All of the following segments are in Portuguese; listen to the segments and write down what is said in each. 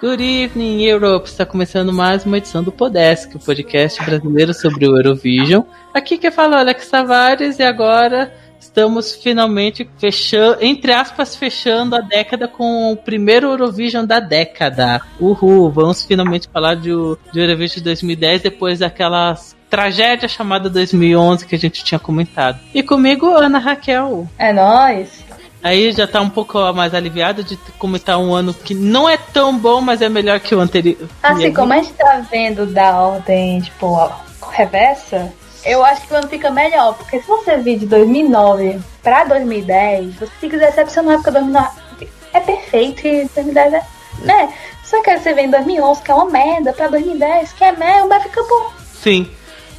Good evening, Europe! Está começando mais uma edição do Podesk, o podcast brasileiro sobre o Eurovision. Aqui quem fala é Alex Tavares e agora estamos finalmente fechando, entre aspas, fechando a década com o primeiro Eurovision da década. Uhul! Vamos finalmente falar de, de Eurovision de 2010 depois daquelas tragédia chamada 2011 que a gente tinha comentado. E comigo, Ana Raquel. É nóis. Aí já tá um pouco mais aliviado de comentar um ano que não é tão bom, mas é melhor que o anterior. Assim, como a gente tá vendo da ordem, tipo, reversa, eu acho que o ano fica melhor. Porque se você vir de 2009 pra 2010, você fica decepcionado porque 2009 é perfeito e 2010 é. Né? Só que você vem em 2011, que é uma merda, pra 2010, que é merda, mas fica bom. Sim.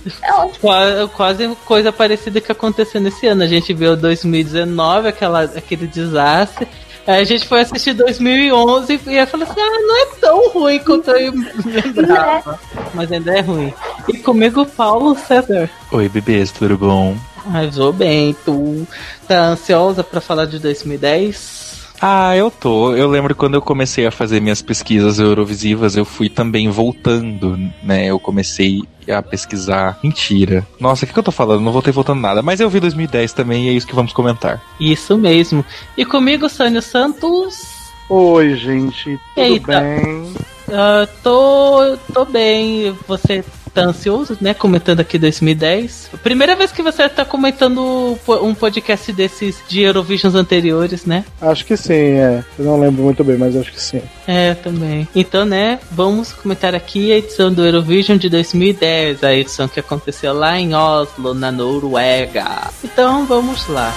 É quase, coisa parecida que aconteceu nesse ano. A gente viu 2019, aquela, aquele desastre. Aí a gente foi assistir 2011 e falou assim: ah, não é tão ruim quanto eu lembrava. É. Mas ainda é ruim. E comigo, Paulo César. Oi, bebês, tudo bom? Arrasou bem. Tu tá ansiosa para falar de 2010? Ah, eu tô. Eu lembro quando eu comecei a fazer minhas pesquisas eurovisivas, eu fui também voltando, né? Eu comecei a pesquisar. Mentira. Nossa, o que, que eu tô falando? Não voltei voltando nada. Mas eu vi 2010 também e é isso que vamos comentar. Isso mesmo. E comigo, Sânio Santos. Oi, gente. Tudo Eita. bem? Uh, tô, tô bem. Você tá ansioso, né? Comentando aqui 2010. Primeira vez que você tá comentando um podcast desses de Eurovisions anteriores, né? Acho que sim, é. Eu não lembro muito bem, mas acho que sim. É, também. Então, né, vamos comentar aqui a edição do Eurovision de 2010, a edição que aconteceu lá em Oslo, na Noruega. Então, vamos lá.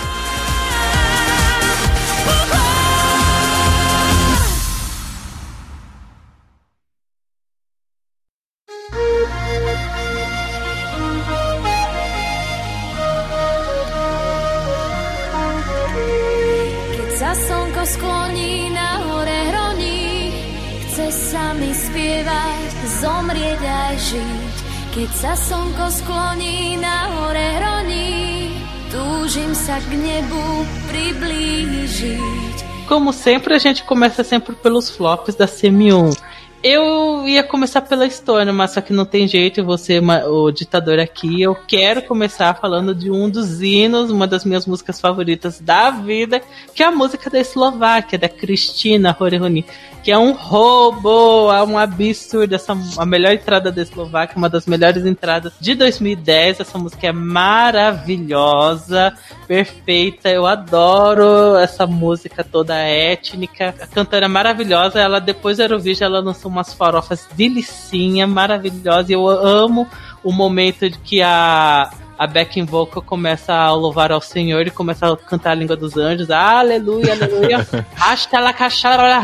Sa slnko skloní na hore hroní, túžim sa k nebu priblížiť. Como sempre, a gente começa sempre pelos flops da CM1. Eu ia começar pela história, mas só que não tem jeito, você o ditador aqui. Eu quero começar falando de um dos hinos, uma das minhas músicas favoritas da vida, que é a música da Eslováquia, da Cristina Horehoni que é um roubo, é um absurdo. Essa, a melhor entrada da Eslováquia, uma das melhores entradas de 2010. Essa música é maravilhosa, perfeita. Eu adoro essa música toda étnica. A cantora é maravilhosa. Ela, depois do Eurovision, ela lançou umas farofas delicinha, maravilhosa. E eu amo o momento de que a a backing vocal começa a louvar ao Senhor e começa a cantar a língua dos anjos. Aleluia, aleluia.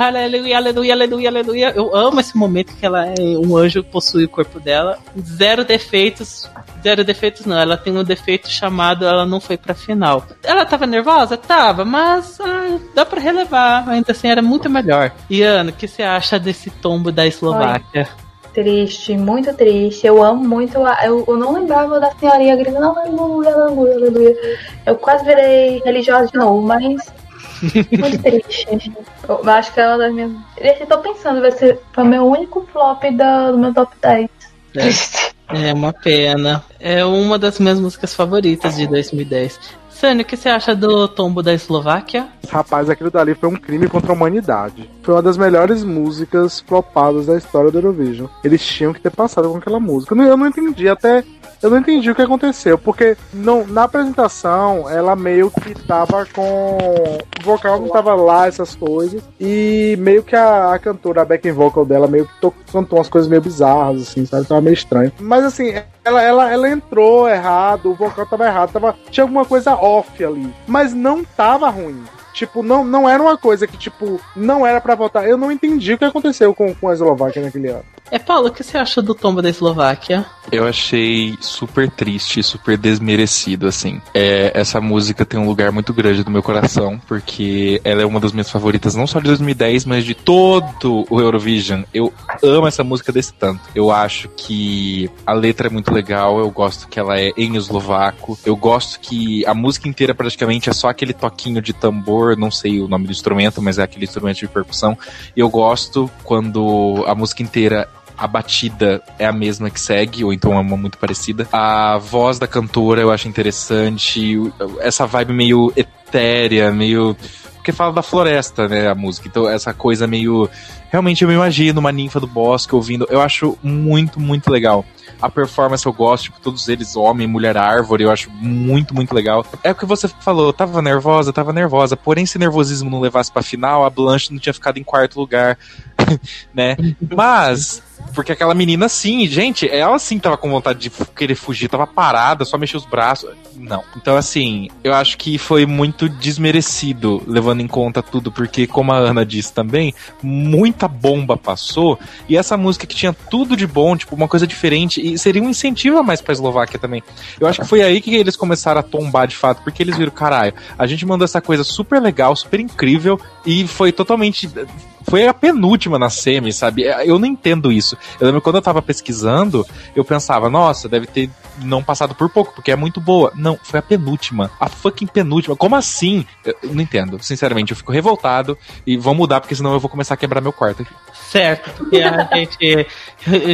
aleluia, aleluia, aleluia, aleluia. Eu amo esse momento que ela é um anjo possui o corpo dela. Zero defeitos. Zero defeitos não, ela tem um defeito chamado ela não foi pra final. Ela tava nervosa? Tava, mas ah, dá pra relevar. Ainda assim era muito melhor. Iana, o que você acha desse tombo da Eslováquia? Oi triste, muito triste. Eu amo muito. A, eu, eu não lembrava da senhorinha gritando aleluia, aleluia, aleluia. Eu quase virei religiosa de novo, mas. Muito triste. Eu acho que é uma das minhas. Eu tô pensando, vai ser foi o meu único flop da, do meu top 10. É. é uma pena. É uma das minhas músicas favoritas de 2010. Sânio, o que você acha do tombo da Eslováquia? Rapaz, aquilo dali foi um crime contra a humanidade. Foi uma das melhores músicas flopadas da história do Eurovision. Eles tinham que ter passado com aquela música. Eu não entendi até eu não entendi o que aconteceu, porque não, na apresentação ela meio que tava com. O vocal não tava lá, essas coisas. E meio que a, a cantora, a backing vocal dela, meio que to, cantou umas coisas meio bizarras, assim, sabe? Tava meio estranho. Mas assim, ela, ela, ela entrou errado, o vocal tava errado, tava, tinha alguma coisa off ali. Mas não tava ruim. Tipo, não, não era uma coisa que, tipo, não era para votar. Eu não entendi o que aconteceu com, com a Eslováquia naquele ano. É, Paulo, o que você achou do tombo da Eslováquia? Eu achei super triste, super desmerecido, assim. É, essa música tem um lugar muito grande no meu coração, porque ela é uma das minhas favoritas, não só de 2010, mas de todo o Eurovision. Eu amo essa música desse tanto. Eu acho que a letra é muito legal, eu gosto que ela é em eslovaco, eu gosto que a música inteira praticamente é só aquele toquinho de tambor, não sei o nome do instrumento, mas é aquele instrumento de percussão. Eu gosto quando a música inteira a batida é a mesma que segue, ou então é uma muito parecida. A voz da cantora eu acho interessante, essa vibe meio etérea, meio. Porque fala da floresta, né, a música. Então, essa coisa meio. Realmente eu me imagino uma ninfa do bosque ouvindo. Eu acho muito, muito legal. A performance eu gosto, tipo, todos eles, homem, mulher, árvore, eu acho muito, muito legal. É o que você falou, tava nervosa, tava nervosa. Porém, se nervosismo não levasse pra final, a Blanche não tinha ficado em quarto lugar, né? Mas porque aquela menina, sim, gente, ela sim tava com vontade de querer fugir, tava parada, só mexia os braços. Não. Então, assim, eu acho que foi muito desmerecido, levando em conta tudo, porque, como a Ana disse também, muita bomba passou, e essa música que tinha tudo de bom, tipo, uma coisa diferente, e seria um incentivo a mais pra Eslováquia também. Eu acho que foi aí que eles começaram a tombar de fato, porque eles viram, caralho, a gente mandou essa coisa super legal, super incrível, e foi totalmente foi a penúltima na semi, sabe? Eu não entendo isso. Eu lembro quando eu tava pesquisando, eu pensava, nossa, deve ter não passado por pouco, porque é muito boa. Não, foi a penúltima. A fucking penúltima. Como assim? Eu não entendo. Sinceramente, eu fico revoltado e vou mudar, porque senão eu vou começar a quebrar meu quarto aqui. Certo, porque a gente.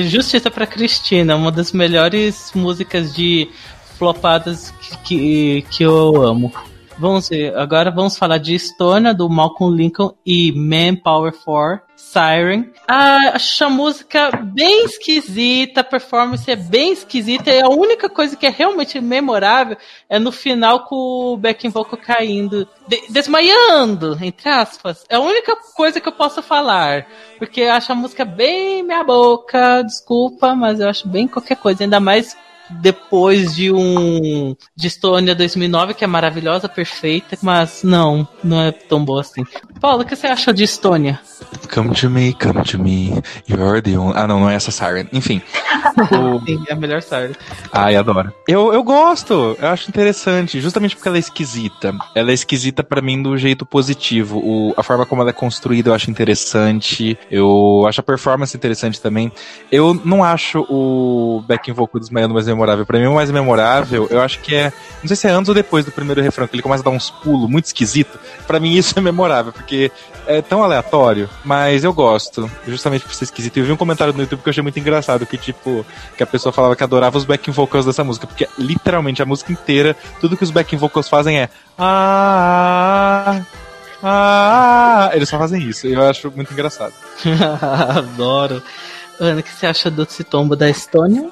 Justiça pra Cristina, uma das melhores músicas de flopadas que, que, que eu amo. Vamos ver, agora vamos falar de Estônia, do Malcolm Lincoln e Manpower 4, Siren. Ah, acho a música bem esquisita, a performance é bem esquisita, e a única coisa que é realmente memorável é no final com o backing vocal caindo, de desmaiando, entre aspas. É a única coisa que eu posso falar, porque acho a música bem minha boca, desculpa, mas eu acho bem qualquer coisa, ainda mais depois de um de Estônia 2009 que é maravilhosa, perfeita, mas não, não é tão boa assim. Paulo, o que você acha de Estônia? Come to me, come to me, you're the. Ah, não, não é essa Siren. Enfim. o... Sim, é a melhor Siren. Ai, adoro. Eu, eu gosto, eu acho interessante, justamente porque ela é esquisita. Ela é esquisita para mim do jeito positivo. O, a forma como ela é construída eu acho interessante. Eu acho a performance interessante também. Eu não acho o backing vocal desmaiando mais memorável. Pra mim, o mais memorável, eu acho que é. Não sei se é antes ou depois do primeiro refrão, que ele começa a dar uns pulos muito esquisito. Pra mim, isso é memorável, porque é tão aleatório, mas eu gosto. Justamente por ser esquisito. Eu vi um comentário no YouTube que eu achei muito engraçado, que tipo, que a pessoa falava que adorava os backing vocals dessa música, porque literalmente a música inteira, tudo que os backing vocals fazem é. Ah, ah, eles só fazem isso. Eu acho muito engraçado. Adoro. Ana, o que você acha do Citombo da Estônia?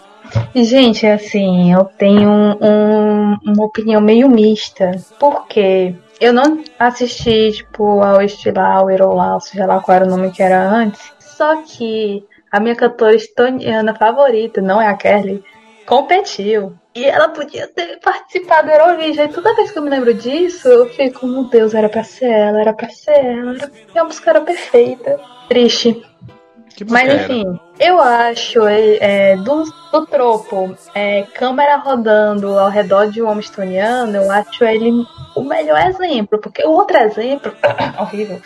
Gente, assim, eu tenho um, uma opinião meio mista. Porque eu não assisti, tipo, ao Estilau, Irolau, seja lá qual era o nome que era antes. Só que a minha cantora estoniana favorita, não é a Kelly, competiu. E ela podia ter participado do Eurovision. E toda vez que eu me lembro disso, eu fico, meu Deus, era pra ser ela, era pra ser ela. Era... É uma música perfeita. Triste. Mas enfim, eu acho é, é, do, do tropo é, câmera rodando ao redor de um homem estoniano, eu acho ele o melhor exemplo, porque o outro exemplo, horrível,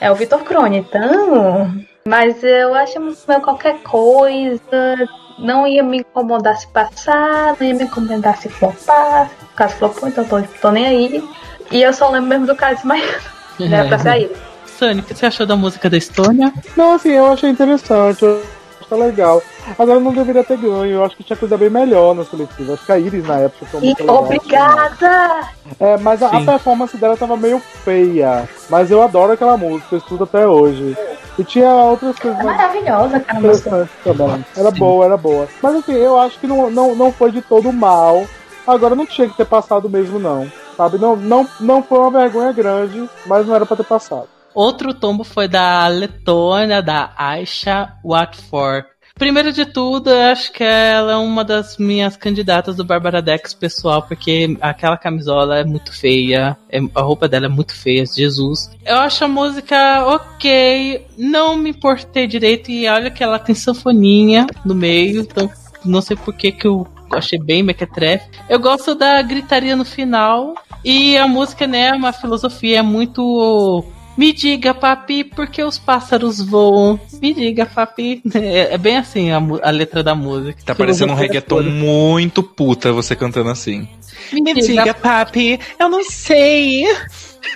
é o Vitor Crone, então. Mas eu acho que qualquer coisa, não ia me incomodar se passar, não ia me incomodar se flopar. Caso flopou, então tô, tô nem aí. E eu só lembro mesmo do caso desmaiando. Né, pra sair. Sani, o que você achou da música da Estônia? Não, assim, eu achei interessante, eu acho legal. Agora não deveria ter ganho, eu acho que tinha coisa bem melhor na seletiva. Acho que a Iris na época foi muito Obrigada! É, mas a, a, performance dela tava meio feia. Mas eu adoro aquela música, eu estudo até hoje. E tinha outras coisas. É maravilhosa, cara. Música. Também. Era Sim. boa, era boa. Mas assim, eu acho que não, não, não foi de todo mal. Agora não tinha que ter passado mesmo, não. Sabe? Não, não, não foi uma vergonha grande, mas não era pra ter passado. Outro tombo foi da Letônia, da Aisha Watford. Primeiro de tudo, eu acho que ela é uma das minhas candidatas do Barbara Dex pessoal, porque aquela camisola é muito feia, é- a roupa dela é muito feia, Jesus. Eu acho a música ok, não me importei direito, e olha que ela tem sanfoninha no meio, então não sei por que que eu achei bem mequetrefe. Eu gosto da gritaria no final, e a música, né, é uma filosofia, é muito me diga, papi, por que os pássaros voam? Me diga, papi. É, é bem assim a, a letra da música. Tá parecendo um reggaeton muito puta você cantando assim. Me diga, papi, eu não sei.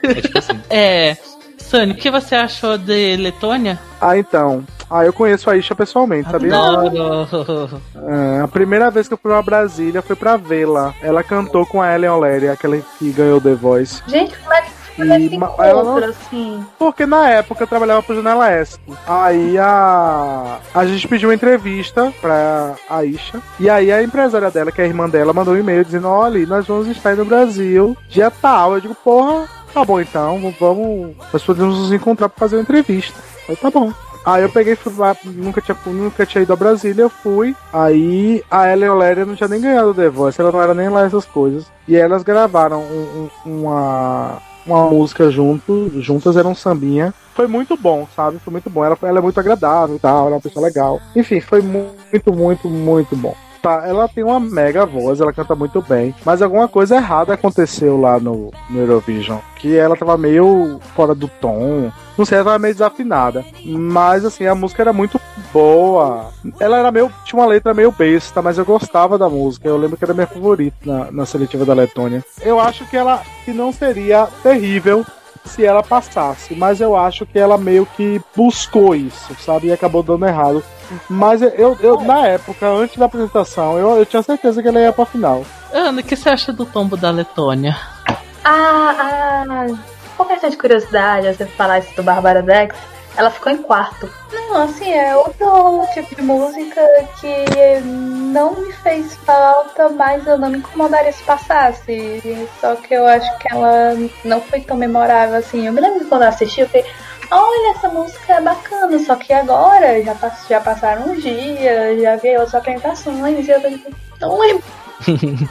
É tipo assim. É. Sunny, o que você achou de Letônia? Ah, então. Ah, eu conheço a Isha pessoalmente, sabia? Adoro. É, a primeira vez que eu fui pra Brasília foi pra vê-la. Ela cantou com a Ellen O'Leary, aquela que ganhou The Voice. Gente, como é que é E ma- ela não- assim? Porque na época eu trabalhava pro Janela ESC. Aí a. A gente pediu uma entrevista pra a Isha. E aí a empresária dela, que é a irmã dela, mandou um e-mail dizendo: Olha, nós vamos estar no Brasil dia tal. Eu digo, porra, tá bom então, vamos. Nós podemos nos encontrar pra fazer uma entrevista. Aí tá bom. Aí eu peguei, fui lá, nunca tinha, nunca tinha ido a Brasília, eu fui. Aí a Ellen O'Leary não tinha nem ganhado o The Voice, ela não era nem lá essas coisas. E elas gravaram um- um- uma, uma música junto, juntas, era um sambinha. Foi muito bom, sabe? Foi muito bom. Ela, ela é muito agradável e tal, ela é uma pessoa legal. Enfim, foi muito, muito, muito bom. Tá, ela tem uma mega voz, ela canta muito bem, mas alguma coisa errada aconteceu lá no, no Eurovision, que ela tava meio fora do tom, não sei, ela tava meio desafinada, mas assim, a música era muito boa, ela era meio, tinha uma letra meio besta, mas eu gostava da música, eu lembro que era minha favorita na, na seletiva da Letônia. Eu acho que ela, que não seria terrível se ela passasse, mas eu acho que ela meio que buscou isso, sabe, e acabou dando errado. Mas eu, eu na época, antes da apresentação, eu, eu tinha certeza que ela ia pra final. Ana, o que você acha do tombo da Letônia? Ah, ah, por questão de curiosidade, você falar isso do Barbara Dex, ela ficou em quarto. Não, assim, é outro tipo de música que não me fez falta, mas eu não me incomodaria se passasse. Só que eu acho que ela não foi tão memorável assim. Eu me lembro que quando eu assisti, eu falei, olha, essa música é bacana, só que agora já, pass- já passaram uns dias, já vi outras apresentações, e eu não lembro.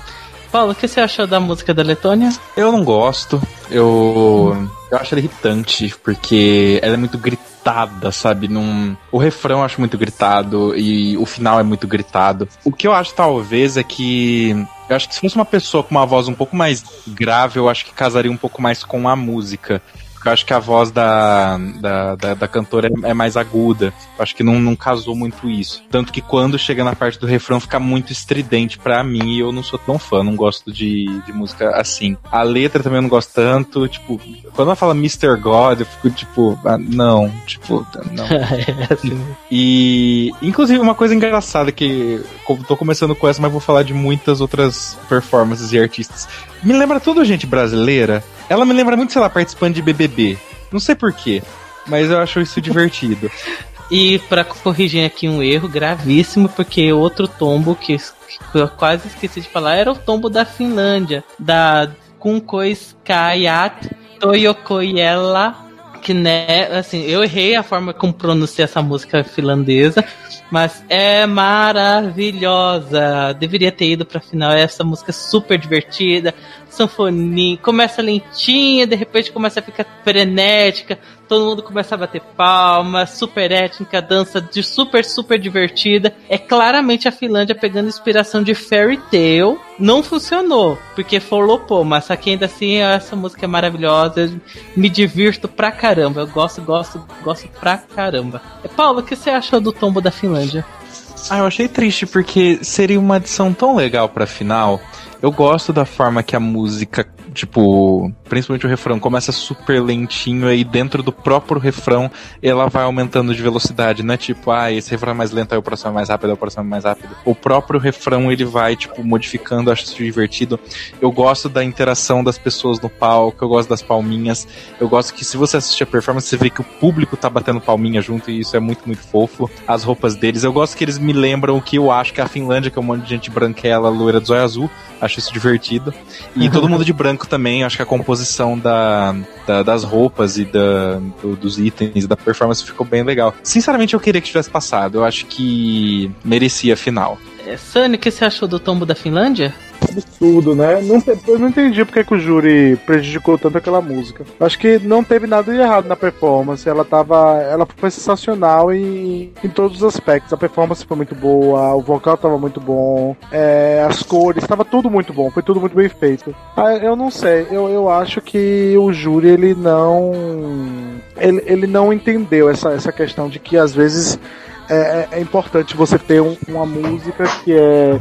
Paulo, o que você achou da música da Letônia? Eu não gosto. Eu. Eu acho ela irritante, porque ela é muito gritada, sabe? Num... O refrão eu acho muito gritado e o final é muito gritado. O que eu acho, talvez, é que. Eu acho que se fosse uma pessoa com uma voz um pouco mais grave, eu acho que casaria um pouco mais com a música. Porque eu acho que a voz da, da, da, da cantora é, é mais aguda. Eu acho que não, não casou muito isso. Tanto que quando chega na parte do refrão fica muito estridente pra mim e eu não sou tão fã, não gosto de, de música assim. A letra também eu não gosto tanto. Tipo, quando ela fala Mr. God, eu fico tipo, ah, não, tipo, não. é, assim. E, inclusive, uma coisa engraçada que tô começando com essa, mas vou falar de muitas outras performances e artistas. Me lembra tudo gente brasileira. Ela me lembra muito, sei lá, participante de BBB. Não sei porquê, mas eu acho isso divertido. E pra corrigir aqui um erro gravíssimo, porque outro tombo que, eu quase esqueci de falar era o tombo da Finlândia, da Kunkoiskajat Toyokoyela, que né, assim, eu errei a forma como pronunciar essa música finlandesa, mas é maravilhosa. Deveria ter ido pra final. Essa música é super divertida, sanfoninha, começa lentinha, de repente começa a ficar frenética, todo mundo começa a bater palma, super étnica, dança de super, super divertida. É claramente a Finlândia pegando inspiração de Fairy Tail. Não funcionou, porque flopou, mas só que ainda assim essa música é maravilhosa. Me divirto pra caramba. Eu gosto, gosto, gosto pra caramba. É, Paulo, o que você achou do tombo da Finlândia? Ah, eu achei triste porque seria uma adição tão legal pra final. Eu gosto da forma que a música, tipo, principalmente o refrão, começa super lentinho aí dentro do próprio refrão ela vai aumentando de velocidade, não é tipo, ah, esse refrão é mais lento, aí o próximo é mais rápido, aí o próximo é mais rápido. O próprio refrão ele vai, tipo, modificando, acho isso divertido. Eu gosto da interação das pessoas no palco, eu gosto das palminhas. Eu gosto que se você assistir a performance, você vê que o público tá batendo palminha junto e isso é muito, muito fofo. As roupas deles, eu gosto que eles me lembram o que eu acho que é a Finlândia, que é um monte de gente branquela, loira do zóio azul. Acho isso divertido. E todo mundo de branco também, acho que a composição composição da, da- das roupas e da, do- dos itens, da performance ficou bem legal. Sinceramente, eu queria que tivesse passado. Eu acho que merecia a final. É, Sunny, o que você achou do tombo da Finlândia? Absurdo, né? Não, eu não entendi porque que o júri prejudicou tanto aquela música. Acho que não teve nada de errado na performance. Ela tava. Ela foi sensacional em, em todos os aspectos. A performance foi muito boa, o vocal tava muito bom, é, as cores, tava tudo muito bom, foi tudo muito bem feito. Ah, eu não sei, eu, eu acho que o júri ele não. Ele, ele não entendeu essa, essa questão de que às vezes é, é- é importante você ter um- uma música que é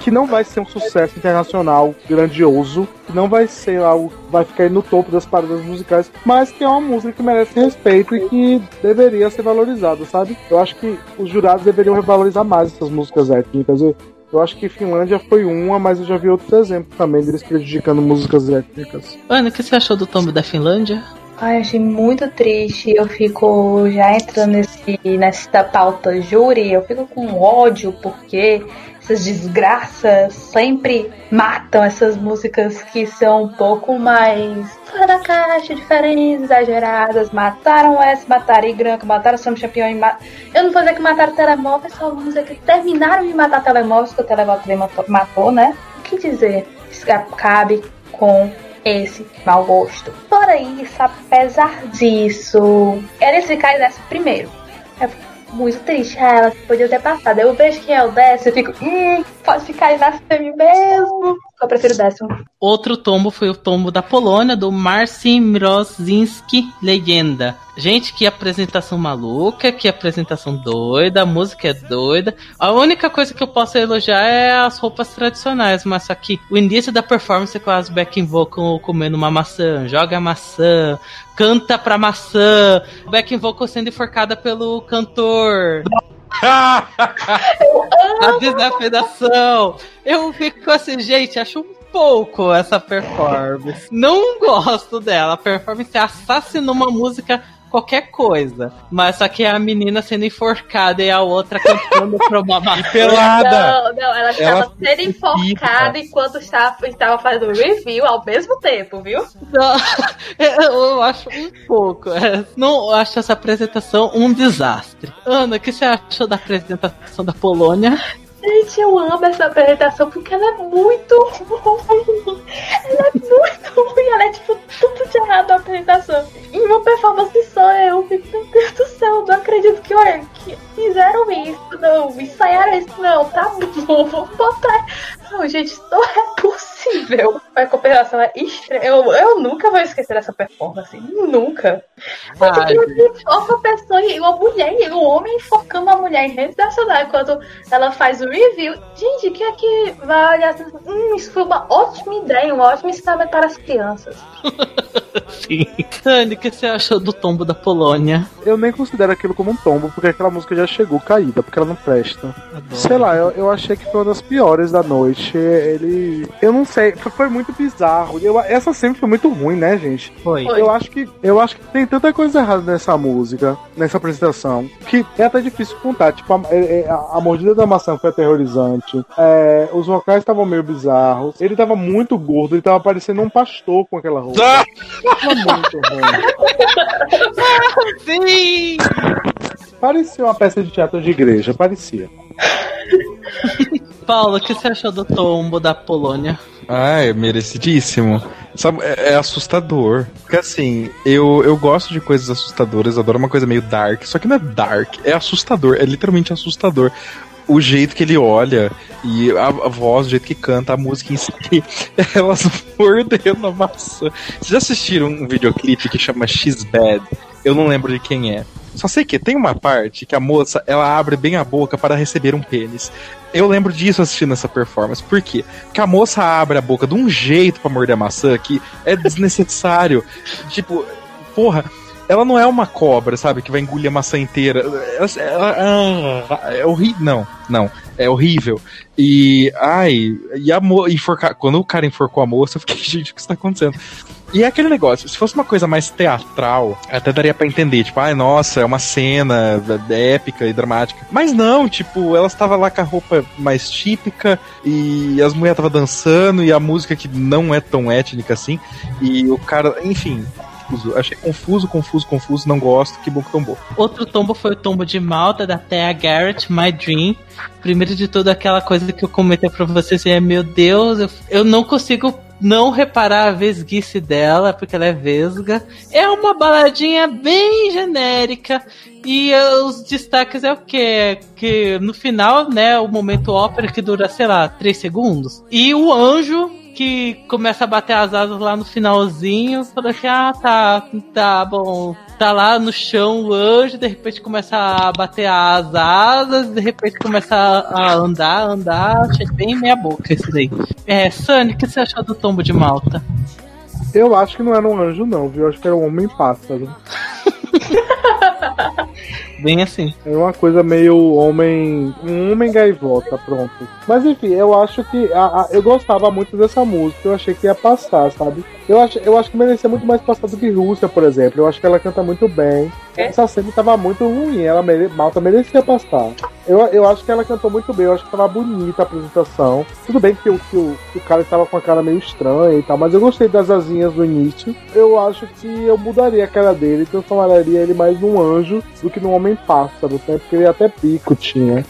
que não vai ser um sucesso internacional grandioso, que não vai ser algo que vai ficar no topo das paradas musicais, mas que é uma música que merece respeito e que deveria ser valorizada, sabe? Eu acho que os jurados deveriam valorizar mais essas músicas étnicas. Eu, eu acho que Finlândia foi uma, mas eu já vi outros exemplos também deles prejudicando músicas étnicas. Ana, o que você achou do tombo da Finlândia? Ai, achei muito triste. Eu fico já entrando nesse, nessa pauta júri, eu fico com ódio porque essas desgraças sempre matam essas músicas que são um pouco mais fora da caixa, diferentes, exageradas. Mataram essa, mataram Igranca, mataram Sam Champion ma... Eu não vou dizer que mataram telemóveis, só vou dizer que terminaram de matar telemóveis, que o telemóvel também matou, né? O que dizer? Cabe com esse mau gosto. Porém, isso, apesar disso, eles ficarem nessa primeiro. É muito triste. Ah, ela podia ter passado. Eu vejo que é o décimo, eu fico, hum, pode ficar semi mesmo. Eu prefiro o décimo. Outro tombo foi o tombo da Polônia, do Marcin Mrozinski Legenda. Gente, que apresentação maluca, que apresentação doida, a música é doida. A única coisa que eu posso elogiar é as roupas tradicionais, mas só que o início da performance com as backing vocal comendo uma maçã, joga a maçã, canta pra maçã, backing vocal sendo enforcada pelo cantor. a desafinação. Eu fico assim, gente, acho um pouco essa performance. Não gosto dela. A performance assassinou uma música qualquer coisa. Mas só que é a menina sendo enforcada e a outra cantando pra uma maçã. Pelada! Não, não, ela estava Ela sendo enforcada enquanto estava, estava fazendo review ao mesmo tempo, viu? Não, eu acho um pouco. é. Não eu acho essa apresentação um desastre. Ana, o que você achou da apresentação da Polônia? Gente, eu amo essa apresentação porque ela é muito ruim. Ela é muito ruim. Ela é tipo tudo de errado na apresentação. Em uma performance só, eu fico, meu Deus do céu, não acredito que, olha, que fizeram isso, não, ensaiaram isso, não, tá bom, vou botar. Não, gente, isso não é possível. A cooperação é estranha. Eu, eu nunca vou esquecer essa performance. Nunca. Enfoca a pessoa e uma mulher, um homem enfocando a mulher em rede nacional enquanto ela faz o review. Gente, que que vai olhar assim, hum, isso foi uma ótima ideia, um ótimo ensinamento para as crianças. sim. Anne, o que você achou do tombo da Polônia? Eu nem considero aquilo como um tombo, porque aquela música já chegou caída, porque ela não presta. Sei lá, eu, eu achei que foi uma das piores da noite. Ele. Eu não sei, foi, foi muito bizarro. Eu, essa sempre foi muito ruim, né, gente? Foi. Foi. Eu acho que eu acho que tem tanta coisa errada nessa música, nessa apresentação, que é até difícil contar. Tipo, a, é- é- a- a mordida da maçã foi aterrorizante. é, os vocais estavam meio bizarros. Ele tava muito gordo, ele tava parecendo um pastor com aquela roupa. Muito ruim. Sim! Parecia uma peça de teatro de igreja, parecia. Paulo, o que você achou do tombo da Polônia? Ah, é merecidíssimo. Sabe, é, é assustador. Porque assim, eu, eu gosto de coisas assustadoras, adoro uma coisa meio dark, só que não é dark, é assustador, é literalmente assustador. O jeito que ele olha e a, a voz, o jeito que canta, a música em si, elas mordendo a maçã. Vocês já assistiram um videoclipe que chama She's Bad? Eu não lembro de quem é. Só sei que tem uma parte que a moça ela abre bem a boca para receber um pênis. Eu lembro disso assistindo essa performance. Por quê? Porque a moça abre a boca de um jeito pra morder a maçã que é desnecessário. tipo, porra, ela não é uma cobra, sabe? Que vai engolir a maçã inteira. Ela, ela- ah, é horrível. Não, não. É horrível. E. Ai. E a mo. Quando o cara enforcou a moça, eu fiquei, gente, o que está acontecendo? E é aquele negócio, se fosse uma coisa mais teatral, até daria para entender, tipo, ai, ah, nossa, é uma cena épica e dramática. Mas não, tipo, ela estava lá com a roupa mais típica e as mulheres estavam dançando e a música que não é tão étnica assim, e o cara, enfim, confuso. Achei confuso, confuso, confuso, não gosto, que bom que tombou. Outro tombo foi o tombo de Malta, da Thea Garrett, My Dream. Primeiro de tudo, aquela coisa que eu comentei pra vocês, é, meu Deus, eu, eu não consigo não reparar a vesguice dela, porque ela é vesga. É uma baladinha bem genérica. E os destaques é o quê? Que no final, né, o momento ópera que dura, sei lá, 3 segundos. E o anjo que começa a bater as asas lá no finalzinho, fala assim, ah, tá, tá bom. Tá lá no chão o anjo, de repente começa a bater as asas, de repente começa a andar, andar, achei bem meia boca esse daí. É, Sunny, o que você achou do tombo de Malta? Eu acho que não era um anjo não, viu? Eu acho que era um homem pássaro. Bem assim. É uma coisa meio homem. Um homem gaivota, pronto. Mas enfim, eu acho que. A, a, eu gostava muito dessa música, eu achei que ia passar, sabe? Eu acho, eu acho que merecia muito mais passar do que Rússia, por exemplo. Eu acho que ela canta muito bem. É? Essa cena tava muito ruim, ela mere, Malta merecia passar. Eu, eu acho que ela cantou muito bem, eu acho que tava bonita a apresentação. Tudo bem que o, que o, que o cara estava com a cara meio estranha e tal, mas eu gostei das asinhas do início. Eu acho que eu mudaria a cara dele e transformaria ele mais num anjo do que num homem pássaro, né? porque ele até pico tinha.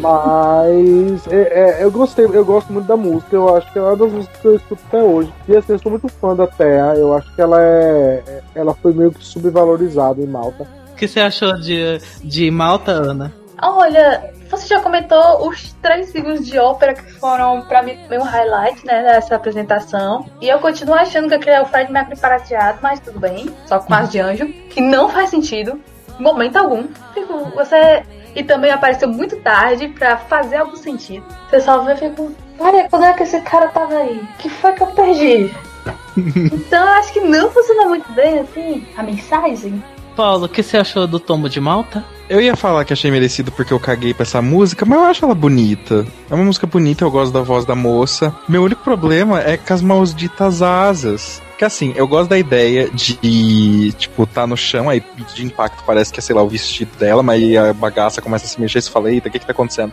Mas é, é, eu gostei, eu gosto muito da música, eu acho que é uma das músicas que eu escuto até hoje. E assim, eu sou muito fã da Thea, eu acho que ela é. Ela foi meio que subvalorizada em Malta. O que você achou de, de Malta, Ana? Olha, você já comentou os três segundos de ópera que foram, pra mim, meu highlight, né, dessa apresentação. E eu continuo achando que aquele é o Fred Mercury prateado, mas tudo bem, só com as de anjo, que não faz sentido, momento algum. Fico, você e também apareceu muito tarde para fazer algum sentido. Você só vê e fica, olha, quando é que esse cara tava aí? que foi que eu perdi? então eu acho que não funciona muito bem assim a mensagem. Paulo, o que você achou do Tombo de Malta? Eu ia falar que achei merecido porque eu caguei pra essa música, mas eu acho ela bonita. É uma música bonita, eu gosto da voz da moça. Meu único problema é com as malditas asas. Que assim, eu gosto da ideia de, tipo, tá no chão, aí de impacto parece que é, sei lá, o vestido dela, mas aí a bagaça começa a se mexer e você fala, eita, o que que tá acontecendo?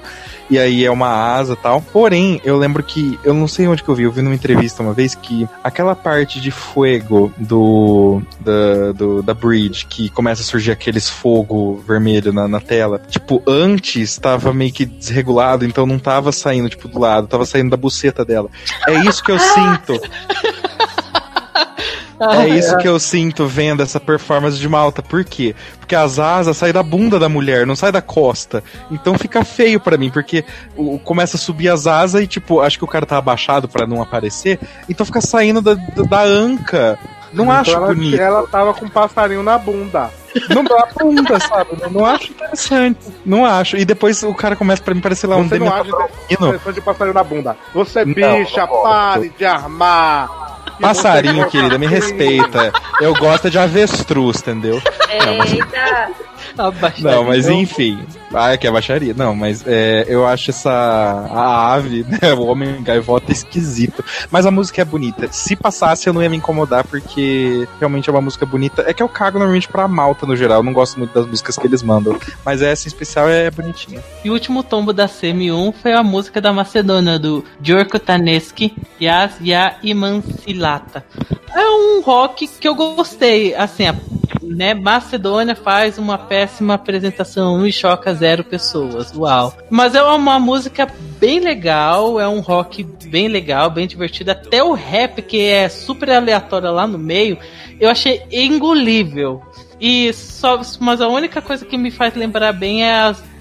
E aí é uma asa tal. Porém, eu lembro que, eu não sei onde que eu vi, eu vi numa entrevista uma vez que aquela parte de fogo do, da, do, da bridge, que começa a surgir aqueles fogo vermelho na, na tela, tipo, antes tava meio que desregulado, então não tava saindo, tipo, do lado, tava saindo da buceta dela. É isso que eu sinto. É isso que eu sinto vendo essa performance de Malta. Por quê? Porque as asas saem da bunda da mulher, não sai da costa. Então fica feio para mim, porque o, começa a subir as asas e, tipo, acho que o cara tá abaixado para não aparecer. Então fica saindo da, da, da anca. Não então acho ela, bonito. Ela tava com um passarinho na bunda. Não dá bunda, sabe? Não, não acho interessante. Não acho. E depois o cara começa pra mim parecer lá um Você não acha interessante de passarinho na bunda. Você, bicha, não, pare de armar. Passarinho, querida, me respeita. Eu gosto de avestruz, entendeu? Eita! Não, mas enfim. Ah, é que é baixaria. Não, mas é, eu acho essa. A ave, né? O homem gaivota esquisito. Mas a música é bonita. Se passasse, eu não ia me incomodar, porque realmente é uma música bonita. É que eu cago normalmente pra malta no geral. Eu não gosto muito das músicas que eles mandam. Mas essa em especial é bonitinha. E o último tombo da CM1 foi a música da Macedônia, do Djorko Taneski, Yas Ya Imansilata. É um rock que eu gostei. Assim, a né, Macedônia faz uma péssima apresentação e choca zero pessoas. Uau. Mas é uma música bem legal, é um rock bem legal, bem divertido. Até o rap, que é super aleatório lá no meio, eu achei engolível. E só, mas a única coisa que me faz lembrar bem é as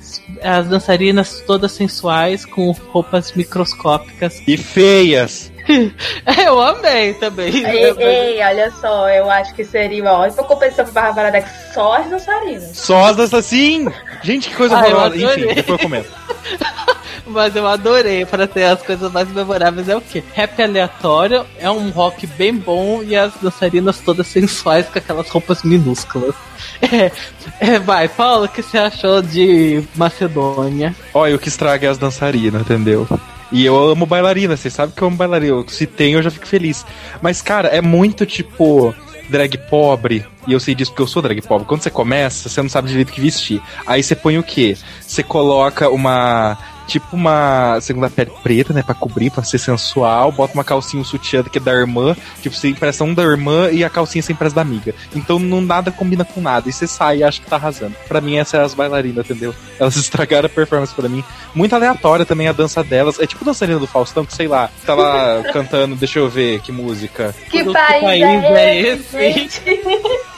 as dançarinas todas sensuais com roupas microscópicas e feias. eu amei também. Ei, ei, olha só, eu acho que seria uma ótima competição pra Bárbara Deck só as dançarinas. Só as dançarinas, sim! Gente, que coisa horrorosa. Enfim, depois eu comento. Mas eu adorei para ter as coisas mais memoráveis. É o quê? Rap aleatório, é um rock bem bom e as dançarinas todas sensuais com aquelas roupas minúsculas. É, é, vai, Paulo, o que você achou de Macedônia? Olha, o que estraga é as dançarinas, entendeu? E eu amo bailarina, vocês sabem que eu amo bailarina. Se tem, eu já fico feliz. Mas, cara, é muito tipo drag pobre, e eu sei disso porque eu sou drag pobre. Quando você começa, você não sabe direito o que vestir. Aí você põe o quê? Você coloca uma tipo uma segunda pele preta, né? Pra cobrir, pra ser sensual. Bota uma calcinha, um sutiã que é da irmã. Tipo, você impressa um da irmã e a calcinha você impressa da amiga. Então não nada combina com nada. E você sai e acha que tá arrasando. Pra mim, essas é as bailarinas, entendeu? Elas estragaram a performance pra mim. Muito aleatória também a dança delas. É tipo dançarina do Faustão, que sei lá, tá lá cantando, deixa eu ver que música. Que Que país, país é é esse?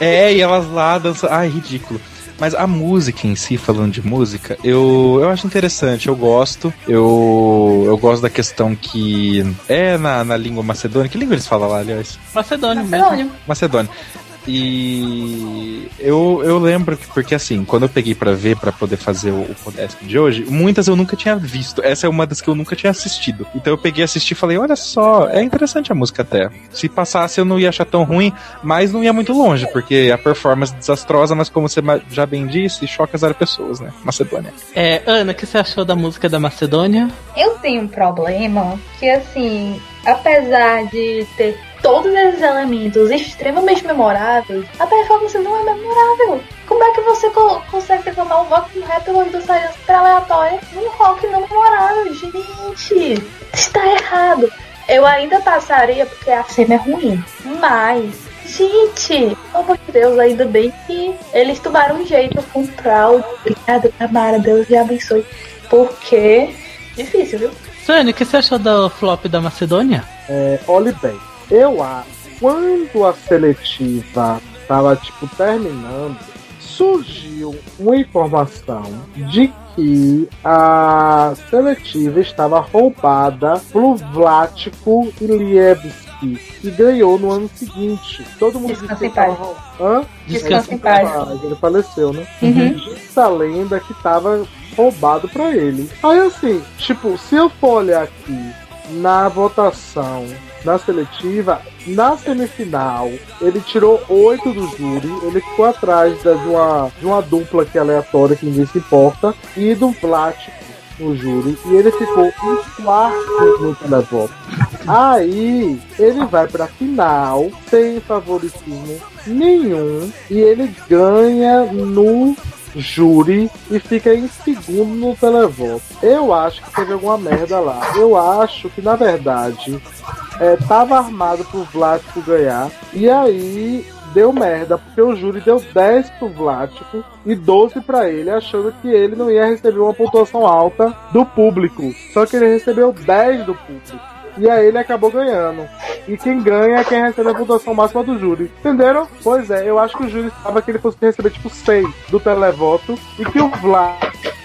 É, e elas lá dançam. Ai, ridículo. Mas a música em si, falando de música, eu, eu acho interessante, eu gosto. Eu, eu gosto da questão que é na, na língua macedônia. Que língua eles falam lá, aliás? Macedônio mesmo. Macedônio. E eu, eu lembro que, porque assim, quando eu peguei pra ver, pra poder fazer o, o Podesp de hoje, muitas eu nunca tinha visto. Essa é uma das que eu nunca tinha assistido. Então eu peguei, assisti e falei: olha só, é interessante a música até. Se passasse eu não ia achar tão ruim, mas não ia muito longe, porque a performance é desastrosa, mas como você já bem disse, choca zero pessoas, né? Macedônia. É, Ana, o que você achou da música da Macedônia? Eu tenho um problema que, assim, apesar de ter todos esses elementos extremamente memoráveis, a performance não é memorável. Como é que você co- consegue transformar um rock no rap ou do aleatório num rock não memorável? Gente, está errado. Eu ainda passaria porque a cena é ruim, mas, gente, pelo amor de Deus, ainda bem que eles tomaram um jeito com Proud. Obrigada, Tamara, Deus lhe abençoe. Porque, difícil, viu? Sônia, o que você achou do flop da Macedônia? É, olhe bem, eu acho, quando a seletiva tava, tipo, terminando, surgiu uma informação de que a seletiva estava roubada pro Vlático Ilievski, que ganhou no ano seguinte. Todo mundo disse Descansa que em paz. Hã? Descansa em paz. Ele faleceu, né? Uhum. Diz a lenda que tava roubado pra ele. Aí assim, tipo, se eu for olhar aqui na votação na seletiva, na semifinal, ele tirou oito do júri, ele ficou atrás da- de, uma, de uma dupla que é aleatória, que ninguém se importa, e do Plático no júri, e ele ficou em quarto no televoto. Aí ele vai pra final sem favoritismo nenhum e ele ganha no júri e fica em segundo no televoto. Eu acho que teve alguma merda lá. Eu acho que na verdade é, tava armado pro Vlático ganhar e aí deu merda, porque o júri deu 10 pro Vlático e 12 pra ele, achando que ele não ia receber uma pontuação alta do público. Só que ele recebeu 10 do público. E aí ele acabou ganhando. E quem ganha é quem recebe a pontuação máxima do júri. Entenderam? Pois é, eu acho que o júri estava que ele fosse receber tipo 6 do televoto e que o Vlático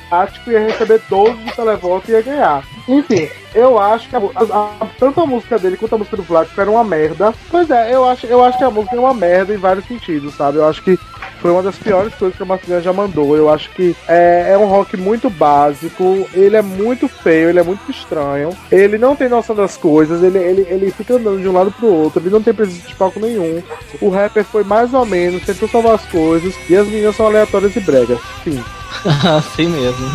ia receber 12 do televoto e ia ganhar. Enfim, eu acho que a, a- a- tanto a música dele quanto a música do Vlático era uma merda. Pois é, eu acho, eu acho que a música é uma merda em vários sentidos, sabe? Eu acho que foi uma das piores coisas que a Marcelina já mandou. Eu acho que é, é um rock muito básico, ele é muito feio, ele é muito estranho, ele não tem noção das coisas, ele, ele, ele fica andando de um lado pro outro, ele não tem presença de palco nenhum. O rapper foi mais ou menos, tentou salvar as coisas, e as meninas são aleatórias e bregas. Fim. assim mesmo.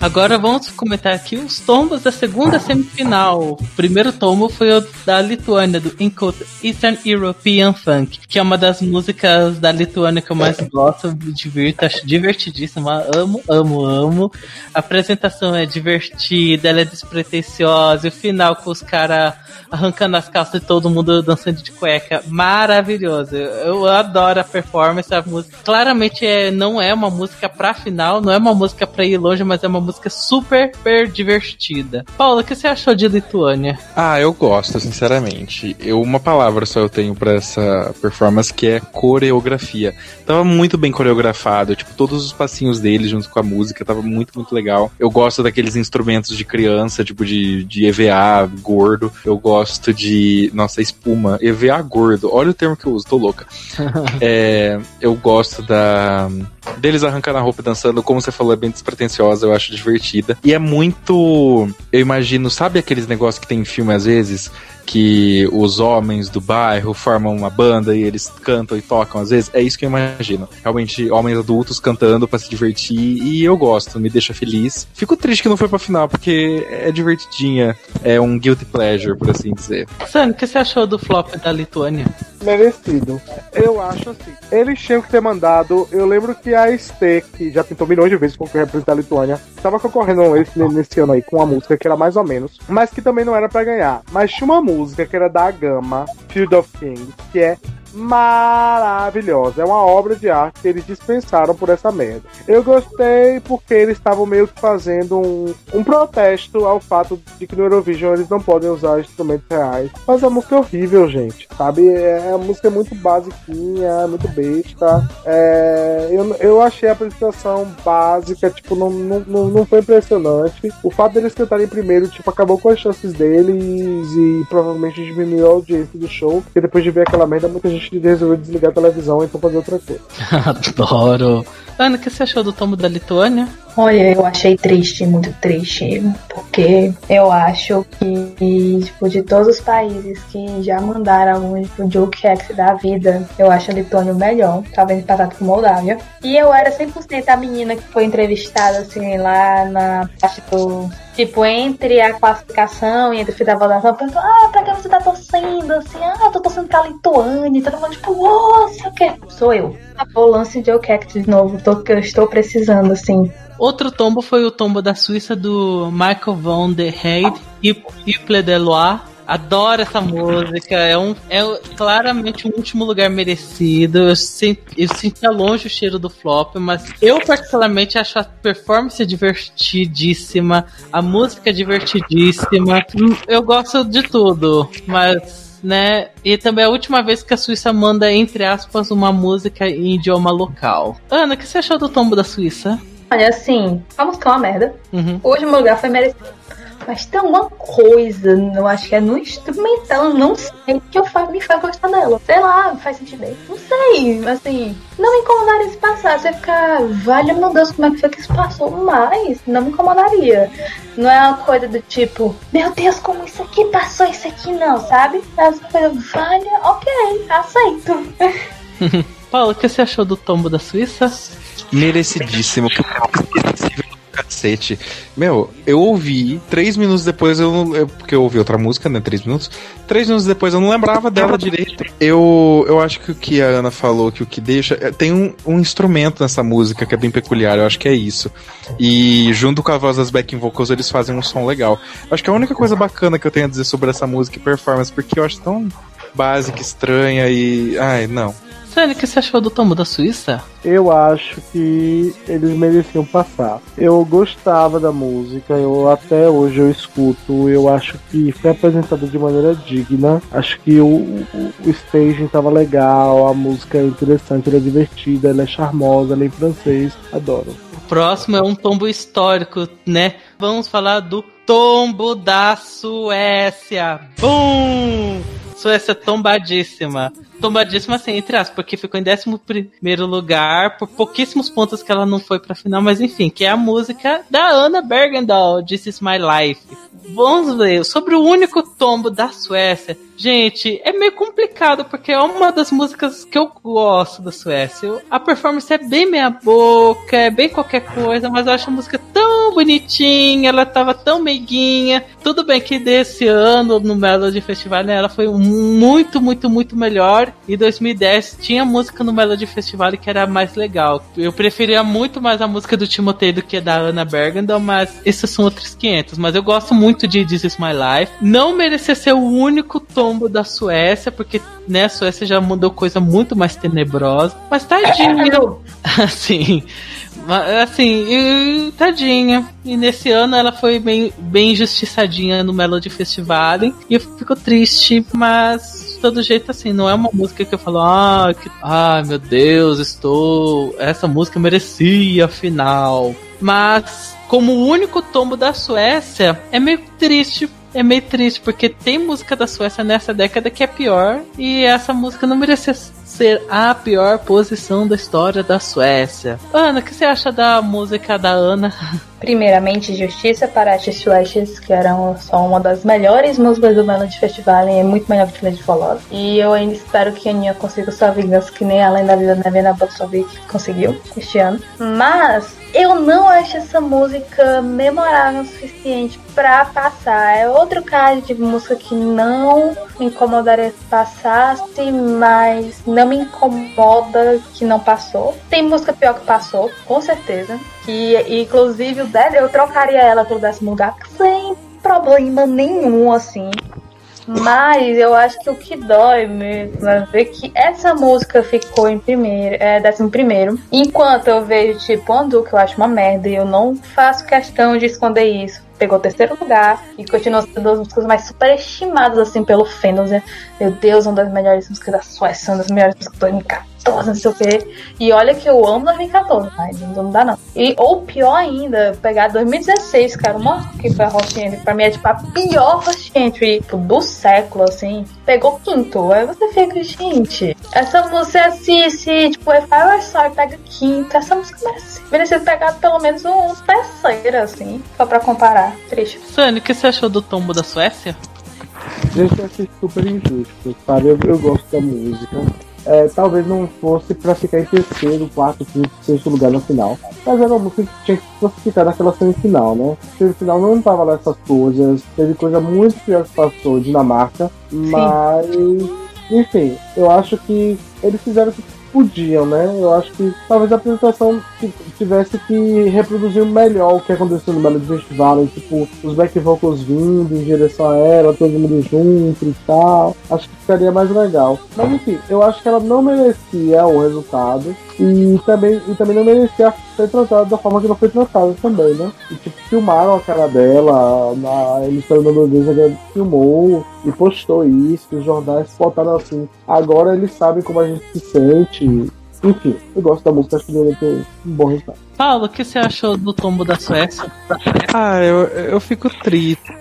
Agora vamos comentar aqui os tombos da segunda semifinal. O primeiro tombo foi o da Lituânia, do Encode Eastern European Funk, que é uma das músicas da Lituânia que eu mais gosto, me divirto, acho divertidíssima, amo, amo, amo. A apresentação é divertida, ela é despretensiosa, e o final com os caras arrancando as calças e todo mundo dançando de cueca, maravilhoso. Eu, eu adoro a performance, a música. Claramente é, não é uma música pra final, não é uma música pra ir longe, mas é uma música super, super divertida. Paula, o que você achou de Lituânia? Ah, eu gosto, sinceramente. Eu, uma palavra só eu tenho pra essa performance que é coreografia. Tava muito bem coreografado, tipo, todos os passinhos dele junto com a música, tava muito, muito legal. Eu gosto daqueles instrumentos de criança, tipo de, de EVA gordo. Eu gosto de. Nossa, espuma. EVA gordo. Olha o termo que eu uso, tô louca. É, eu gosto da. Deles arrancando a roupa e dançando, como você falou, é bem despretensiosa, eu acho divertida. E é muito. Eu imagino, sabe aqueles negócios que tem em filme às vezes? Que os homens do bairro formam uma banda e eles cantam e tocam às vezes. É isso que eu imagino. Realmente, homens adultos cantando para se divertir e eu gosto, me deixa feliz. Fico triste que não foi pra final, porque é divertidinha. É um guilty pleasure, por assim dizer. Sam, o que você achou do flop da Lituânia? Merecido. Eu acho assim. Eles tinham que ter mandado. Eu lembro que a ST, que já tentou milhões de vezes concorrer representar a Lituânia, estava concorrendo esse, nesse ano aí com uma música que era mais ou menos, mas que também não era para ganhar. Mas tinha uma música que era da Gama, Field of Kings, que é maravilhosa. É uma obra de arte que eles dispensaram por essa merda. Eu gostei porque eles estavam meio que fazendo um, um protesto ao fato de que no Eurovision eles não podem usar instrumentos reais. Mas a música é horrível, gente. Sabe? É, a música é muito basiquinha, muito besta. É, eu, eu achei a apresentação básica, tipo, não, não, não foi impressionante. O fato deles cantarem primeiro, tipo, acabou com as chances deles e provavelmente diminuiu a audiência do show. Porque depois de ver aquela merda, muita gente gente resolveu desligar a televisão e então fazer outra coisa. Adoro. Ana, o que você achou do tombo da Lituânia? Olha, eu achei triste, muito triste, porque eu acho que, tipo, de todos os países que já mandaram algum tipo, Joke X da vida, eu acho a Lituânia o melhor, talvez empatado com Moldávia. E eu era 100% a menina que foi entrevistada, assim, lá na parte do tipo, entre a classificação e entre o fim da votação, perguntou, ah, pra que você tá torcendo? Assim, ah, tô torcendo pra Lituânia. Todo mundo, tipo, nossa, o que? Sou eu. Acabou o lance de Cactus de novo, tô, que eu estou precisando, assim. Outro tombo foi o tombo da Suíça do Michael von der Heide e de Loire. Adoro essa música. É, um, é claramente um último lugar merecido. Eu, senti, eu sentia longe o cheiro do flop, mas eu particularmente acho a performance divertidíssima, a música divertidíssima. Eu gosto de tudo, mas né? E também é a última vez que a Suíça manda, entre aspas, uma música em idioma local. Ana, o que você achou do tombo da Suíça? Olha, assim, a música é uma merda. Uhum. Hoje o meu lugar foi merecido. Mas tem uma coisa, eu acho que é no instrumental, não sei que eu faço, me faz gostar dela. Sei lá, faz sentido aí. Não sei, assim, não me incomodaria se passasse. Você ficar, vale meu Deus, como é que foi que isso passou? Mas não me incomodaria. Não é uma coisa do tipo, meu Deus, como isso aqui passou, isso aqui não, sabe? É uma coisa, vale, ok, aceito. Paulo, o que você achou do tombo da Suíça? Merecidíssimo. Que cacete. Meu, eu ouvi, três minutos depois eu não. Eu, porque eu ouvi outra música, né? Três minutos. Três minutos depois eu não lembrava dela direito. Eu, eu acho que o que a Ana falou, que o que deixa. É, tem um, um instrumento nessa música que é bem peculiar, eu acho que é isso. E junto com a voz das backing vocals, eles fazem um som legal. Acho que a única coisa bacana que eu tenho a dizer sobre essa música e performance, porque eu acho tão básica, estranha e. Ai, não. Sani, o que você achou do tombo da Suíça? Eu acho que eles mereciam passar. Eu gostava da música, eu até hoje eu escuto, eu acho que foi apresentada de maneira digna. Acho que o, o, o staging estava legal, a música é interessante, ela é divertida, ela é charmosa, ela é em francês, adoro. O próximo é um tombo histórico, né? Vamos falar do tombo da Suécia. Bum! Suécia tombadíssima. Tombadíssima, assim, entre aspas, porque ficou em 11 lugar, por pouquíssimos pontos que ela não foi pra final, mas enfim, que é a música da Anna Bergendahl, This Is My Life. Vamos ver, sobre o único tombo da Suécia. Gente, é meio complicado, porque é uma das músicas que eu gosto da Suécia. A performance é bem meia boca, é bem qualquer coisa, mas eu acho a música tão bonitinha, ela tava tão meiguinha. Tudo bem que desse ano, no Melody Festival, né, ela foi muito, muito, muito melhor. E 2010 tinha música no Melody Festival que era mais legal. Eu preferia muito mais a música do Timotei do que da Anna Bergendal, mas esses são outros 500. Mas eu gosto muito de This Is My Life. Não merecia ser o único tombo da Suécia, porque né, a Suécia já mandou coisa muito mais tenebrosa. Mas tadinho. assim, assim, tadinha. E nesse ano ela foi bem, bem injustiçadinha no Melody Festival. E eu fico triste, mas de todo jeito, assim, não é uma música que eu falo, ah, que, ah meu Deus, estou. Essa música merecia final. Mas, como o único tombo da Suécia, é meio triste é meio triste, porque tem música da Suécia nessa década que é pior, e essa música não merecia ser a pior posição da história da Suécia. Ana, o que você acha da música da Ana? Primeiramente, Justiça para as Suécias, que eram só uma das melhores músicas do Melody Festival, e é muito melhor que Lady Follow. E eu ainda espero que a Aninha consiga sua vingança, que nem Além da Vida da Vena Bolsovic conseguiu este ano. Mas eu não acho essa música memorável o suficiente pra passar. É outro caso de música que não me incomodaria se passasse, mas não me incomoda que não passou. Tem música pior que passou, com certeza. Que inclusive o Dead, eu trocaria ela pelo décimo lugar sem problema nenhum, assim. Mas eu acho que o que dói mesmo é ver que essa música ficou em primeiro, é, décimo primeiro. Enquanto eu vejo, tipo, Andu, que eu acho uma merda, e eu não faço questão de esconder isso. Pegou terceiro lugar e continua sendo uma das músicas mais superestimadas, assim, pelo fandom. Meu Deus, uma das melhores músicas da Suécia, uma das melhores músicas do 2014, não sei o quê. E olha que eu amo 2014, mas não dá não. E, ou pior ainda, pegar 2016, cara, uma que foi a Host Entry, pra mim é tipo a pior Host Entry tipo, do século, assim. Pegou quinto. Aí você fica, gente, essa música se, se tipo, If I Were Sorry pega quinto, essa música merece, merecia pegar pelo menos um terceiro, assim, só pra comparar. Triste. Sani, o que você achou do tombo da Suécia? Gente, eu achei super injusto, sabe? Eu, eu gosto da música. É, talvez não fosse pra ficar em terceiro, quarto, quinto, sexto lugar no final. Mas era uma música que tinha que classificar naquela semifinal, né? Semifinal não tava lá essas coisas. Teve coisa muito pior que passou, Dinamarca. Mas, enfim, eu acho que eles fizeram o que podiam, né? Eu acho que talvez a apresentação tivesse que reproduzir melhor o que aconteceu no Melody Festival, tipo, os back vocals vindo em direção a ela, todo mundo junto e tal. Acho que ficaria mais legal. Mas enfim, eu acho que ela não merecia o resultado e também, e também não merecia ser tratada da forma que ela foi tratada também, né? E tipo, filmaram a cara dela, na emissora norueguesa que filmou e postou isso, os jornais botaram assim. Agora eles sabem como a gente se sente. Enfim, eu gosto da música, acho que deveria ter um bom resultado. Paulo, o que você achou do tombo da Suécia? Ah, eu, eu fico triste,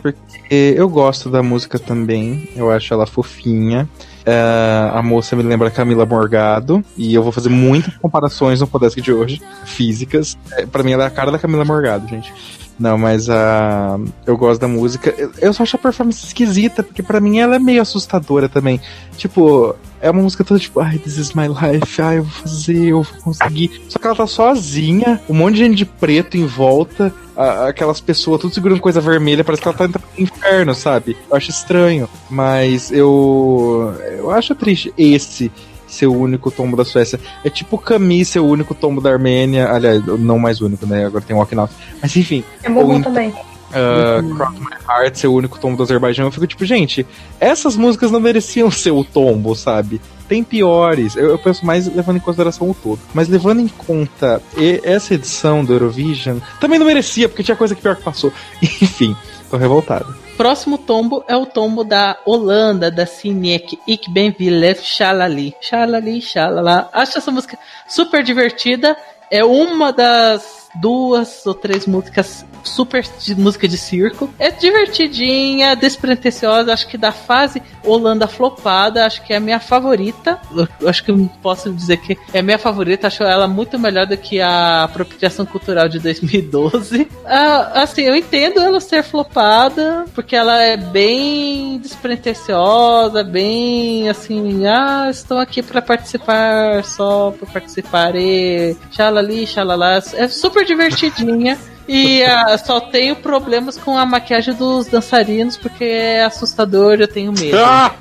porque eu gosto da música também, eu acho ela fofinha. É, a moça me lembra Camila Morgado, e eu vou fazer muitas comparações no podcast de hoje, físicas. É, pra mim ela é a cara da Camila Morgado, gente. Não, mas a eu gosto da música. Eu- só acho a performance esquisita, porque pra mim ela é meio assustadora também. Tipo, é uma música toda tipo, ai, this is my life, ai, eu vou fazer, eu vou conseguir. Só que ela tá sozinha, um monte de gente de preto em volta, aquelas pessoas tudo segurando coisa vermelha, parece que ela tá entrando no inferno, sabe? Eu acho estranho, mas eu eu acho triste esse ser o único tombo da Suécia. É tipo Camille ser o único tombo da Armênia, aliás, não mais único, né? Agora tem o Okinawa. Mas enfim, É bom então- também. uh, Cross My Heart ser o único tombo do Azerbaijão, eu fico tipo, gente, essas músicas não mereciam ser o tombo, sabe? Tem piores. Eu, eu penso mais levando em consideração o todo. Mas levando em conta e- essa edição do Eurovision, também não merecia, porque tinha coisa que pior que passou. Enfim, tô revoltado. Próximo tombo é o tombo da Holanda, da Sinek Ik Ben Villef Shalali. Shalali, Shalala. Acho essa música super divertida. É uma das duas ou três músicas super de música de circo. É divertidinha, despretensiosa. Acho que da fase Holanda flopada, acho que é a minha favorita. Eu acho que posso dizer que é a minha favorita. Acho ela muito melhor do que a apropriação cultural de 2012. Ah, assim, eu entendo ela ser flopada, porque ela é bem despretensiosa, bem assim, ah, estou aqui para participar só para participar e xalali, xalalá. É super divertidinha. E ah, só tenho problemas com a maquiagem dos dançarinos, porque é assustador, eu tenho medo. Ah!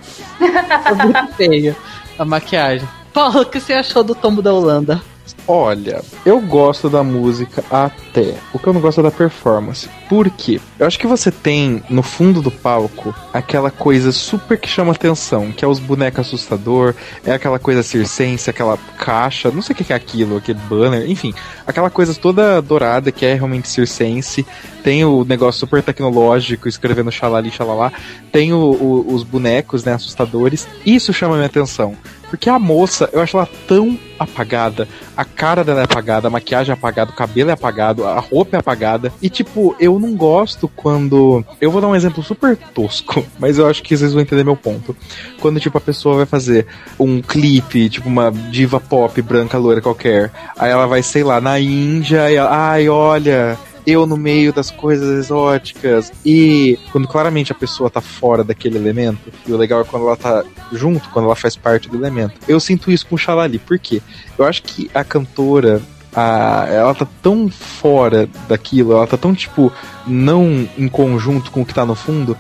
É muito feio a maquiagem. Paulo, o que você achou do tombo da Holanda? Olha, eu gosto da música até. O que eu não gosto é da performance. Por quê? Eu acho que você tem no fundo do palco aquela coisa super que chama atenção, que é os bonecos assustador, é aquela coisa circense, aquela caixa, não sei o que é aquilo, aquele banner, enfim, aquela coisa toda dourada que é realmente circense. Tem o negócio super tecnológico escrevendo xalali, xalalá. Tem o- o- os bonecos, né, assustadores. Isso chama minha atenção. Porque a moça, eu acho ela tão apagada. A cara dela é apagada, a maquiagem é apagada, o cabelo é apagado, a roupa é apagada. E, tipo, eu não gosto quando. Eu vou dar um exemplo super tosco, mas eu acho que vocês vão entender meu ponto. Quando, tipo, a pessoa vai fazer um clipe, tipo, uma diva pop branca loira qualquer. Aí ela vai, sei lá, na Índia e ela, ai, olha, eu no meio das coisas exóticas. E quando claramente a pessoa tá fora daquele elemento, e o legal é quando ela tá junto, quando ela faz parte do elemento. Eu sinto isso com o Xalali, por quê? Eu acho que a cantora. A, ela tá tão fora daquilo, ela tá tão, tipo, não em conjunto com o que tá no fundo,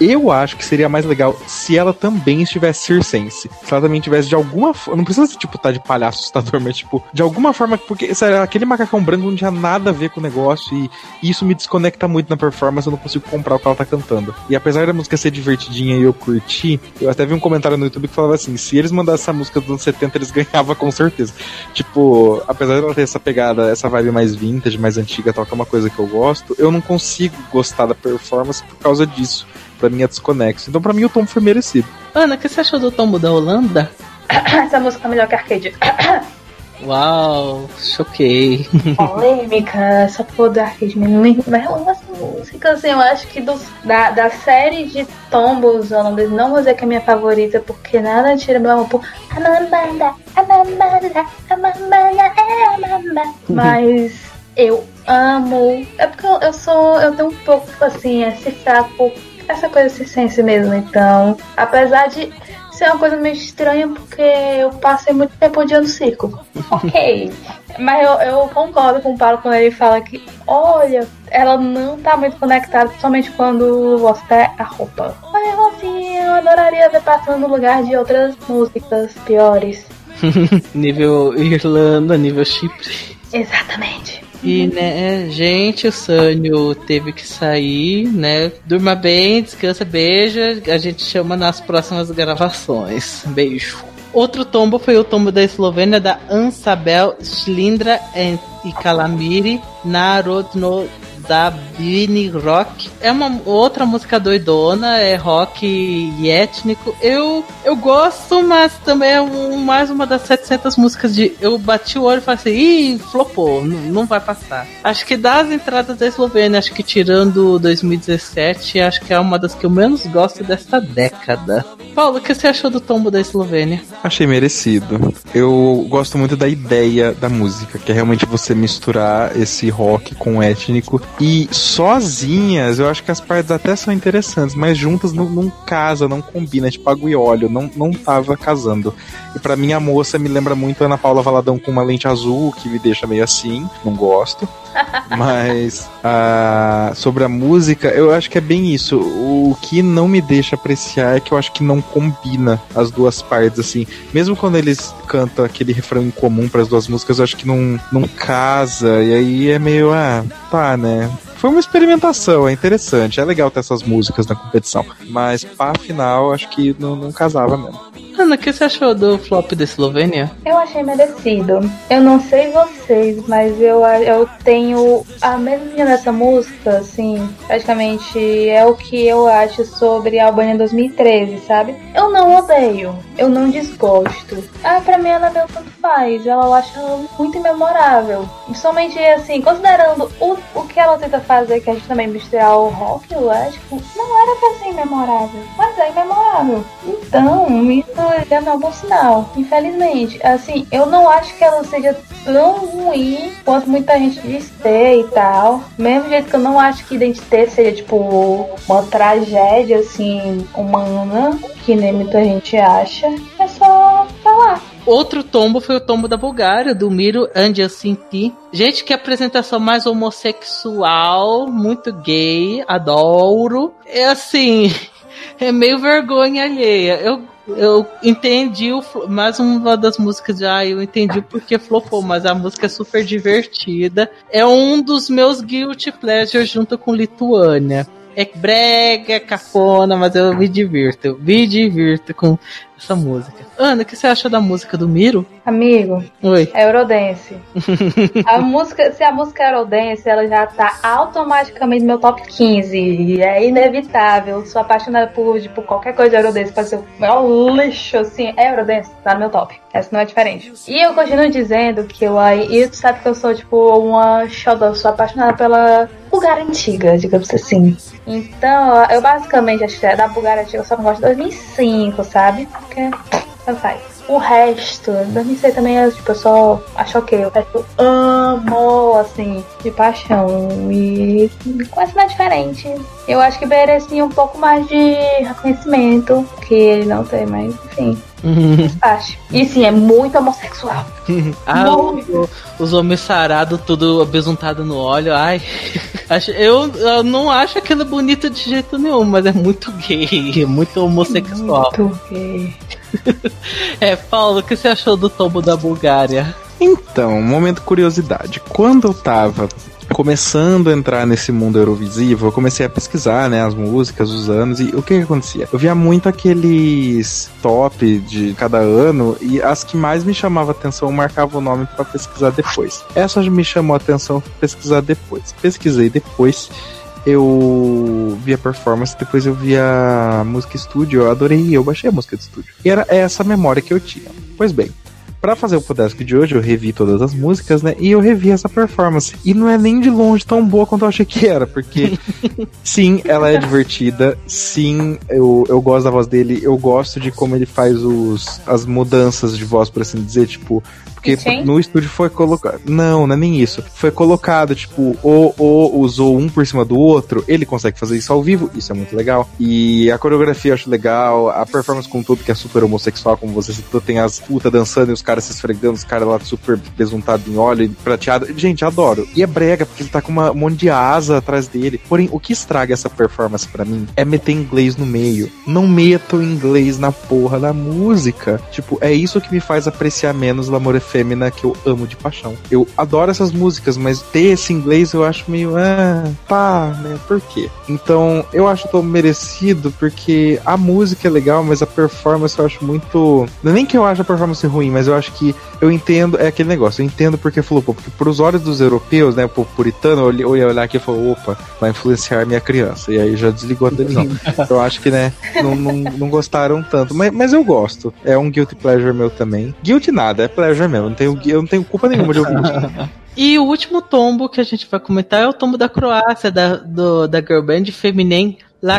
eu acho que seria mais legal se ela também estivesse circense. Se ela também tivesse de alguma forma. Não precisa, tipo, tá de palhaço assustador, mas, tipo, de alguma forma. Porque sabe, aquele macacão branco não tinha nada a ver com o negócio e, e isso me desconecta muito na performance. Eu não consigo comprar o que ela tá cantando. E apesar da música ser divertidinha e eu curti, eu até vi um comentário no YouTube que falava assim: se eles mandassem essa música dos anos 70, eles ganhavam com certeza. Tipo, apesar dela ter essa pegada, essa vibe mais vintage, mais antiga, tal, que é uma coisa que eu gosto, eu não consigo gostar da performance por causa disso pra mim é desconexo. Então pra mim o tombo foi merecido. Ana, o que você achou do tombo da Holanda? Essa música é melhor que Arcade. Uau, choquei. Polêmica, essa porra do Arcade Me mas essa música, assim, eu acho que dos, da, da série de tombos holandeses, não vou dizer que é minha favorita, porque nada tira meu amor por a mamada, a mamada, a mamada, é a mamada. Mas eu amo. É porque eu, eu sou. Eu tenho um pouco assim, esse fraco essa coisa circense mesmo. Então, apesar de ser uma coisa meio estranha, porque eu passei muito tempo odiando circo. ok. Mas eu, eu, concordo com o Paulo quando ele fala que, olha, ela não tá muito conectada, somente quando você é a roupa. Mas assim, eu adoraria ver passando no lugar de outras músicas piores. nível Irlanda, nível Chipre. Exatamente. E, né, gente, o Sânio teve que sair, né? Durma bem, descansa, beija. A gente chama nas próximas gravações. Beijo. Outro tombo foi o tombo da Eslovênia da Ansabel Slindra e Kalamiri Narodno da Bini Rock. É uma outra música doidona, é rock e étnico. Eu, eu gosto, mas também é um, mais uma das 700 músicas de. Eu bati o olho e falei assim: ih, flopou, não, não vai passar. Acho que das entradas da Eslovênia, acho que tirando 2017, acho que é uma das que eu menos gosto desta década. Paulo, o que você achou do tombo da Eslovênia? Achei merecido. Eu gosto muito da ideia da música, que é realmente você misturar esse rock com étnico e sozinhas, eu acho que as partes até são interessantes, mas juntas não, não casa, não combina, tipo água e óleo, não, não tava casando. E para mim a moça me lembra muito Ana Paula Valadão com uma lente azul, que me deixa meio assim, não gosto. Mas uh, sobre a música, eu acho que é bem isso. O que não me deixa apreciar é que eu acho que não combina as duas partes, assim. Mesmo quando eles cantam aquele refrão em comum para as duas músicas, eu acho que não, não casa. E aí é meio, ah, tá, né? Foi uma experimentação, é interessante, é legal ter essas músicas na competição. Mas para final, acho que não, não casava mesmo. Ana, o que você achou do flop da Eslovênia? Eu achei merecido. Eu não sei vocês, mas eu, eu tenho a mesma linha dessa música, assim, praticamente é o que eu acho sobre a Albânia 2013, sabe? Eu não odeio, eu não desgosto. Ah, pra mim ela meu tanto faz, eu acho ela muito memorável. Somente assim, considerando o, o que ela tenta fazer, que é justamente misturar o rock e o ético, não era pra ser memorável, mas é memorável. Então, isso não é um bom sinal, infelizmente. Assim, eu não acho que ela seja tão ruim quanto muita gente diz ter e tal. Mesmo jeito que eu não acho que Identité seja, tipo, uma tragédia, assim, humana, que nem muita gente acha. É só falar. Outro tombo foi o tombo da Bulgária, do Miro Angelsinti. Gente, que apresentação mais homossexual, muito gay, adoro. É assim, é meio vergonha alheia. Eu eu entendi o, mais uma das músicas já, ah, eu entendi porque flopou, mas a música é super divertida. É um dos meus guilty pleasures junto com Lituânia. É brega, é cafona, mas eu me divirto. Eu me divirto com essa música. Ana, o que você acha da música do Miro? Amigo, Oi. é Eurodance. a música, se a música é Eurodance, ela já tá automaticamente no meu top 15. E é inevitável. Sou apaixonada por, por qualquer coisa de Eurodance. Pode ser o maior lixo, assim. É Eurodance, tá no meu top. Essa não é diferente. E eu continuo dizendo que eu aí. E tu sabe que eu sou, tipo, uma xodó. Sou apaixonada pela Bulgária antiga, digamos assim. Então, eu basicamente acho que é da Bulgária antiga, eu só não gosto de 2005, sabe? Porque. Tanto faz. O resto, 2006 também, eu, tipo, eu só acho ok. O resto amo, assim, de paixão. E quase não é diferente. Eu acho que merecia um pouco mais de reconhecimento, que ele não tem, mas enfim. E sim, é muito homossexual. Ah, Muito. o- os homens sarados, tudo abesuntado no óleo. Ai, acho- eu, eu não acho aquilo bonito de jeito nenhum, mas é muito gay, é muito homossexual. Muito gay. É, Paulo, o que você achou do tombo da Bulgária? Então, momento curiosidade. Quando eu tava começando a entrar nesse mundo Eurovisivo, eu comecei a pesquisar, né, as músicas, os anos, e o que que acontecia? Eu via muito aqueles top de cada ano, e as que mais me chamavam atenção eu marcava o nome pra pesquisar depois. Essa me chamou atenção, pesquisar depois. Pesquisei depois, eu vi a performance, depois eu vi a música estúdio, eu adorei, eu baixei a música de estúdio. E era essa memória que eu tinha. Pois bem, Pra fazer o Podesk de hoje, eu revi todas as músicas, né? E eu revi essa performance. E não é nem de longe tão boa quanto eu achei que era, porque sim, ela é divertida, sim, eu, eu gosto da voz dele, eu gosto de como ele faz os, as mudanças de voz, por assim dizer, tipo. Porque Sim. no estúdio foi colocado. Não, não é nem isso. Foi colocado, tipo, ou, ou usou um por cima do outro, ele consegue fazer isso ao vivo, isso é muito legal. E a coreografia eu acho legal, a performance com tudo, que é super homossexual, como você citou, tem as putas dançando e os caras se esfregando, os caras lá super besuntados em óleo e prateado. Gente, adoro. E é brega, porque ele tá com uma, um monte de asa atrás dele. Porém, o que estraga essa performance pra mim é meter inglês no meio. Não meto inglês na porra da música. Tipo, é isso que me faz apreciar menos L'Amore Fêmea, que eu amo de paixão. Eu adoro essas músicas, mas ter esse inglês eu acho meio. Ah, pá, né? Por quê? Então, eu acho tão merecido porque a música é legal, mas a performance eu acho muito. Não é nem que eu acho a performance ruim, mas eu acho que eu entendo. É aquele negócio, eu entendo porque falou, pô, porque pros olhos dos europeus, né, o puritano, eu ia olhar aqui e falou, opa, vai influenciar minha criança. E aí já desligou a televisão. eu acho que, né, não, não, não gostaram tanto. Mas, mas eu gosto. É um guilty pleasure meu também. Guilty nada, é pleasure mesmo. Não tenho, eu não tenho culpa nenhuma de ouvir isso. E o último tombo que a gente vai comentar é o tombo da Croácia, da, do, da girl band Feminin La.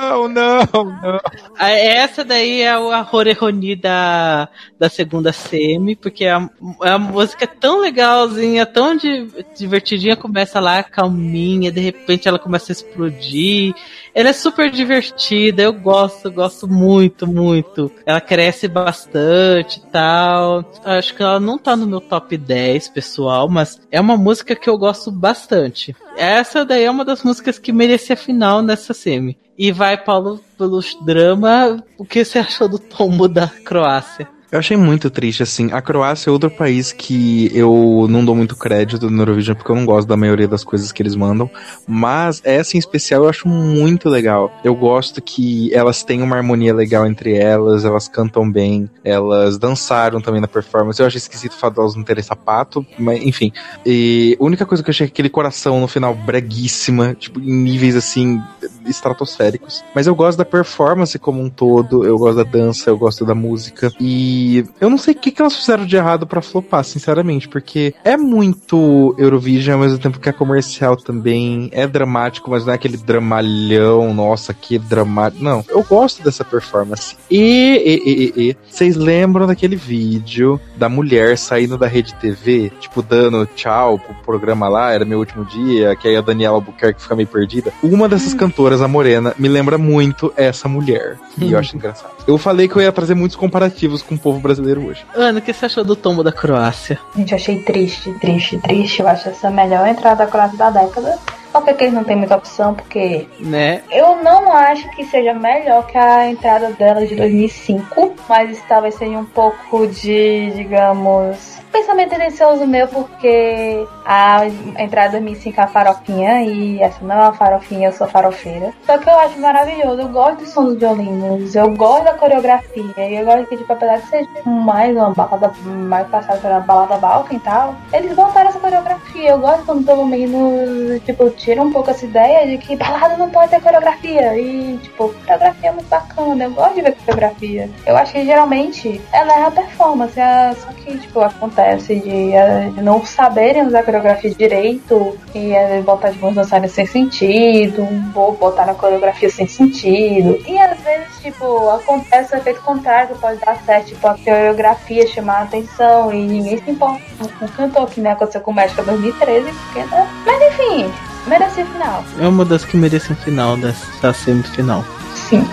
Não, não, não. Ah, Essa daí é a Horeroni da, da segunda semi, porque a, a música é tão legalzinha, tão di- divertidinha, começa lá calminha, de repente ela começa a explodir. Ela é super divertida, eu gosto, gosto muito, muito. Ela cresce bastante e tal. Acho que ela não tá no meu top 10, pessoal, mas é uma música que eu gosto bastante. Essa daí é uma das músicas que merecia final nessa semi. E vai, Paulo, pelo drama, o que você achou do tombo da Croácia? Eu achei muito triste, assim. A Croácia é outro país que eu não dou muito crédito no Eurovision, porque eu não gosto da maioria das coisas que eles mandam. Mas essa em especial eu acho muito legal. Eu gosto que elas têm uma harmonia legal entre elas, elas cantam bem, elas dançaram também na performance. Eu achei esquisito o fato de elas não terem sapato, mas enfim. E a única coisa que eu achei é aquele coração no final breguíssima, tipo, em níveis assim, estratosféricos. Mas eu gosto da performance como um todo, eu gosto da dança, eu gosto da música. E eu não sei o que, que elas fizeram de errado pra flopar, sinceramente, porque é muito Eurovision ao mesmo tempo que é comercial também. É dramático, mas não é aquele dramalhão, nossa, que dramático. Não, eu gosto dessa performance. E, e, e, e, e, vocês lembram daquele vídeo da mulher saindo da rede TV, tipo, dando tchau pro programa lá, era meu último dia, que aí a Daniela Albuquerque fica meio perdida. Uma dessas cantoras, a Morena, me lembra muito essa mulher. E eu acho engraçado. Eu falei que eu ia trazer muitos comparativos com o povo brasileiro hoje. Ana, o que você achou do tombo da Croácia? Gente, achei triste, triste, triste. Eu acho essa a melhor entrada da classe da década. Porque que eles não tem muita opção, porque Né? eu não acho que seja melhor que a entrada dela de 2005, mas isso talvez seja um pouco de, digamos, pensamento tendencioso meu, porque a entrada 2005 é a farofinha, e essa não é uma farofinha, eu sou farofeira. Só que eu acho maravilhoso, eu gosto do som dos violinos, eu gosto da coreografia, e eu gosto que, tipo, apesar de ser mais uma balada, mais passada pela balada Balkan e tal, eles voltaram essa coreografia. Eu gosto quando pelo menos, tipo, tira um pouco essa ideia de que balada não pode ter coreografia, e, tipo, coreografia é muito bacana, eu gosto de ver coreografia. Eu acho que geralmente ela é a performance, é, só que, tipo, acontece de, é, de não saberem usar coreografia direito e é, botar de mãos dançarem sem sentido, ou botar na coreografia sem sentido. E às vezes, tipo, acontece o efeito contrário, pode dar certo, tipo, a coreografia chamar a atenção e ninguém se importa com o cantor, que nem aconteceu com o México 2013, porque, né? Mas enfim, merece final. É uma das que merecem final dessa semifinal. Sim.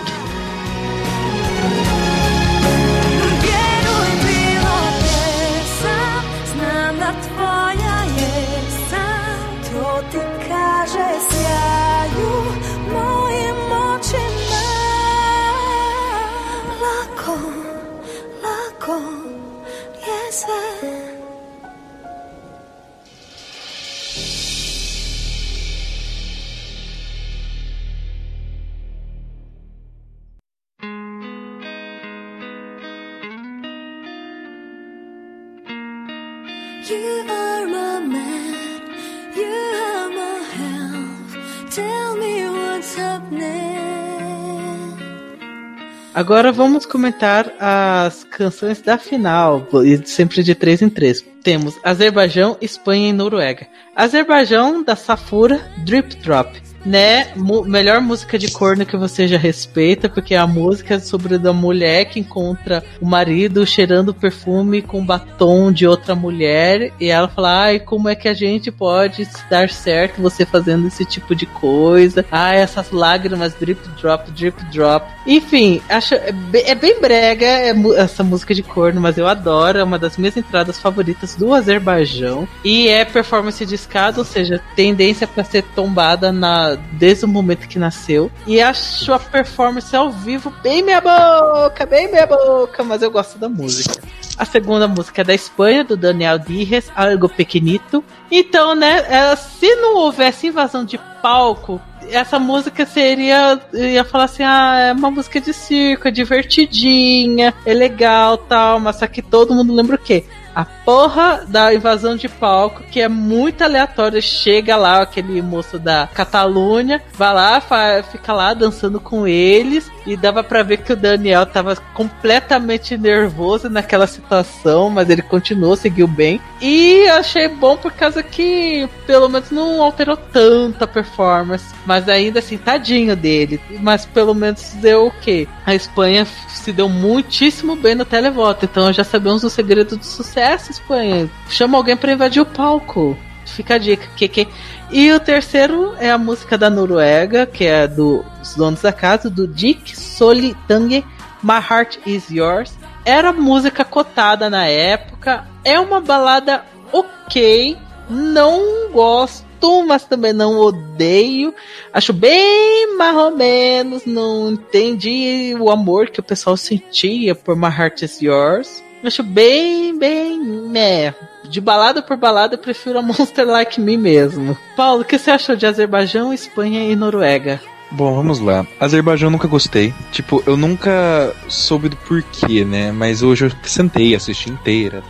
Agora vamos comentar as canções da final, sempre de 3 em 3. Temos Azerbaijão, Espanha e Noruega. Azerbaijão da Safura, Drip Drop né, melhor música de corno que você já respeita, porque é a música é sobre a mulher que encontra o marido cheirando perfume com batom de outra mulher e ela fala: "Ai, como é que a gente pode dar certo você fazendo esse tipo de coisa? Ai, essas lágrimas drip drop, drip drop". Enfim, acho é bem, é bem brega é, essa música de corno, mas eu adoro, é uma das minhas entradas favoritas do Azerbaijão e é performance de escada, ou seja, tendência para ser tombada na desde o momento que nasceu. E acho a performance ao vivo bem minha boca, bem minha boca, mas eu gosto da música. A segunda música é da Espanha, do Daniel Dires, Algo Pequenito. Então, né, é, se não houvesse invasão de palco, essa música seria. ia falar assim: ah, é uma música de circo, é divertidinha, é legal tal, mas só que todo mundo lembra o quê? a porra da invasão de palco, que é muito aleatória. Chega lá aquele moço da Catalunha, vai lá, fica lá dançando com eles, e dava para ver que o Daniel tava completamente nervoso naquela situação, mas ele continuou, seguiu bem. E achei bom por causa que pelo menos não alterou tanto a performance, mas ainda assim, tadinho dele. Mas pelo menos deu o quê? A Espanha se deu muitíssimo bem no televoto, então já sabemos o segredo do sucesso Espanha? Chama alguém para invadir o palco. Fica a dica. Que, que... E o terceiro é a música da Noruega, que é dos donos da casa, do Dick Solitang, My Heart Is Yours. Era música cotada na época. É uma balada ok. Não gosto, mas também não odeio. Acho bem mais. Não entendi o amor que o pessoal sentia por My Heart Is Yours. Acho bem, bem, né. De balada por balada, eu prefiro a Monster Like Me mesmo. Paulo, o que você achou de Azerbaijão, Espanha e Noruega? Bom, vamos lá. Azerbaijão eu nunca gostei. Tipo, eu nunca soube do porquê, né? Mas hoje eu sentei, assisti inteira.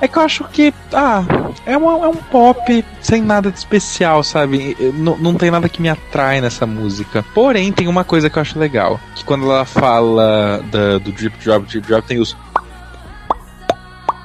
É que eu acho que, ah, é, uma, é um pop sem nada de especial, sabe? Não, não tem nada que me atrai nessa música. Porém, tem uma coisa que eu acho legal. Que quando ela fala da, do Drip Drop, Drip Drop, tem os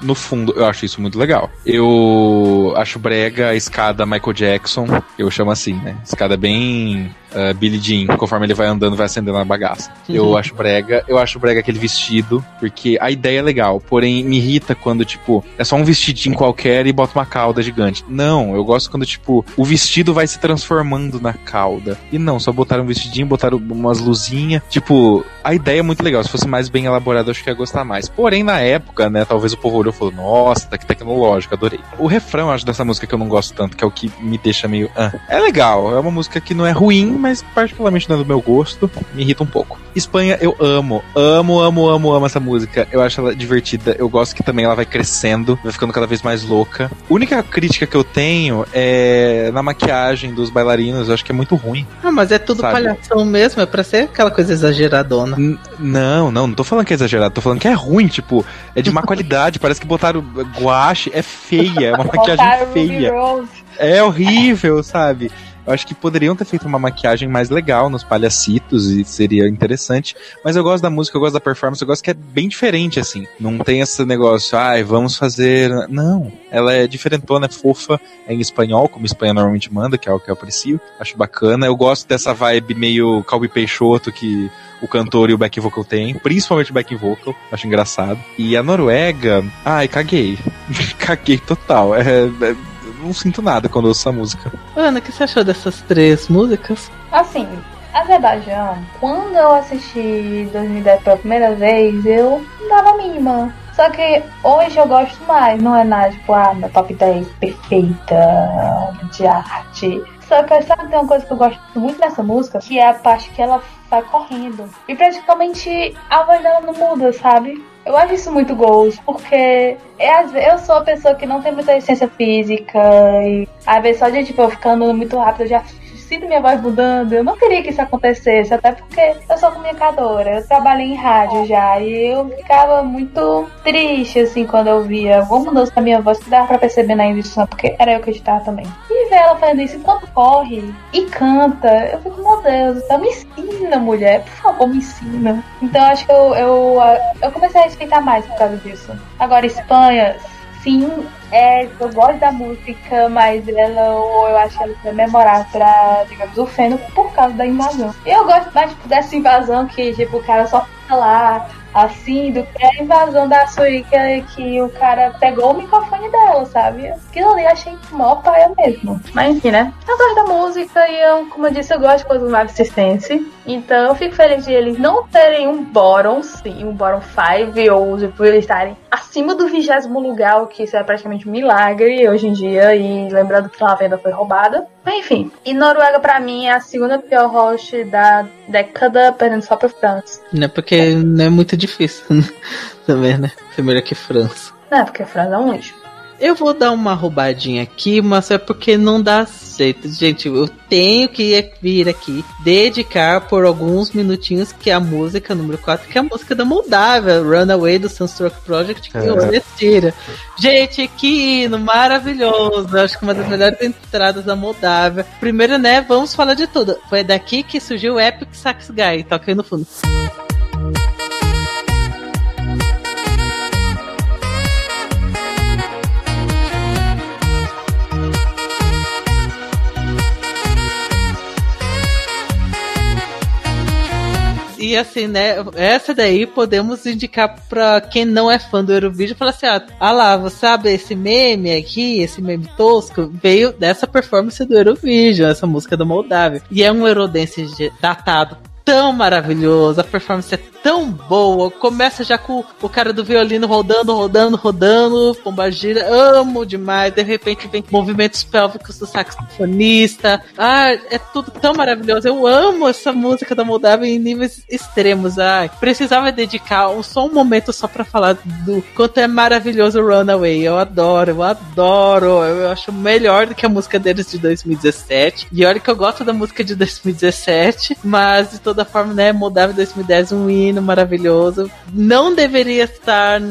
no fundo, eu acho isso muito legal. Eu acho brega a escada Michael Jackson, eu chamo assim, né? Escada bem uh, Billy Jean, conforme ele vai andando, vai acendendo a bagaça. Uhum. Eu acho brega, eu acho brega aquele vestido, porque a ideia é legal, porém me irrita quando, tipo, é só um vestidinho qualquer e bota uma cauda gigante. Não, eu gosto quando, tipo, o vestido vai se transformando na cauda. E não, só botaram um vestidinho, botaram umas luzinhas. Tipo, a ideia é muito legal. Se fosse mais bem elaborado, eu acho que ia gostar mais. Porém, na época, né, talvez o povo olhou e falou, nossa, tá que tecnológico, adorei. O refrão, acho, dessa música que eu não gosto tanto, que é o que me deixa meio. Ah. É legal, é uma música que não é ruim, mas particularmente não é do meu gosto, me irrita um pouco. Espanha, eu amo. Amo, amo, amo, amo essa música. Eu acho ela divertida. Eu gosto que também ela vai crescendo, vai ficando cada vez mais louca. A única crítica que eu tenho é na maquiagem dos bailarinos. Eu acho que é muito ruim. Ah, mas é tudo Sabe? palhação mesmo, é pra ser aquela coisa exageradona. N- não, não, não tô falando que é exagerado. Tô falando que é ruim, tipo, é de má qualidade. Parece que botaram guache. É feia, é uma maquiagem feia. É horrível, sabe? Eu acho que poderiam ter feito uma maquiagem mais legal nos palhacitos e seria interessante. Mas eu gosto da música, eu gosto da performance, eu gosto que é bem diferente, assim. Não tem esse negócio, ai, vamos fazer. Não. Ela é diferentona, é fofa, é em espanhol, como Espanha normalmente manda, que é o que eu aprecio. Acho bacana. Eu gosto dessa vibe meio Calbi Peixoto que o cantor e o back vocal têm, principalmente o back vocal, acho engraçado. E a Noruega, ai, caguei. caguei total. É, é- não sinto nada quando ouço essa música. Ana, o que você achou dessas três músicas? Assim, Azerbaijão, quando eu assisti 2010 pela primeira vez, eu não dava a mínima. Só que hoje eu gosto mais, não é nada tipo, ah, meu top 10 perfeita de arte. Só que sabe que tem uma coisa que eu gosto muito dessa música, que é a parte que ela vai correndo. E praticamente a voz dela não muda, sabe? Eu acho isso muito goals, porque é, eu sou a pessoa que não tem muita essência física e às vezes só de tipo, eu ficando muito rápido eu já sinto minha voz mudando. Eu não queria que isso acontecesse, até porque eu sou comunicadora, eu trabalhei em rádio já e eu ficava muito triste assim quando eu via alguma mudança na minha voz que dava pra perceber na edição, porque era eu que editava também. E ver ela fazendo isso enquanto corre e canta, eu fico, meu Deus, então me ensina, mulher, por favor, me ensina. Então acho que eu, eu, eu comecei a respeitar mais por causa disso. Agora, Espanha, sim, é, eu gosto da música, mas ela, eu acho que ela foi memorável pra, digamos, o Feno por causa da invasão. Eu gosto mais tipo, dessa invasão que, tipo, o cara só fica lá, assim, do que a invasão da Suíca que o cara pegou o microfone dela, sabe? Aquilo ali achei mó paia mesmo. Mas enfim, né? Eu gosto da música e eu, como eu disse, eu gosto de coisas mais Resistance. Então eu fico feliz de eles não terem um bottom, sim, um bottom 5, ou tipo, eles estarem acima do vigésimo lugar, o que isso é praticamente um milagre hoje em dia. E lembrando que a venda foi roubada. Mas enfim. E Noruega, pra mim, é a segunda pior host da década, perdendo só pra France. Né, porque não é muito difícil né? também, né? Primeiro que França. Não, porque a France é um lixo. Eu vou dar uma roubadinha aqui, mas é porque não dá jeito. Gente, eu tenho que vir aqui dedicar por alguns minutinhos que a música número 4, que é a música da Moldávia, Runaway do Sunstroke Project, que É. eu retira. Gente, que hino maravilhoso. Acho que uma das melhores entradas da Moldávia. Primeiro, né, vamos falar de tudo. Foi daqui que surgiu o Epic Sax Guy, toca aí no fundo. E assim, né? Essa daí podemos indicar pra quem não é fã do Eurovision falar assim: ah, ah lá, você sabe, esse meme aqui, esse meme tosco, veio dessa performance do Eurovision, essa música da Moldávia. E é um Eurodance datado tão maravilhoso, a performance é tão boa. Começa já com o cara do violino rodando, rodando, rodando, pomba gira, amo demais. De repente vem movimentos pélvicos do saxofonista. Ah, é tudo tão maravilhoso. Eu amo essa música da Moldávia em níveis extremos. Ai, precisava dedicar só um momento só pra falar do quanto é maravilhoso Runaway. Eu adoro, eu adoro. Eu acho melhor do que a música deles de 2017. E olha que eu gosto da música de 2017, mas de toda forma, né, Moldávia 2010 um hino maravilhoso. Não deveria estar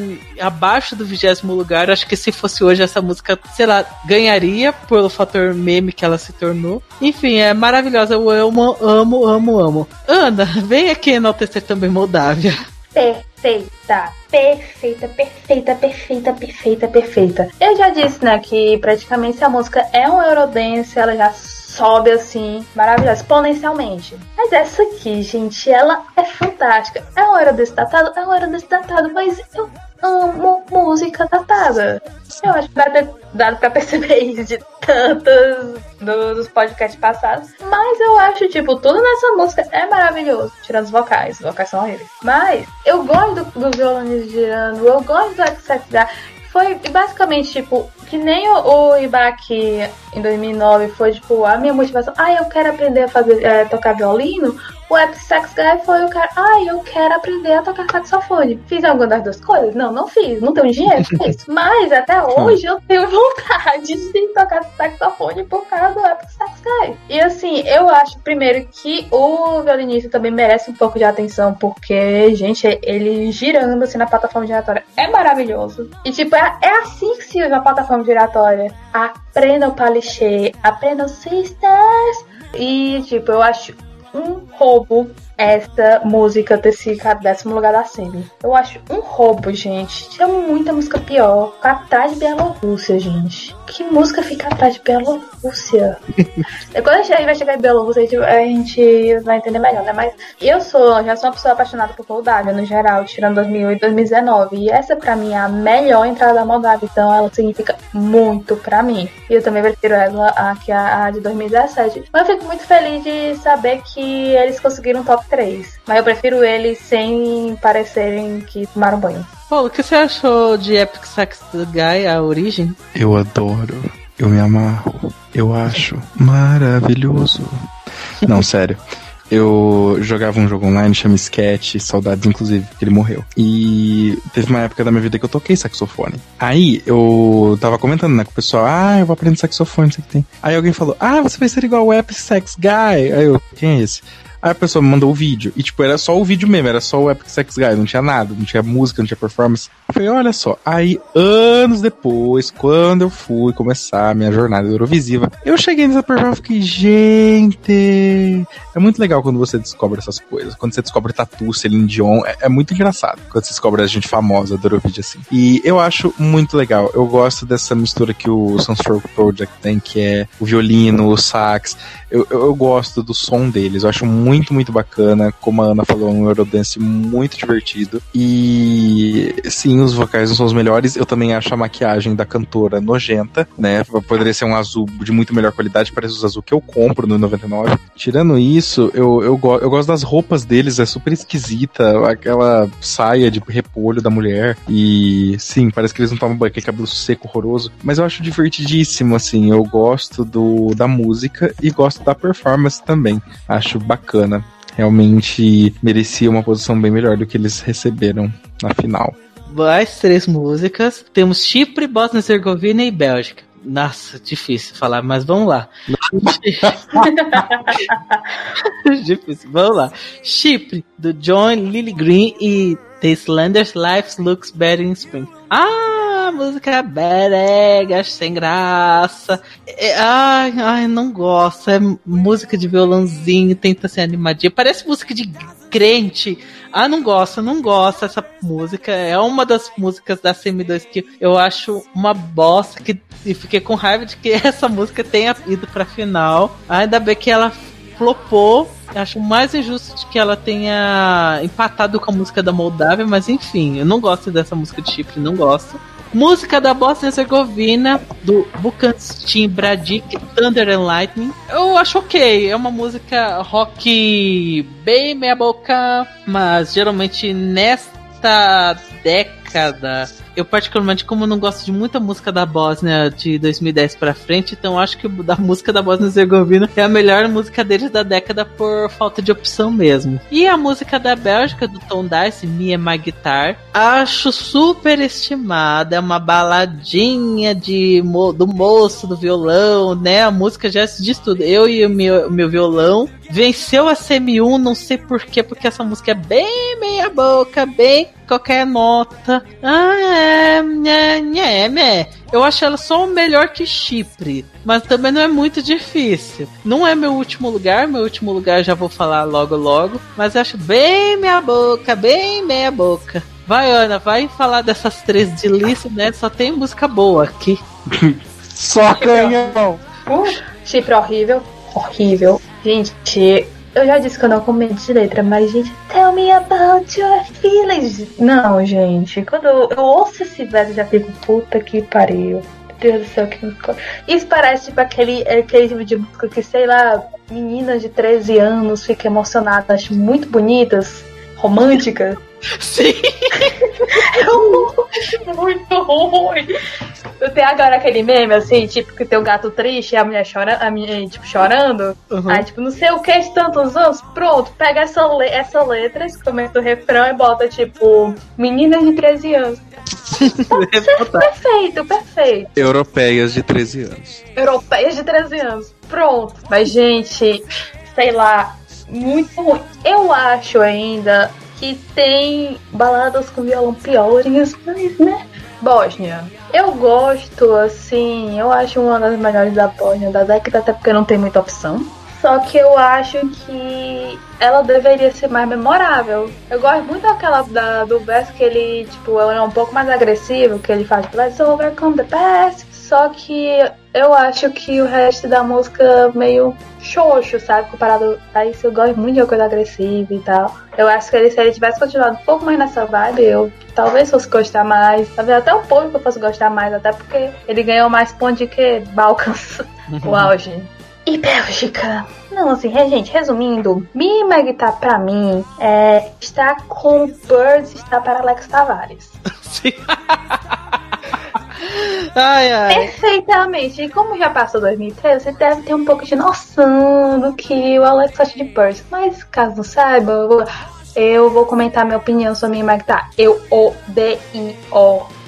abaixo do vigésimo lugar. Acho que se fosse hoje essa música, sei lá, ganharia pelo fator meme que ela se tornou. Enfim, é maravilhosa. Eu amo, amo, amo, amo. Ana, vem aqui enaltecer também Moldávia. Perfeita, perfeita, perfeita, perfeita, perfeita, perfeita. Eu já disse, né, que praticamente a música é um Eurodance, ela já sobe assim, maravilhosa, exponencialmente. Mas essa aqui, gente, ela é fantástica. É um Eurodance datado? É um Eurodance datado, mas eu amo música datada. Eu acho que dá ter dado pra perceber isso de tantos dos podcasts passados. Mas eu acho, tipo, tudo nessa música é maravilhoso. Tirando os vocais. Os vocais são horríveis. Mas eu gosto do, dos violões girando. Eu gosto do X-Sex Foi basicamente, tipo, que nem o, o Ibaki em 2009 foi, tipo, a minha motivação. Ah, eu quero aprender a fazer, é, tocar violino. O Epic Sax Guy foi o cara, ah, eu quero aprender a tocar saxofone. Fiz alguma das duas coisas? Não, não fiz. Não tenho dinheiro pra isso. Mas até hoje eu tenho vontade de tocar saxofone por causa do Epic Sax Guy. E assim, eu acho, primeiro, que o violinista também merece um pouco de atenção, porque, gente, ele girando assim na plataforma giratória é maravilhoso. E tipo, é, é assim que se usa a plataforma giratória. Aprendam palichê, aprendam sisters. E, tipo, eu acho um roubo essa música ter ficado décimo lugar da Semi. Eu acho um roubo, gente. Tinha muita música pior. Ficar atrás de Bielorrússia, gente. Que música fica atrás de Bielorrússia? Quando a gente vai chegar em Bielorrússia, a gente vai entender melhor, né? Mas eu sou, já sou uma pessoa apaixonada por Moldávia, no geral, tirando 2008 e 2019. E essa, pra mim, é a melhor entrada da Moldávia. Então, ela significa muito pra mim. E eu também prefiro ela aqui a, a de 2017. Mas eu fico muito feliz de saber que eles conseguiram top 3. Mas eu prefiro eles sem parecerem que tomaram banho. Paulo, o que você achou de Epic Sax Guy, a origem? Eu adoro. Eu me amarro. Eu acho maravilhoso. Não, sério. Eu jogava um jogo online, chama Sketch, saudades inclusive, porque ele morreu. E teve uma época da minha vida que eu toquei saxofone. Aí eu tava comentando, né, com o pessoal, ah, eu vou aprender saxofone, não sei o que tem. Aí alguém falou, ah, você vai ser igual o Epic Sax Guy. Aí eu, quem é esse? Aí a pessoa me mandou o vídeo. E, tipo, era só o vídeo mesmo, era só o Epic Sex Guy, não tinha nada, não tinha música, não tinha performance. Eu falei, olha só. Aí, anos depois, quando eu fui começar a minha jornada Eurovisiva, eu cheguei nessa performance e fiquei, gente. É muito legal quando você descobre essas coisas. Quando você descobre Tatu, Celine Dion, é, é muito engraçado. Quando você descobre a gente famosa do Eurovision, assim. E eu acho muito legal. Eu gosto dessa mistura que o Sunstroke Project tem, que é o violino, o sax. Eu, eu, eu gosto do som deles. Eu acho muito, muito bacana. Como a Ana falou, é um Eurodance muito divertido. E sim, os vocais não são os melhores. Eu também acho a maquiagem da cantora nojenta, né? Poderia ser um azul de muito melhor qualidade, parece os azul que eu compro no 99. Tirando isso, eu, eu, go eu gosto das roupas deles, é super esquisita. Aquela saia de repolho da mulher. E sim, parece que eles não tomam banho, aquele cabelo seco, horroroso. Mas eu acho divertidíssimo, assim. Eu gosto do, da música e gosto da performance também. Acho bacana. Realmente merecia uma posição bem melhor do que eles receberam na final. Mais três músicas. Temos Chipre, Bósnia Herzegovina e Bélgica. Nossa, difícil falar, mas vamos lá. difícil, vamos lá. Chipre, do John Lily Green e The Slender's Life Looks Better in Spring. Ah, música berega, sem graça. É, ai, ai, não gosto. É música de violãozinho, tenta ser animadinha. Parece música de crente. Ah, não gosto, não gosto dessa música. É uma das músicas da CM2 que eu acho uma bosta. Que, e fiquei com raiva de que essa música tenha ido pra final. Ainda bem que ela flopou. Acho mais injusto de que ela tenha empatado com a música da Moldávia, mas enfim, eu não gosto dessa música de Chipre, não gosto. Música da Bosnia Herzegovina, do Bukanstin Bradik, Thunder and Lightning. Eu acho ok, é uma música rock bem meia boca, mas geralmente nesta década eu particularmente, como não gosto de muita música da Bósnia de 2010 pra frente, então acho que da música da Bósnia Herzegovina é a melhor música deles da década por falta de opção mesmo. E a música da Bélgica, do Tom Dice, Me and My Guitar, acho super estimada, é uma baladinha de, do moço, do violão, né? A música já se diz tudo. Eu e o meu, meu violão venceu a CM1, não sei porquê, porque essa música é bem meia boca, bem qualquer nota. Ah, é, é, é, é. Eu acho ela só melhor que Chipre, mas também não é muito difícil. Não é meu último lugar, meu último lugar já vou falar logo logo, mas acho bem meia boca, bem meia boca. Vai, Ana, vai falar dessas três de lista, né? Só tem música boa aqui. Só canhão. Uh, Chipre horrível, horrível. Gente, eu já disse que eu não comento de letra, mas, gente, tell me about your feelings. Não, gente, quando eu, ouço esse verso, já fico, puta que pariu. Deus do céu, que Isso parece tipo aquele, aquele tipo de música que, sei lá, meninas de 13 anos ficam emocionadas, muito bonitas, românticas. Sim. é muito ruim. Eu tenho agora aquele meme, assim, tipo, que tem o gato triste e a mulher chora, a minha, tipo, chorando. Uhum. Aí, tipo, não sei o que de tantos anos. Pronto, pega essa, le essa letra, comenta o refrão e bota, tipo, meninas de 13 anos. perfeito, perfeito. Europeias de 13 anos. Europeias de 13 anos. Pronto. Mas, gente, sei lá, muito ruim. Eu acho ainda que tem baladas com violão piores, mas, né? Bósnia. Eu gosto, assim, eu acho uma das melhores da Bósnia da década, até porque não tem muita opção. Só que eu acho que ela deveria ser mais memorável. Eu gosto muito daquela da, do verso que ele, tipo, é um pouco mais agressivo, que ele faz, let's overcome the past. Só que eu acho que o resto da música meio xoxo, sabe? Comparado a isso, eu gosto muito de uma coisa agressiva e tal. Eu acho que ele, se ele tivesse continuado um pouco mais nessa vibe, eu talvez fosse gostar mais. Talvez até um pouco que eu fosse gostar mais, até porque ele ganhou mais pontos de que Balkans, o auge. E Bélgica. Não, assim, gente, resumindo, Mima Guitar pra mim é, está com Birds, está para Alex Tavares. Sim. Ai, ai. Perfeitamente. E como já passou 2013, você deve ter um pouco de noção do que o Alex acha de Birds. Mas caso não saiba, eu vou, eu vou comentar minha opinião sobre Guitar. Eu odeio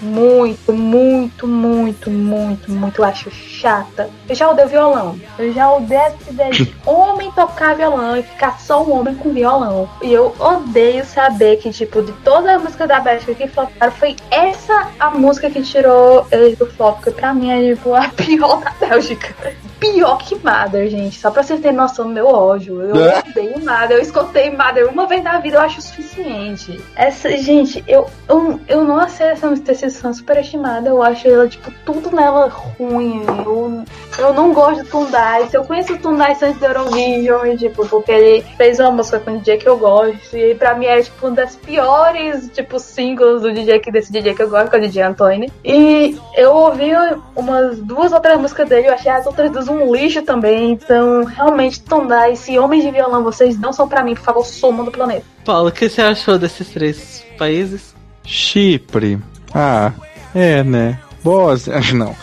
muito, muito, muito, muito, muito acho chata. Eu já odeio violão. Eu já odeio essa homem tocar violão e ficar só um homem com violão. E eu odeio saber que, tipo, de toda a música da Bélgica que floparam, foi essa a música que tirou eles do flop, porque pra mim é, tipo, a pior da Bélgica. Pior que Mother, gente. Só pra vocês terem noção do meu ódio. Eu odeio Mother. Eu escutei Mother uma vez na vida, eu acho o suficiente. Essa, gente, eu, eu, eu não aceito essa música são superestimada. Eu acho ela, tipo, tudo nela ruim. Eu, eu não gosto do Tundai. Eu conheço o Tundai antes do Eurovision, e, tipo, porque ele fez uma música com um DJ que eu gosto. E pra mim é, tipo, uma das piores, tipo, singles do DJ que, desse DJ que eu gosto, que é o DJ Antônio. E eu ouvi umas duas outras músicas dele, eu achei as outras duas um lixo também. Então, realmente, Tundai, se homens de violão vocês não são pra mim, por favor, somam do planeta. Paulo, o que você achou desses três países? Chipre. Ah, é, né? Bósnia, não.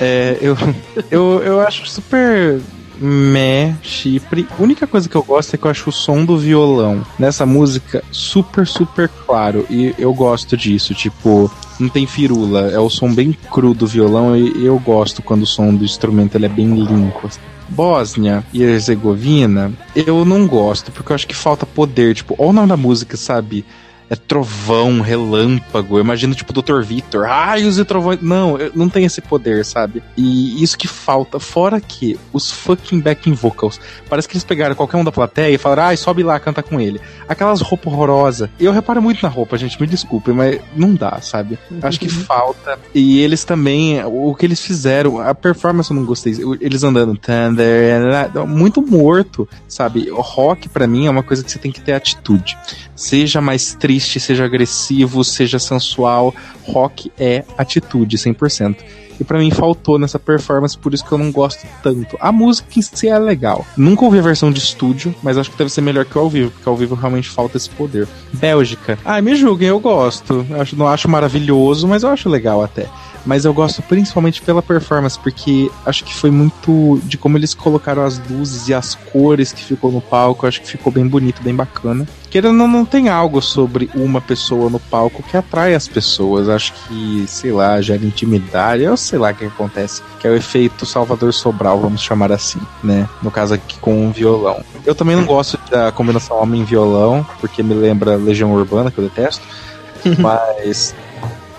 É, eu, eu, eu acho super meh, Chipre. A única coisa que eu gosto é que eu acho o som do violão nessa música super, super claro. E eu gosto disso. Tipo, não tem firula. É o som bem cru do violão e eu gosto quando o som do instrumento ele é bem limpo. Bósnia e Herzegovina, eu não gosto, porque eu acho que falta poder. Tipo, olha o nome da música, sabe? É trovão, relâmpago. Eu imagino, tipo, Dr. Victor, raios e trovões. Não, não tem esse poder, sabe? E isso que falta. Fora que os fucking backing vocals. Parece que eles pegaram qualquer um da plateia e falaram, ai, sobe lá, canta com ele. Aquelas roupas horrorosas. Eu reparo muito na roupa, gente, me desculpe, mas não dá, sabe? Acho que falta. E eles também, o que eles fizeram, a performance eu não gostei. Eles andando, thunder, muito morto, sabe? O rock, para mim, é uma coisa que você tem que ter atitude. Seja mais triste, seja agressivo, seja sensual, rock é atitude 100%. E para mim faltou nessa performance, por isso que eu não gosto tanto. A música em si é legal. Nunca ouvi a versão de estúdio, mas acho que deve ser melhor que o ao vivo, porque ao vivo realmente falta esse poder. Bélgica. Ah, me julguem, eu gosto. Eu não acho maravilhoso, mas eu acho legal até mas eu gosto principalmente pela performance, porque acho que foi muito de como eles colocaram as luzes e as cores que ficou no palco, acho que ficou bem bonito, bem bacana. Querendo não, não tem algo sobre uma pessoa no palco que atrai as pessoas, acho que, sei lá, gera intimidade, eu sei lá o que acontece, que é o efeito Salvador Sobral, vamos chamar assim, né? No caso aqui com um violão. Eu também não gosto da combinação homem-violão, porque me lembra Legião Urbana, que eu detesto, mas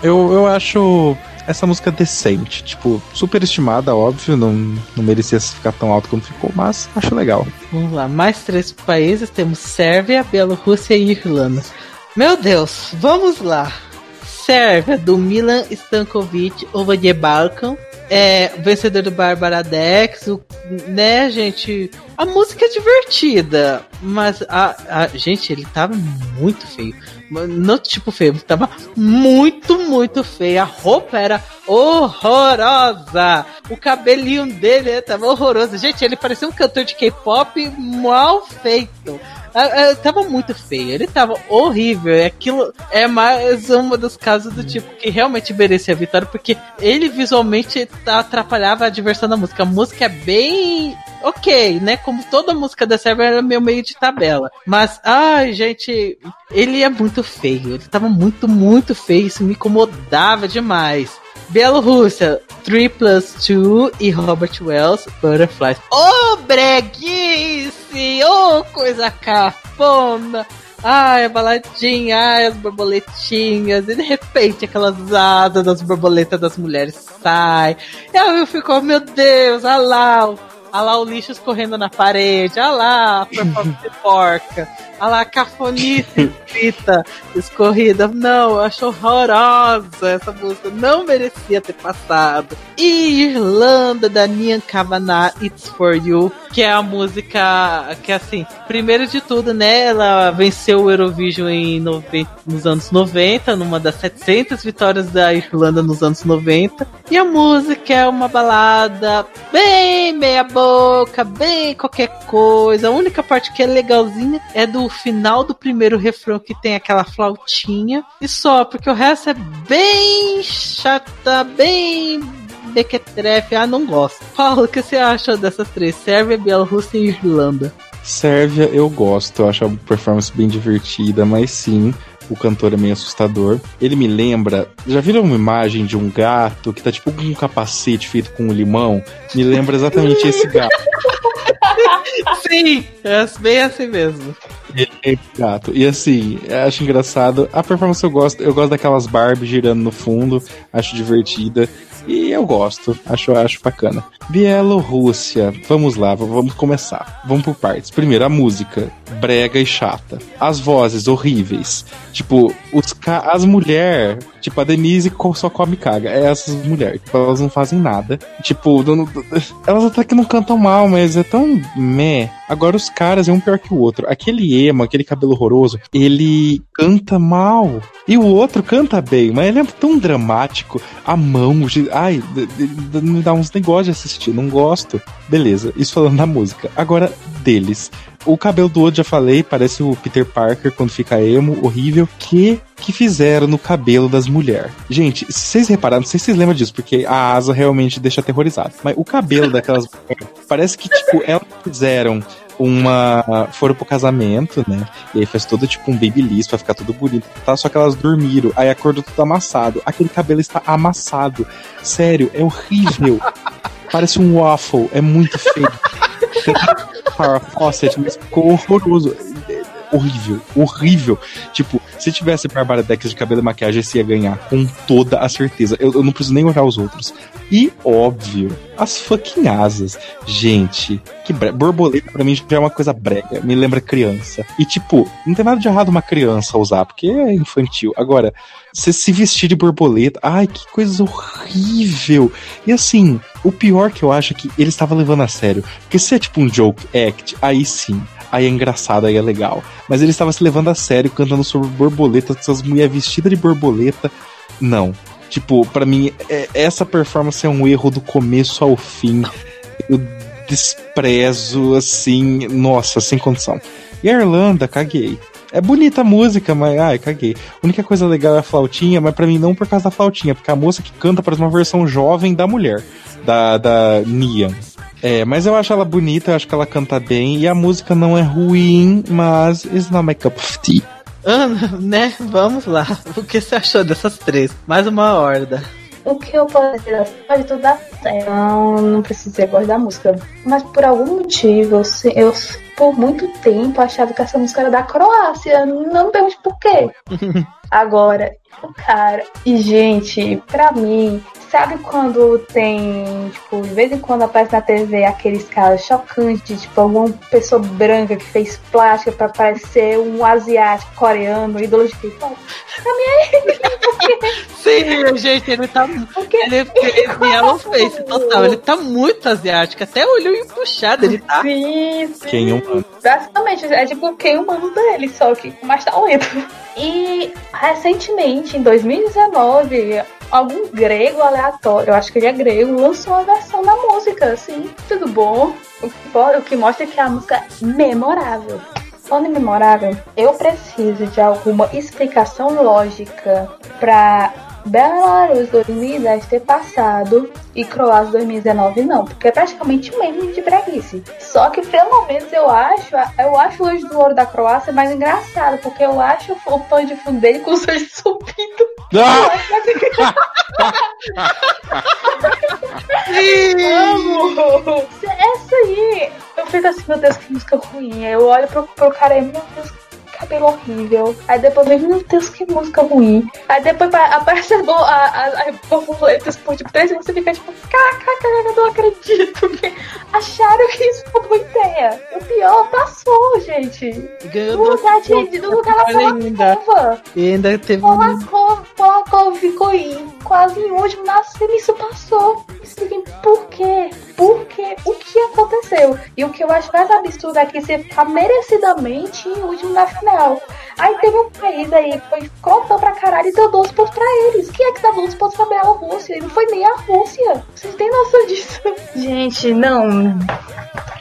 eu, eu acho essa música é decente. Tipo, super estimada, óbvio, não, não merecia ficar tão alto como ficou, mas acho legal. Vamos lá, mais três países: temos Sérvia, Bielorrússia e Irlanda. Meu Deus, vamos lá. Sérvia, do Milan Stankovic, Ova de Balkan. É, vencedor do Barbara Dex, o, né, gente? A música é divertida, mas a, a gente, ele tava muito feio. Não tipo feio, tava muito, muito feio. A roupa era horrorosa. O cabelinho dele tava horroroso. Gente, ele parecia um cantor de K-pop mal feito. É, é, tava muito feio, ele tava horrível. Aquilo é mais um dos casos do tipo que realmente merecia a vitória, porque ele visualmente atrapalhava a diversão da música. A música é bem ok, né? Como toda música da Sérvia era meio meio de tabela. Mas, ai, gente, ele é muito feio. Ele tava muito, muito feio. Isso me incomodava demais. Bielorrússia, 3 plus 2 e Robert Wells, Butterflies. Ô, oh, breguice! Ô, oh, coisa cafona! Ai, a baladinha, ai, as borboletinhas, e de repente aquelas asas das borboletas das mulheres saem. E aí eu fico, oh, meu Deus, olha lá, olha lá o lixo escorrendo na parede, olha lá a performance porca. Olha lá, cafonice escrita, escorrida. Não, eu acho horrorosa essa música. Não merecia ter passado. E Irlanda, da Nian Kavanagh, It's For You, que é a música que, assim, primeiro de tudo, né, ela venceu o Eurovision em nove... nos anos 90, numa das 700 vitórias da Irlanda nos anos 90. E a música é uma balada bem meia boca, bem qualquer coisa. A única parte que é legalzinha é do final do primeiro refrão que tem aquela flautinha e só, porque o resto é bem chata, bem bequetrefe. Ah, não gosto. Paulo, o que você acha dessas três? Sérvia, Bielorrússia e Irlanda. Sérvia eu gosto, eu acho a performance bem divertida, mas sim, o cantor é meio assustador. Ele me lembra. Já viram uma imagem de um gato que tá tipo com um capacete feito com um limão? Me lembra exatamente esse gato. Sim, é bem assim mesmo. É gato. E assim, acho engraçado. A performance eu gosto. Eu gosto daquelas Barbie girando no fundo. Acho divertida. E eu gosto, acho, acho bacana. Bielorrússia, vamos lá, vamos começar. Vamos por partes. Primeiro, a música, brega e chata. As vozes horríveis. Tipo, os as mulheres, tipo, a Denise só come caga. É essas mulheres, tipo, elas não fazem nada. Tipo, elas até que não cantam mal, mas é tão meh. Agora os caras é um pior que o outro. Aquele emo, aquele cabelo horroroso, ele canta mal. E o outro canta bem, mas ele é tão dramático. A mão, ai, me dá uns negócios de assistir, não gosto. Beleza, isso falando da música. Agora, deles. O cabelo do outro, já falei, parece o Peter Parker quando fica emo, horrível. Que que fizeram no cabelo das mulheres? Gente, se vocês repararam, não sei se vocês lembram disso, porque a asa realmente deixa aterrorizado. Mas o cabelo daquelas parece que, tipo, elas fizeram uma. foram pro casamento, né? E aí faz todo tipo um babyliss pra ficar tudo bonito, tá? Só que elas dormiram, aí acordou tudo amassado. Aquele cabelo está amassado. Sério, é horrível. Parece um waffle, é muito feio. Farrah Fawcett, mas ficou horroroso horrível, horrível. Tipo, se tivesse Bárbara Dex de cabelo e maquiagem, você ia ganhar, com toda a certeza. Eu, eu não preciso nem olhar os outros. E, óbvio, as fucking asas. Gente, que bre... borboleta pra mim já é uma coisa brega, me lembra criança. E, tipo, não tem nada de errado uma criança usar, porque é infantil. Agora, você se vestir de borboleta, ai, que coisa horrível. E assim, o pior que eu acho é que ele estava levando a sério. Porque se é tipo um joke act, aí sim aí é engraçado, aí é legal. Mas ele estava se levando a sério, cantando sobre borboletas, essas mulheres vestidas de borboleta. Não. Tipo, para mim, é, essa performance é um erro do começo ao fim. Eu desprezo, assim, nossa, sem condição. E a Irlanda, caguei. É bonita a música, mas ai, caguei. A única coisa legal é a flautinha, mas para mim não por causa da flautinha, porque a moça que canta parece uma versão jovem da mulher, da, da Nian. É, mas eu acho ela bonita, eu acho que ela canta bem e a música não é ruim, mas it's not my cup of tea. Ana, né? Vamos lá. O que você achou dessas três? Mais uma horda. O que eu posso dizer? Pode tudo dar certo. Não, não precisei gostar da música. Mas por algum motivo, eu, eu por muito tempo achava que essa música era da Croácia. Não me pergunte por quê. Agora, cara. E, gente, pra mim, Sabe quando tem, tipo, de vez em quando aparece na TV aqueles casos chocantes, tipo, alguma pessoa branca que fez plástica pra parecer um asiático coreano, ídolo de K-pop? Pra mim é ele. Sim, gente, ele tá. Porque... Ele Face total. Ele tá muito asiático, até olhou empuxado, ele tá. Sim, sim. Quem humano. Basicamente, é tipo quem humano dele, só que mais talento. E recentemente, em 2019, algum grego aleatório, eu acho que ele é grego, lançou uma versão da música, assim, tudo bom. O que, o que mostra que a música é memorável. falando em memorável, eu preciso de alguma explicação lógica pra Belarus 2010 ter passado e Croácia 2019 não, porque é praticamente o mesmo de breguice. Só que pelo menos eu acho, eu acho o Anjo do Ouro da Croácia mais engraçado, porque eu acho o pano de fundo dele com os olhos subindo. Amo! Essa aí, eu fico assim, meu Deus, que música ruim. Eu olho pro, pro cara e, meu Deus, cabelo horrível. Aí depois vem, meu Deus, que música ruim. Aí depois aparece a, a, a borboletas por tipo três minutos e fica tipo, caraca, eu não acredito que acharam que isso foi uma ideia. O pior passou, gente. Ganhou No lugar de, no lugar da ainda. Polakova. E ainda teve um. Polakova, Polakova ficou em, quase em último na isso passou. Expliquem por quê? Por quê? O que aconteceu? E o que eu acho mais absurdo é que você ficar merecidamente em último na final. Aí teve um país aí que foi contou pra caralho e deu 12 pontos pra eles. Quem é que dá 12 pontos pra Bielorrússia? E não foi nem a Rússia. Vocês têm noção disso? Gente, não.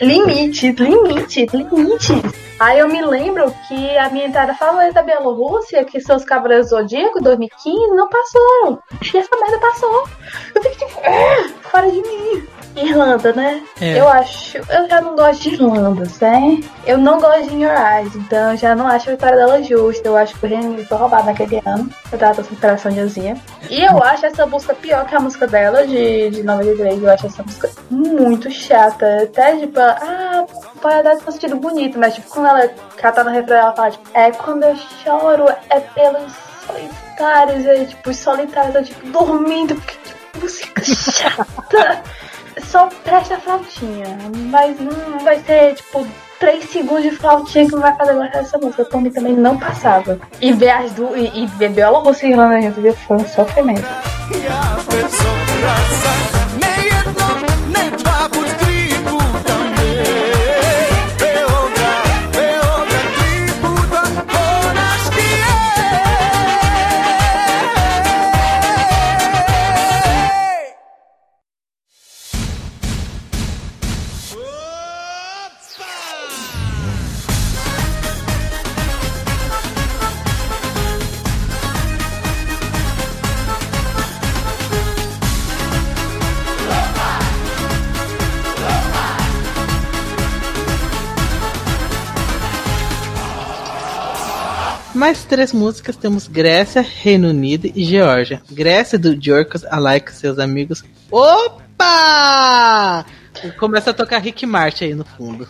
Limites, limites, limites. Aí eu me lembro que a minha entrada favorita da Bielorrússia, que são os Cavaleiros Zodíaco 2015, não passaram. E essa merda passou. Eu fiquei tipo, ah, fora de mim. Irlanda, né? É. Eu acho. Eu já não gosto de Irlanda, né? Eu não gosto de In Your Eyes, então eu já não acho a vitória dela justa. Eu acho que o Reino Unido foi roubado naquele ano. Eu tava torcendo pela Sonyazinha. E eu acho essa música pior que a música dela, de, de 93. Eu acho essa música muito chata. Até tipo, ah, pode dar um sentido bonito, mas tipo, quando ela cata no refrão, ela fala, tipo, é quando eu choro, é pelos solitários, é tipo, os solitários, eu tipo, dormindo, porque tipo, música chata. Só presta a flautinha, mas não vai ser tipo 3 segundos de flautinha que não vai fazer gostar dessa música. Por mim também não passava. E ver as duas, e, e ver Bielorrússia e Irlanda foi um sofrimento. Mais três músicas temos Grécia, Reino Unido e Geórgia. Grécia do Jorkos Alike, seus amigos. Opa! Começa a tocar Rick Martin aí no fundo.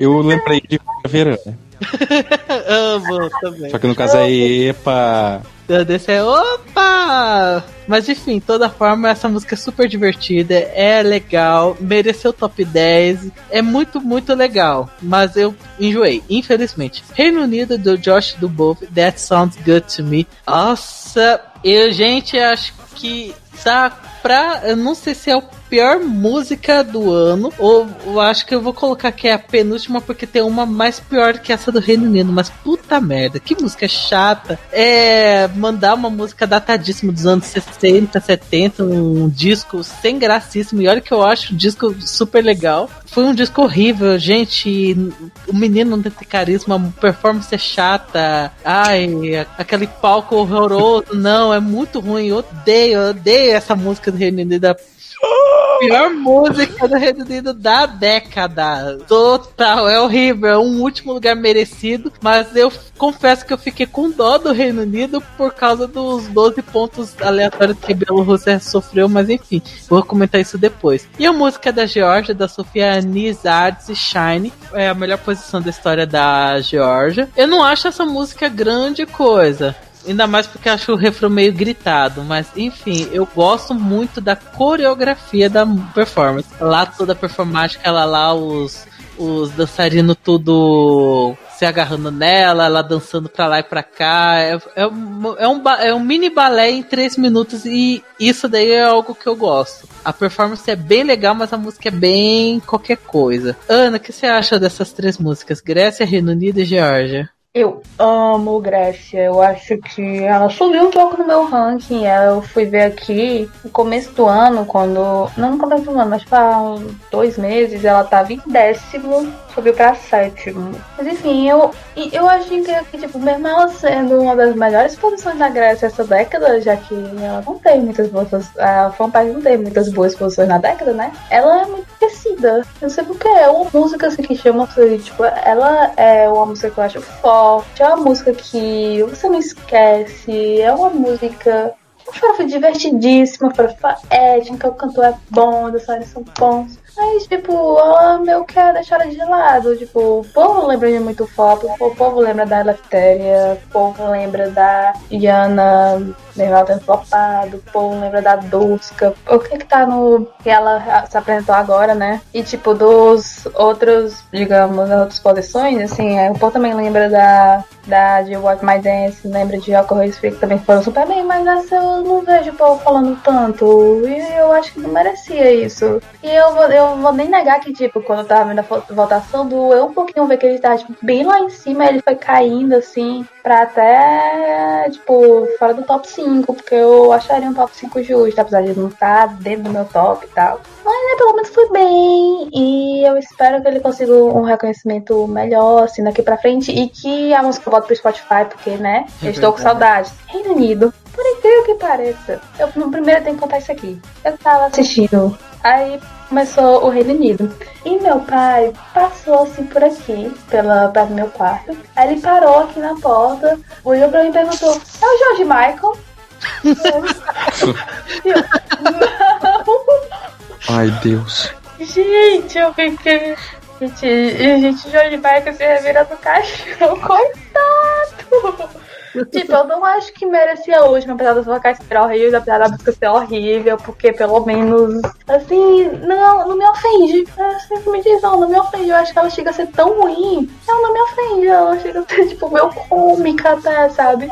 Eu lembrei de verão. Amo também. Só que no caso é EPA. Desse é opa! Mas enfim, toda forma, essa música é super divertida, é legal, mereceu top 10, é muito, muito legal. Mas eu enjoei, infelizmente. Reino Unido do Josh Dubov, That Sounds Good to Me. Nossa, eu, gente, acho que tá pra. Eu não sei se é a pior música do ano, ou eu acho que eu vou colocar que é a penúltima, porque tem uma mais pior que essa do Reino Unido. Mas puta merda, que música chata. É mandar uma música datadíssima dos anos 60, 70, um disco sem gracíssimo. E olha que eu acho o disco super legal. Foi um disco horrível, gente. O menino não tem carisma, a performance é chata. Ai, aquele palco horroroso. Não, é muito ruim. Eu odeio, eu odeio essa música do Reino Unido. Pior música do Reino Unido da década. Total, é horrível. É um último lugar merecido. Mas eu confesso que eu fiquei com dó do Reino Unido por causa dos 12 pontos aleatórios que Bielorrússia sofreu. Mas enfim, vou comentar isso depois. E a música da Geórgia, da Sofia Nizards e Shine, é a melhor posição da história da Geórgia. Eu não acho essa música grande coisa. Ainda mais porque acho o refrão meio gritado. Mas, enfim, eu gosto muito da coreografia da performance. Lá toda a performática, ela lá, os, os dançarinos tudo se agarrando nela, ela dançando pra lá e pra cá. É, é, é um, é um mini balé em três minutos e isso daí é algo que eu gosto. A performance é bem legal, mas a música é bem qualquer coisa. Ana, o que você acha dessas três músicas? Grécia, Reino Unido e Geórgia? Eu amo Grécia. Eu acho que ela subiu um pouco no meu ranking. Eu fui ver aqui no começo do ano, quando. Não no começo do ano, mas para dois meses, ela tava em décimo subiu pra sétimo. Mas enfim, eu, eu acho que, tipo, mesmo ela sendo uma das melhores posições da Grécia essa década, já que ela não tem muitas boas. A fanpage não tem muitas boas posições na década, né? Ela é muito esquecida. Não sei porquê. É uma música assim, que chama tipo, ela é uma música que eu acho forte, é uma música que você não esquece, é uma música uma farofa divertidíssima, uma farofa étnica, o cantor é bom, os dançarinos são bons. Mas, tipo, ela meio que é deixada de lado. Tipo, o povo lembra de muito foto, o povo lembra da Eleftéria, o povo lembra da Iana tendo flopado, o povo lembra da Duska. O que que tá no. que ela se apresentou agora, né? E, tipo, dos outros, digamos, outras posições, assim, é, o povo também lembra da. da de Watch My Dance, lembra de Alcohol que também foram super bem, mas essa eu não vejo o povo falando tanto. E eu acho que não merecia isso. E eu vou. Eu vou nem negar que, tipo, quando eu tava vendo a votação, doeu um pouquinho ver que ele tava, tipo, bem lá em cima, ele foi caindo, assim, pra até, tipo, fora do top 5, porque eu acharia um top 5 justo, apesar de não estar tá dentro do meu top e tal. Mas, né, pelo menos foi bem, e eu espero que ele consiga um reconhecimento melhor, assim, daqui pra frente, e que a música volte pro Spotify, porque, né, eu estou com saudades. Reino Unido, por incrível que pareça, eu no primeiro tenho que contar isso aqui. Eu tava assistindo, aí começou o Reino Unido. E meu pai passou assim por aqui, pela, perto do meu quarto. Aí ele parou aqui na porta, olhou pra mim e perguntou: É o George Michael? eu, não. Ai, Deus. Gente, eu fiquei. Gente, gente, George Michael se revira do caixão, coitado! Tipo, eu não acho que merecia a última, apesar das vocais ser horríveis, apesar da música ser horrível, porque pelo menos, assim, não, não me ofende. É, simplesmente não, não me ofende. Eu acho que ela chega a ser tão ruim, ela não me ofende. Ela chega a ser, tipo, meio cômica até, sabe?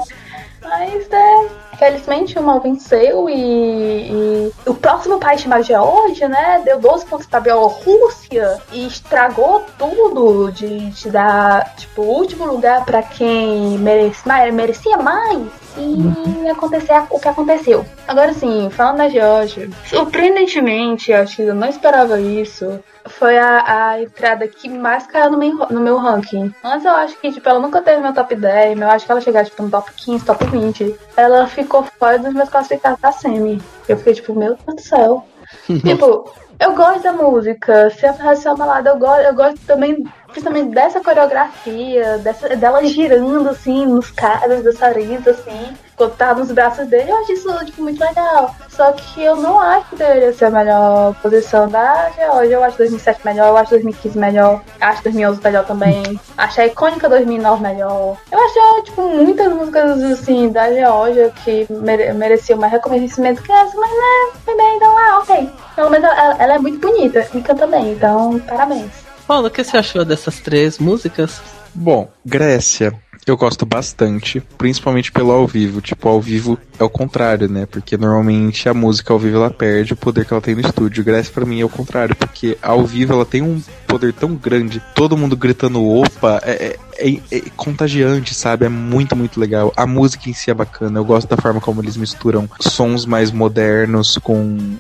Mas é. Felizmente o mal venceu e, e, o próximo país chamado Geórgia, né, deu 12 pontos pra Bielorrússia e estragou tudo de, de dar, tipo, o último lugar para quem merece, merecia mais e uhum. acontecer o que aconteceu. Agora sim, falando da Geórgia, surpreendentemente, acho que eu não esperava isso foi a, a entrada que mais caiu no meu, no meu ranking. Antes eu acho que, tipo, ela nunca teve meu top 10, eu acho que ela chegou, tipo, no top 15, top 20. Ela ficou fora dos meus classificados da Semi. Eu fiquei, tipo, meu Deus do céu. tipo, eu gosto da música, se a ração balada, eu gosto, eu gosto também, principalmente dessa coreografia, dessa, dela girando assim nos caras, dançarinos, assim quando tá nos braços dele, eu acho isso tipo, muito legal. Só que eu não acho que deveria ser a melhor posição da Georgia. Eu acho 2007 melhor, eu acho 2015 melhor, acho 2011 melhor também. Acho a icônica 2009 melhor. Eu acho, tipo, muitas músicas, assim, da Georgia que mere mereciam mais reconhecimento que essa, mas, né, foi bem, então, ah, ok. Pelo menos ela, ela é muito bonita e canta bem, então, parabéns. Paulo, o que você achou dessas três músicas? Bom, Grécia eu gosto bastante, principalmente pelo ao vivo. Tipo, ao vivo é o contrário, né? Porque normalmente a música ao vivo ela perde o poder que ela tem no estúdio. Graças para mim é o contrário, porque ao vivo ela tem um poder tão grande, todo mundo gritando opa, é, é, é, contagiante, sabe? É muito, muito legal. A música em si é bacana. Eu gosto da forma como eles misturam sons mais modernos com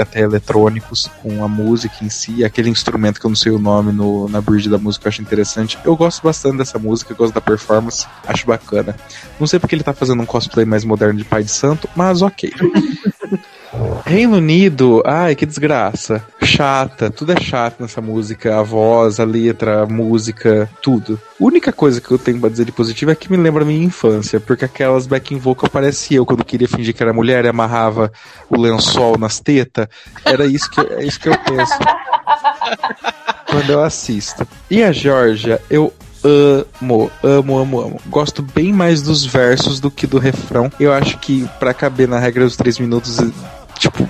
até eletrônicos com a música em si, aquele instrumento que eu não sei o nome no, na bridge da música, eu acho interessante. Eu gosto bastante dessa música, gosto da performance, acho bacana. Não sei porque ele tá fazendo um cosplay mais moderno de Pai de Santo, mas ok. Reino Unido, ai que desgraça. Chata, tudo é chato nessa música. A voz, a letra, a música, tudo. A única coisa que eu tenho pra dizer de positivo é que me lembra a minha infância, porque aquelas backing vocal parecia eu quando queria fingir que era mulher e amarrava o lençol nas tetas. Era isso que, é isso que eu penso quando eu assisto. E a Georgia, eu amo, amo, amo, amo. Gosto bem mais dos versos do que do refrão. Eu acho que para caber na regra dos três minutos tipo,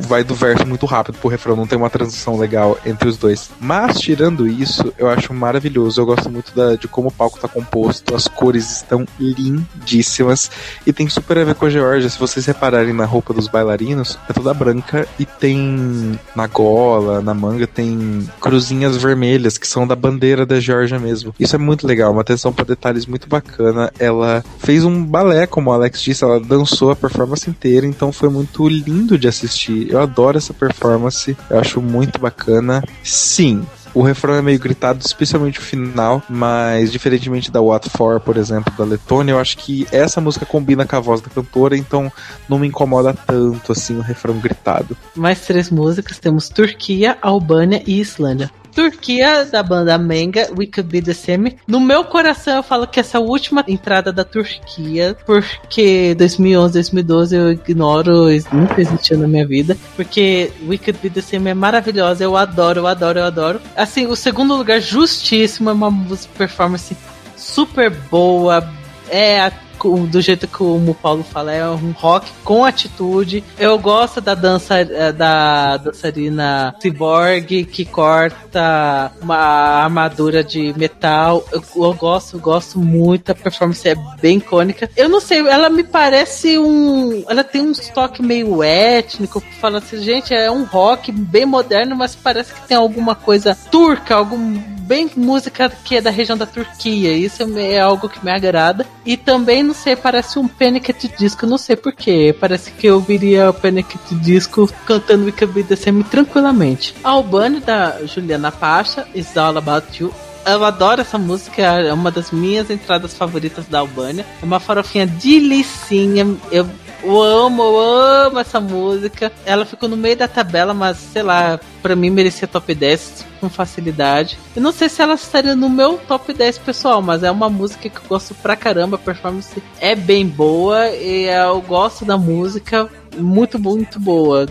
vai do verso muito rápido pro refrão, não tem uma transição legal entre os dois. Mas, tirando isso, eu acho maravilhoso. Eu gosto muito da, de como o palco tá composto, as cores estão lindíssimas e tem super a ver com a Georgia. Se vocês repararem na roupa dos bailarinos, é toda branca e tem na gola, na manga, tem cruzinhas vermelhas que são da bandeira da Georgia mesmo. Isso é muito legal, uma atenção para detalhes muito bacana. Ela fez um balé, como o Alex disse, ela dançou a performance inteira, então foi muito lindo de assistir assistir. Eu adoro essa performance, eu acho muito bacana. Sim, O refrão é meio gritado, especialmente o final, mas diferentemente da What For, por exemplo, da Letônia, eu acho que essa música combina com a voz da cantora, então não me incomoda tanto assim o refrão gritado. Mais três músicas, temos Turquia, Albânia e Islândia. Turquia, da banda Manga, We Could Be The Same. No meu coração eu falo que essa última entrada da Turquia, porque 2011, 2012 eu ignoro, nunca existiu na minha vida, porque We Could Be The Same é maravilhosa, eu adoro, eu adoro, eu adoro. Assim, o segundo lugar justíssimo, é uma performance super boa, é a do jeito que o Paulo fala, é um rock com atitude. Eu gosto da dança eh, da dançarina cyborg que corta uma armadura de metal. Eu, eu gosto, gosto muito. A performance é bem icônica. Eu não sei, ela me parece um. Ela tem um toque meio étnico. Fala assim, gente, é um rock bem moderno, mas parece que tem alguma coisa turca, algum bem música que é da região da Turquia. Isso é algo que me agrada. E também, não sei, parece um Panic! Disco, não sei porquê. Parece que eu viria o Panic! Disco cantando The Same tranquilamente. A da Juliana Pacha, Is All About You, eu adoro essa música, é uma das minhas entradas favoritas da Albânia. É uma farofinha delicinha. Eu eu amo, eu amo essa música. Ela ficou no meio da tabela, mas sei lá, pra mim merecia top 10 com facilidade. Eu não sei se ela estaria no meu top 10 pessoal, mas é uma música que eu gosto pra caramba. A performance é bem boa e eu gosto da música muito, muito boa.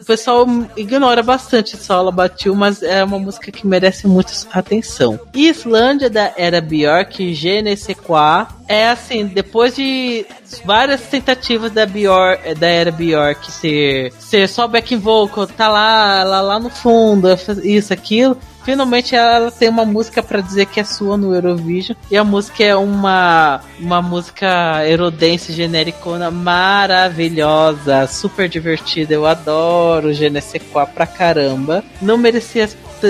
O pessoal ignora bastante Sola Batiu, mas é uma música que merece muita atenção. Islândia da Era Bjork, Genesequa, é assim, depois de várias tentativas da da Era Bjork ser, ser só backing vocal, tá lá, lá, lá no fundo, isso, aquilo, finalmente ela tem uma música para dizer que é sua no Eurovision. E a música é uma, uma música erodence genericona maravilhosa, super divertida. Eu adoro GNC4 pra caramba. Não merecia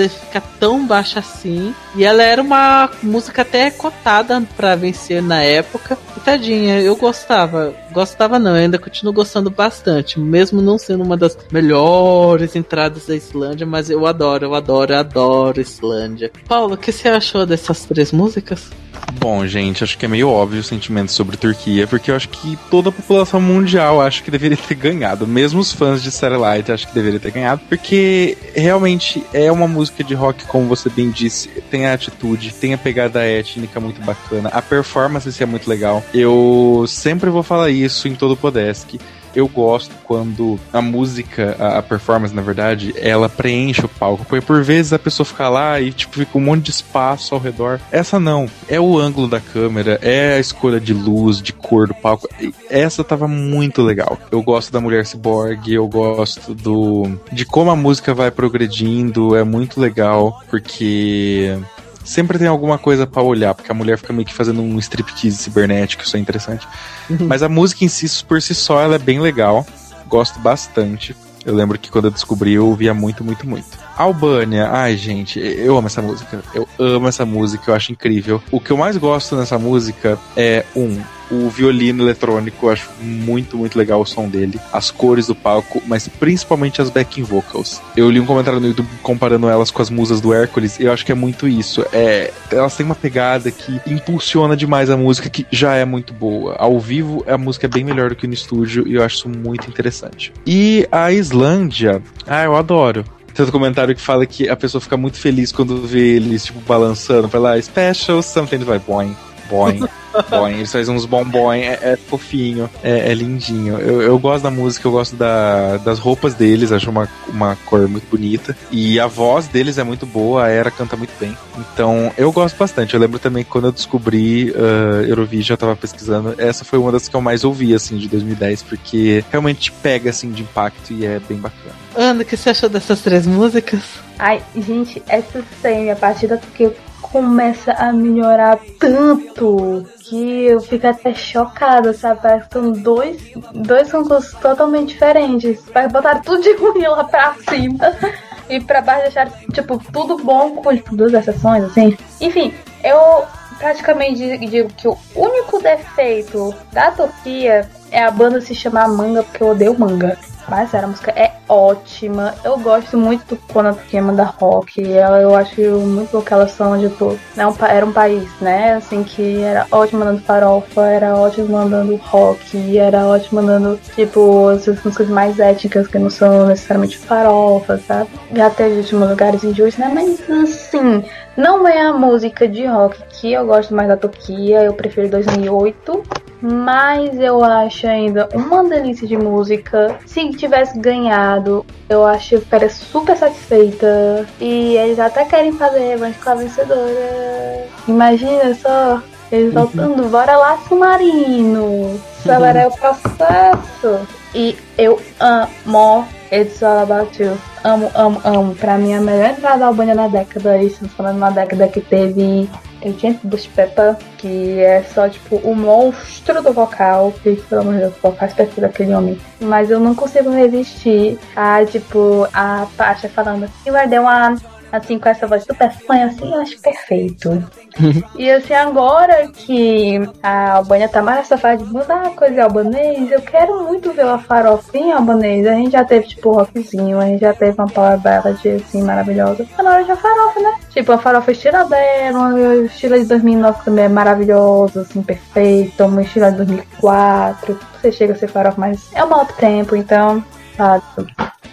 ficar tão baixa assim. E ela era uma música até cotada para vencer na época. E tadinha, eu gostava. Gostava não, ainda continuo gostando bastante. Mesmo não sendo uma das melhores entradas da Islândia, mas eu adoro, eu adoro, eu adoro Islândia. Paulo, o que você achou dessas três músicas? Bom, gente, acho que é meio óbvio o sentimento sobre Turquia, porque eu acho que toda a população mundial acha que deveria ter ganhado. Mesmo os fãs de Satellite acham que deveria ter ganhado, porque realmente é uma música de rock, como você bem disse, tem a atitude, tem a pegada étnica muito bacana, a performance é muito legal. Eu sempre vou falar isso em todo o Podesk eu gosto quando a música, a, performance, na verdade, ela preenche o palco. Porque por vezes a pessoa fica lá e, tipo, fica um monte de espaço ao redor. Essa não. É o ângulo da câmera, é a escolha de luz, de cor do palco. Essa tava muito legal. Eu gosto da mulher cyborg, eu gosto do. de como a música vai progredindo. É muito legal, porque sempre tem alguma coisa para olhar, porque a mulher fica meio que fazendo um striptease cibernético, isso é interessante. Uhum. Mas a música em si, por si só, ela é bem legal. Gosto bastante. Eu lembro que quando eu descobri, eu ouvia muito, muito, muito. Albânia, ai gente, eu amo essa música. Eu amo essa música, eu acho incrível. O que eu mais gosto nessa música é, um, o violino eletrônico, acho muito, muito legal o som dele, as cores do palco, mas principalmente as backing vocals. Eu li um comentário no YouTube comparando elas com as musas do Hércules, e eu acho que é muito isso. É, elas têm uma pegada que impulsiona demais a música, que já é muito boa. Ao vivo, a música é bem melhor do que no estúdio, e eu acho isso muito interessante. E a Islândia, ah, eu adoro. Tem outro comentário que fala que a pessoa fica muito feliz quando vê eles, tipo, balançando pra lá, special something, vai boing, boing. boing. Eles fazem uns bombom, é, é fofinho, é, é lindinho. Eu, eu, gosto da música, eu gosto da, das roupas deles, acho uma, uma cor muito bonita. E a voz deles é muito boa, a Era canta muito bem. Então eu gosto bastante. Eu lembro também que quando eu descobri uh, Eurovision, eu tava pesquisando, essa foi uma das que eu mais ouvi, assim, de 2010, porque realmente pega, assim, de impacto e é bem bacana. Ana, o que você achou dessas três músicas? Ai, gente, essa tem a partir da que começa a melhorar tanto que eu fico até chocada, sabe? Parece que são dois, dois concursos totalmente diferentes. Vai botar tudo de ruim lá pra cima e pra baixo deixar, tipo, tudo bom com tipo, duas exceções, assim. Enfim, eu praticamente digo que o único defeito da Turquia é a banda se chamar manga, porque eu odeio manga. Mas sério, a música é ótima. Eu gosto muito quando a Turquia manda rock. Ela, eu acho muito bom que elas são, tipo, né, um, era um país, né? Assim, que era ótimo mandando farofa, era ótimo mandando rock, era ótimo mandando, tipo, essas músicas mais étnicas que não são necessariamente farofa, sabe? Já teve últimos lugares injustos, né? Mas assim, não é a música de rock que eu gosto mais da Turquia, eu prefiro 2008 mas eu acho ainda uma delícia de música. Se tivesse ganhado, eu acho que eu ficaria super satisfeita. E eles até querem fazer revanche com a vencedora. Imagina só, eles uhum. voltando, bora lá, submarino. Acelerar o processo. E eu amo It's All About You. Amo, amo, amo. Pra mim, a melhor entrada da Albânia na década. Isso, falando uma década que teve Agent Bush Peppa, que é só, tipo, o monstro do vocal, que, pelo amor de Deus, o vocal perfeito daquele homem. Mas eu não consigo resistir a, tipo, a Pasha falando You are the one assim, com essa voz super fã, assim, eu acho perfeito. e assim, agora que a Albânia tá mais nessa fase de mudar coisa albanês, eu quero muito ver a farofinha albanês. A gente já teve, tipo, rockzinho, a gente já teve uma power ballad, assim, maravilhosa. Tá na hora de a farofa, né? Tipo, a farofa estilo dela, o estilo de 2009 também é maravilhoso, assim, perfeito. Uma estilo de 2004. Você chega a ser farofa, mas é um alto tempo, então, sabe?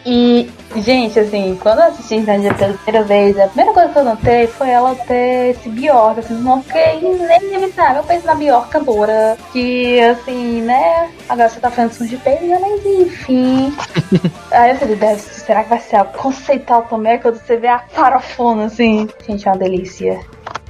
E, gente, assim, quando eu assisti Islândia pela primeira vez, a primeira coisa que eu notei foi ela ter esse Bjork, assim, não fiquei nem inevitável. Eu penso na Bjork cantora, que, assim, né, agora você tá fazendo de peito, né, mas enfim. Aí eu falei, deve, será que vai ser algo conceitual também? Quando você vê a farofona, assim. Gente, é uma delícia.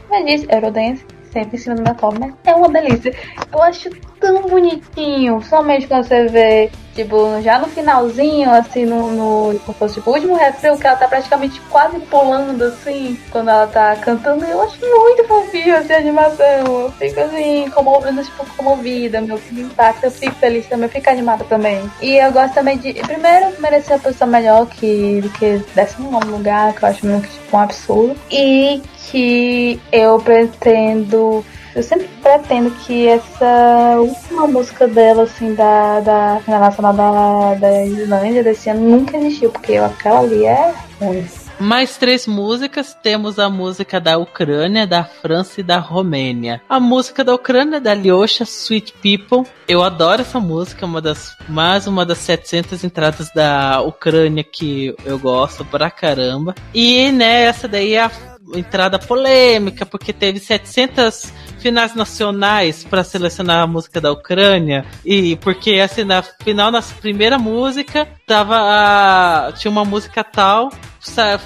Mas disse, Eurodance sempre em cima do meu top, mas é uma delícia. Eu acho tão bonitinho, somente quando você vê, tipo, já no finalzinho, assim, no, no como fosse tipo, o último refrão, que ela tá praticamente quase pulando, assim, quando ela tá cantando, eu acho muito fofinho, assim, a animação. Eu fico, assim, comovida, tipo, comovida, meu, que impacta, eu fico feliz também, eu fico animada também. E eu gosto também de, primeiro, merecer a posição melhor que, do que décimo nono lugar, que eu acho meio que, tipo, um absurdo. E que eu pretendo. Eu sempre pretendo que essa última música dela, assim, da, da nacional da, da Islândia desse ano nunca existiu, porque aquela ali é ruim. Mais três músicas, temos a música da Ucrânia, da França e da Romênia. A música da Ucrânia da Lyosha Sweet People. Eu adoro essa música, é uma das mais uma das 700 entradas da Ucrânia que eu gosto pra caramba. E né, essa daí é a entrada polêmica, porque teve 700 finais nacionais para selecionar a música da Ucrânia. E porque assim, na final, na primeira música, tava a, tinha uma música tal,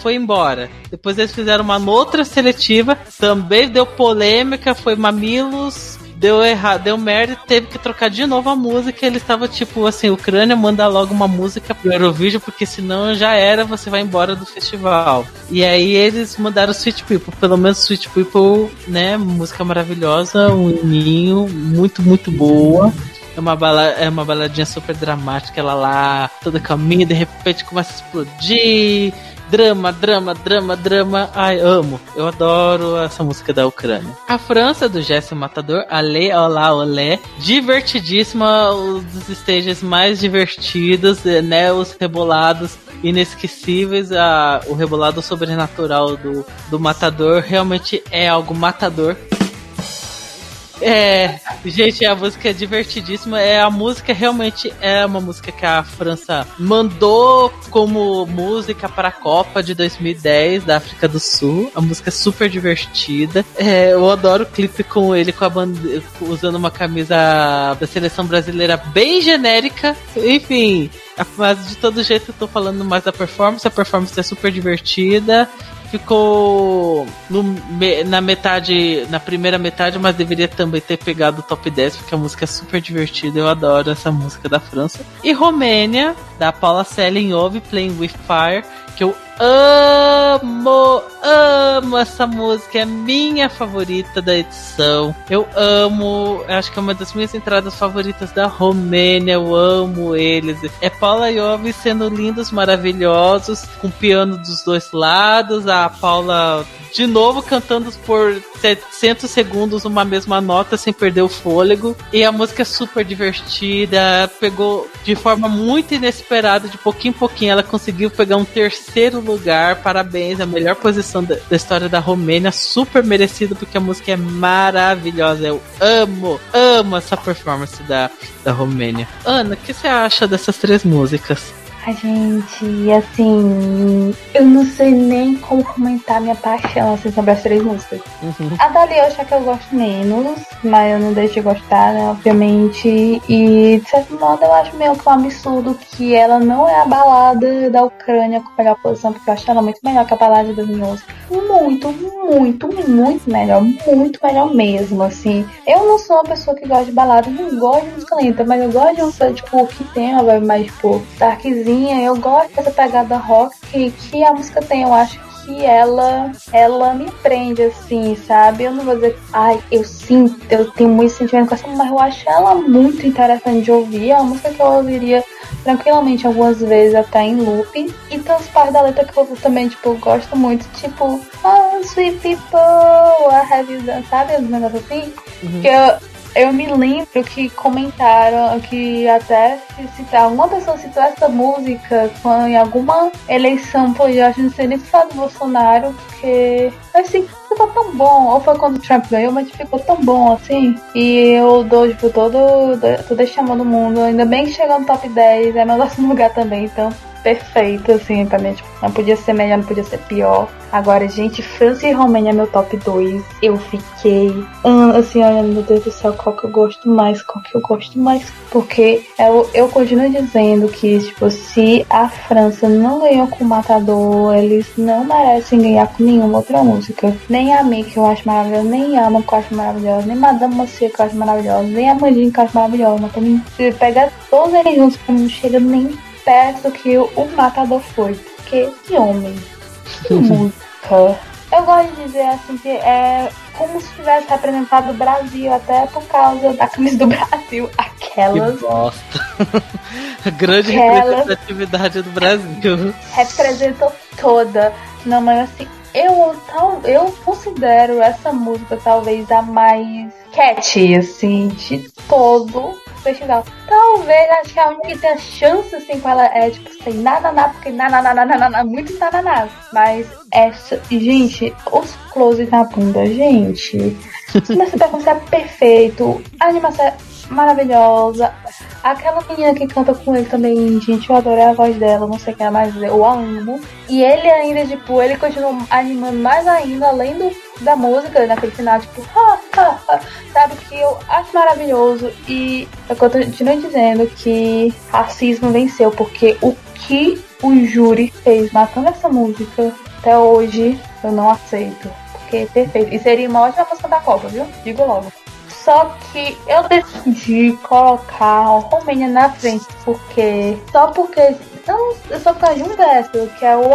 foi embora. Depois eles fizeram uma outra seletiva, também deu polêmica, foi Mamilos deu errado, deu merda e teve que trocar de novo a música. Ele estava tipo assim: Ucrânia, manda logo uma música pro Eurovision, porque senão já era, você vai embora do festival. E aí eles mandaram Sweet People, pelo menos Sweet People, né? Música maravilhosa, um ninho, muito, muito boa. É uma, bala, é uma baladinha super dramática, ela lá, toda calminha, de repente começa a explodir Drama, drama, drama, drama. Ai, amo. Eu adoro essa música da Ucrânia. A França, do Jesse Matador, Ale, Olá, Olé. Divertidíssima, um dos stages mais divertidos, eh, né? Os rebolados inesquecíveis. A, o rebolado sobrenatural do, do Matador realmente é algo matador. É, gente, a música é divertidíssima. É a música realmente é uma música que a França mandou como música para a Copa de 2010 da África do Sul. A música é super divertida. É, eu adoro o clipe com ele com a bandeira, usando uma camisa da seleção brasileira bem genérica. Enfim, mas de todo jeito eu tô falando mais da performance. A performance é super divertida ficou no, na metade, na primeira metade, mas deveria também ter pegado o top 10, porque a música é super divertida, eu adoro essa música da França. E Romênia, da Paula Selling Ove, Playing With Fire, que eu amo, amo essa música, é minha favorita da edição. Eu amo, acho que é uma das minhas entradas favoritas da Romênia, eu amo eles. É Paula e Ovi sendo lindos, maravilhosos, com piano dos dois lados, a Paula de novo cantando por 700 segundos numa mesma nota sem perder o fôlego. E a música é super divertida, pegou de forma muito inesperada, de pouquinho em pouquinho, ela conseguiu pegar um terceiro lugar. Parabéns, a melhor posição da, da história da Romênia, super merecido porque a música é maravilhosa. Eu amo, amo essa performance da, da Romênia. Ana, o que você acha dessas três músicas? A gente, assim, eu não sei nem como comentar minha paixão assim, sobre as três músicas. Uhum. A Dali eu acho que eu gosto menos, mas eu não deixo de gostar, né, obviamente. E de certo modo eu acho meio que um absurdo que ela não é a balada da Ucrânia com a melhor posição, porque eu acho ela muito melhor que a balada das músicas. Muito, muito, muito melhor, muito melhor mesmo, assim. Eu não sou uma pessoa que gosta de balada, não gosto de música lenta, mas eu gosto de música, tipo, que tem uma vibe mais, tipo, darkzinha eu gosto dessa pegada rock que, que a música tem, eu acho que ela ela me prende assim, sabe? Eu não vou dizer, ai, eu sinto, eu tenho muito sentimento com essa, mas eu acho ela muito interessante de ouvir. É uma música que eu ouviria tranquilamente algumas vezes até em loop. E tem os partes da letra que eu também, tipo, gosto muito, tipo, oh, sweet people, I have you done, sabe? Os negócios assim. Uhum. Que eu, eu me lembro que comentaram que até citar uma pessoa citou essa música em alguma eleição política, não sei nem se foi do Bolsonaro, porque assim, ficou tão bom, ou foi quando o Trump ganhou, mas ficou tão bom assim. E eu dou, tipo, todo, todo chamando o mundo, ainda bem que chegou no top 10, é meu nosso lugar também, então perfeito, assim, pra mim. Tipo, não podia ser melhor, não podia ser pior. Agora, gente, França e Romênia é meu top 2. Eu fiquei assim, olhando, meu Deus do céu, qual que eu gosto mais, qual que eu gosto mais. Porque eu, eu continuo dizendo que, tipo, se a França não ganhou com o Matador, eles não merecem ganhar com nenhuma outra música. Nem a Mi, que eu acho maravilhosa, nem a Ama, que eu acho maravilhosa, nem Madame Monsieur, que eu acho maravilhosa, nem a Mandinha, que eu acho maravilhosa. Mas pra mim, se pegar todos eles juntos, pra mim não chega nem perto que o Matador foi. Porque que homem, que música. Eu gosto de dizer assim que é como se tivesse representado o Brasil, até por causa da camisa do Brasil. Aquelas. Que bosta. Grande aquelas representatividade do Brasil. Representou toda. Não, mas assim, eu, tal, eu considero essa música talvez a mais catchy, assim, de todo festival. Talvez, acho que a única que tem a chance, assim, com ela é, tipo, sem nada, nada, porque nada, nada, nada, nada, muito nada, nada. Mas essa, gente, os close na bunda, gente. Nessa performance é perfeito. A animação é maravilhosa. Aquela menina que canta com ele também, gente, eu adorei a voz dela, não sei quem é mais, eu a amo. E ele ainda, tipo, ele continua animando mais ainda, além do, da música, naquele final, tipo, ha, ha, ha, sabe? Que eu acho maravilhoso. E eu continuo dizendo que racismo venceu, porque o que o júri fez matando essa música, até hoje, eu não aceito. Porque é perfeito. E seria uma ótima música da Copa, viu? Digo logo. Só que eu decidi colocar a Romênia na frente, porque. Só porque. Não, eu só por de um verso, que é o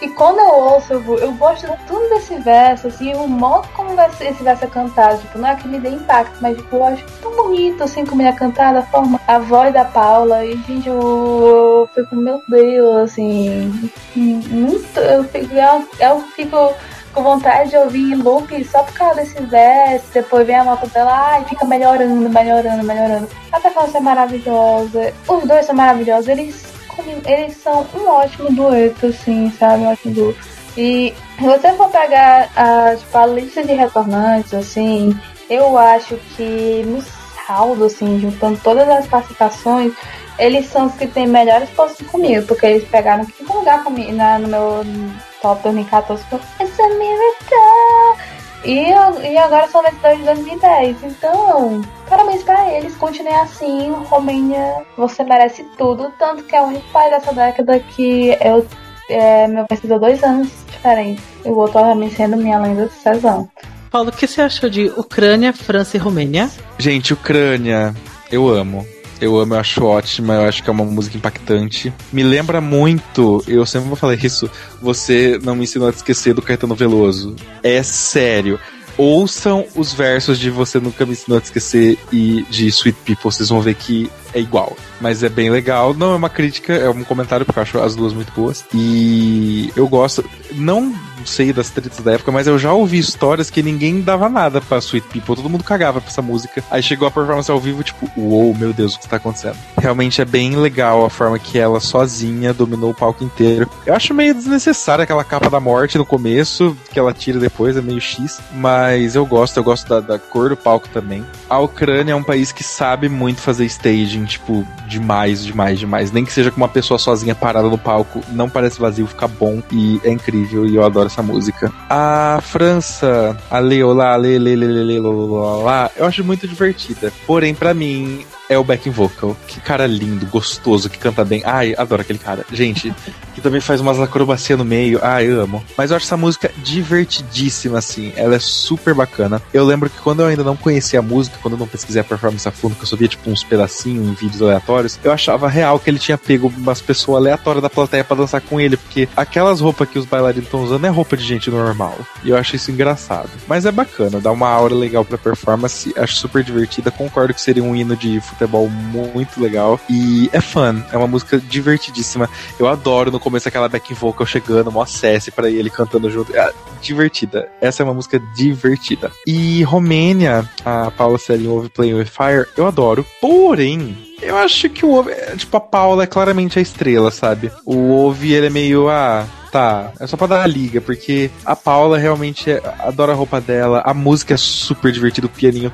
e quando eu ouço, eu, eu gosto tudo desse verso, assim, o modo como esse verso é cantado, tipo, não é que me dê impacto, mas tipo, eu acho tão bonito, assim, como ele é cantado, a forma, a voz da Paula, e gente, eu, eu fico, meu Deus, assim, muito, eu fico, eu, eu fico com vontade de ouvir loop só por causa desse verso, depois vem a nota dela, ai, fica melhorando, melhorando, melhorando. A performance é maravilhosa, os dois são maravilhosos, eles, eles são um ótimo dueto, assim, sabe, um ótimo dueto. E se você for pegar a, tipo, a lista de retornantes, assim, eu acho que no saldo, assim, juntando todas as participações, eles são os que têm melhores posições comigo, porque eles pegaram quinto lugar comigo na, no meu top 2014 foi It's a Miracle! E, e agora são vencedores de 2010. Então, parabéns para eles. Continuem assim. Romênia, você merece tudo. Tanto que é o único país dessa década que eu é, meu vencedor dois anos diferente. E o outro, obviamente, sendo minha lenda de Cezão. Paulo, o que você achou de Ucrânia, França e Romênia? Gente, Ucrânia, eu amo. Eu amo, eu acho ótima, eu acho que é uma música impactante. Me lembra muito, eu sempre vou falar isso, você não me ensinou a esquecer do Caetano Veloso. É sério ouçam os versos de Você Nunca Me Ensinou a Esquecer e de Sweet People, vocês vão ver que é igual. Mas é bem legal. Não é uma crítica, é um comentário, porque eu acho as duas muito boas. E eu gosto. Não sei das tretas da época, mas eu já ouvi histórias que ninguém dava nada pra Sweet People, todo mundo cagava pra essa música. Aí chegou a performance ao vivo, tipo, uou, meu Deus, o que tá acontecendo? Realmente é bem legal a forma que ela sozinha dominou o palco inteiro. Eu acho meio desnecessária aquela capa da morte no começo, que ela tira depois, é meio X, mas eu gosto, eu gosto da, da cor do palco também. A Ucrânia é um país que sabe muito fazer staging, tipo, demais, demais, demais. Nem que seja com uma pessoa sozinha parada no palco, não parece vazio, fica bom e é incrível e eu adoro essa música. A França, a Leolá, Le, Le, Le, Le, Le, lá, eu acho muito divertida. Porém, para mim, é o backing vocal. Que cara lindo, gostoso, que canta bem. Ai, adoro aquele cara. Gente, que também faz umas acrobacia no meio. Ai, amo. Mas eu acho essa música divertidíssima, assim. Ela é super bacana. Eu lembro que quando eu ainda não conhecia a música, quando eu não pesquisei a performance a fundo, que eu só via tipo uns pedacinhos em vídeos aleatórios, eu achava real que ele tinha pego umas pessoas aleatórias da plateia para dançar com ele, porque aquelas roupas que os bailarinos estão usando é roupa de gente normal. E eu acho isso engraçado. Mas é bacana, dá uma aura legal pra performance. Acho super divertida. Concordo que seria um hino de futebol muito legal. E é fã, é uma música divertidíssima. Eu adoro no começo aquela back vocal chegando, uma acesse para ele cantando junto. É divertida. Essa é uma música divertida. E Romênia, a Paula Selling ouve Playing with Fire, eu adoro. Porém, eu acho que o Ove, tipo, a Paula é claramente a estrela, sabe? O Ove, ele é meio, ah, tá, é só pra dar a liga, porque a Paula realmente é, adora a roupa dela, a música é super divertida, o pianinho.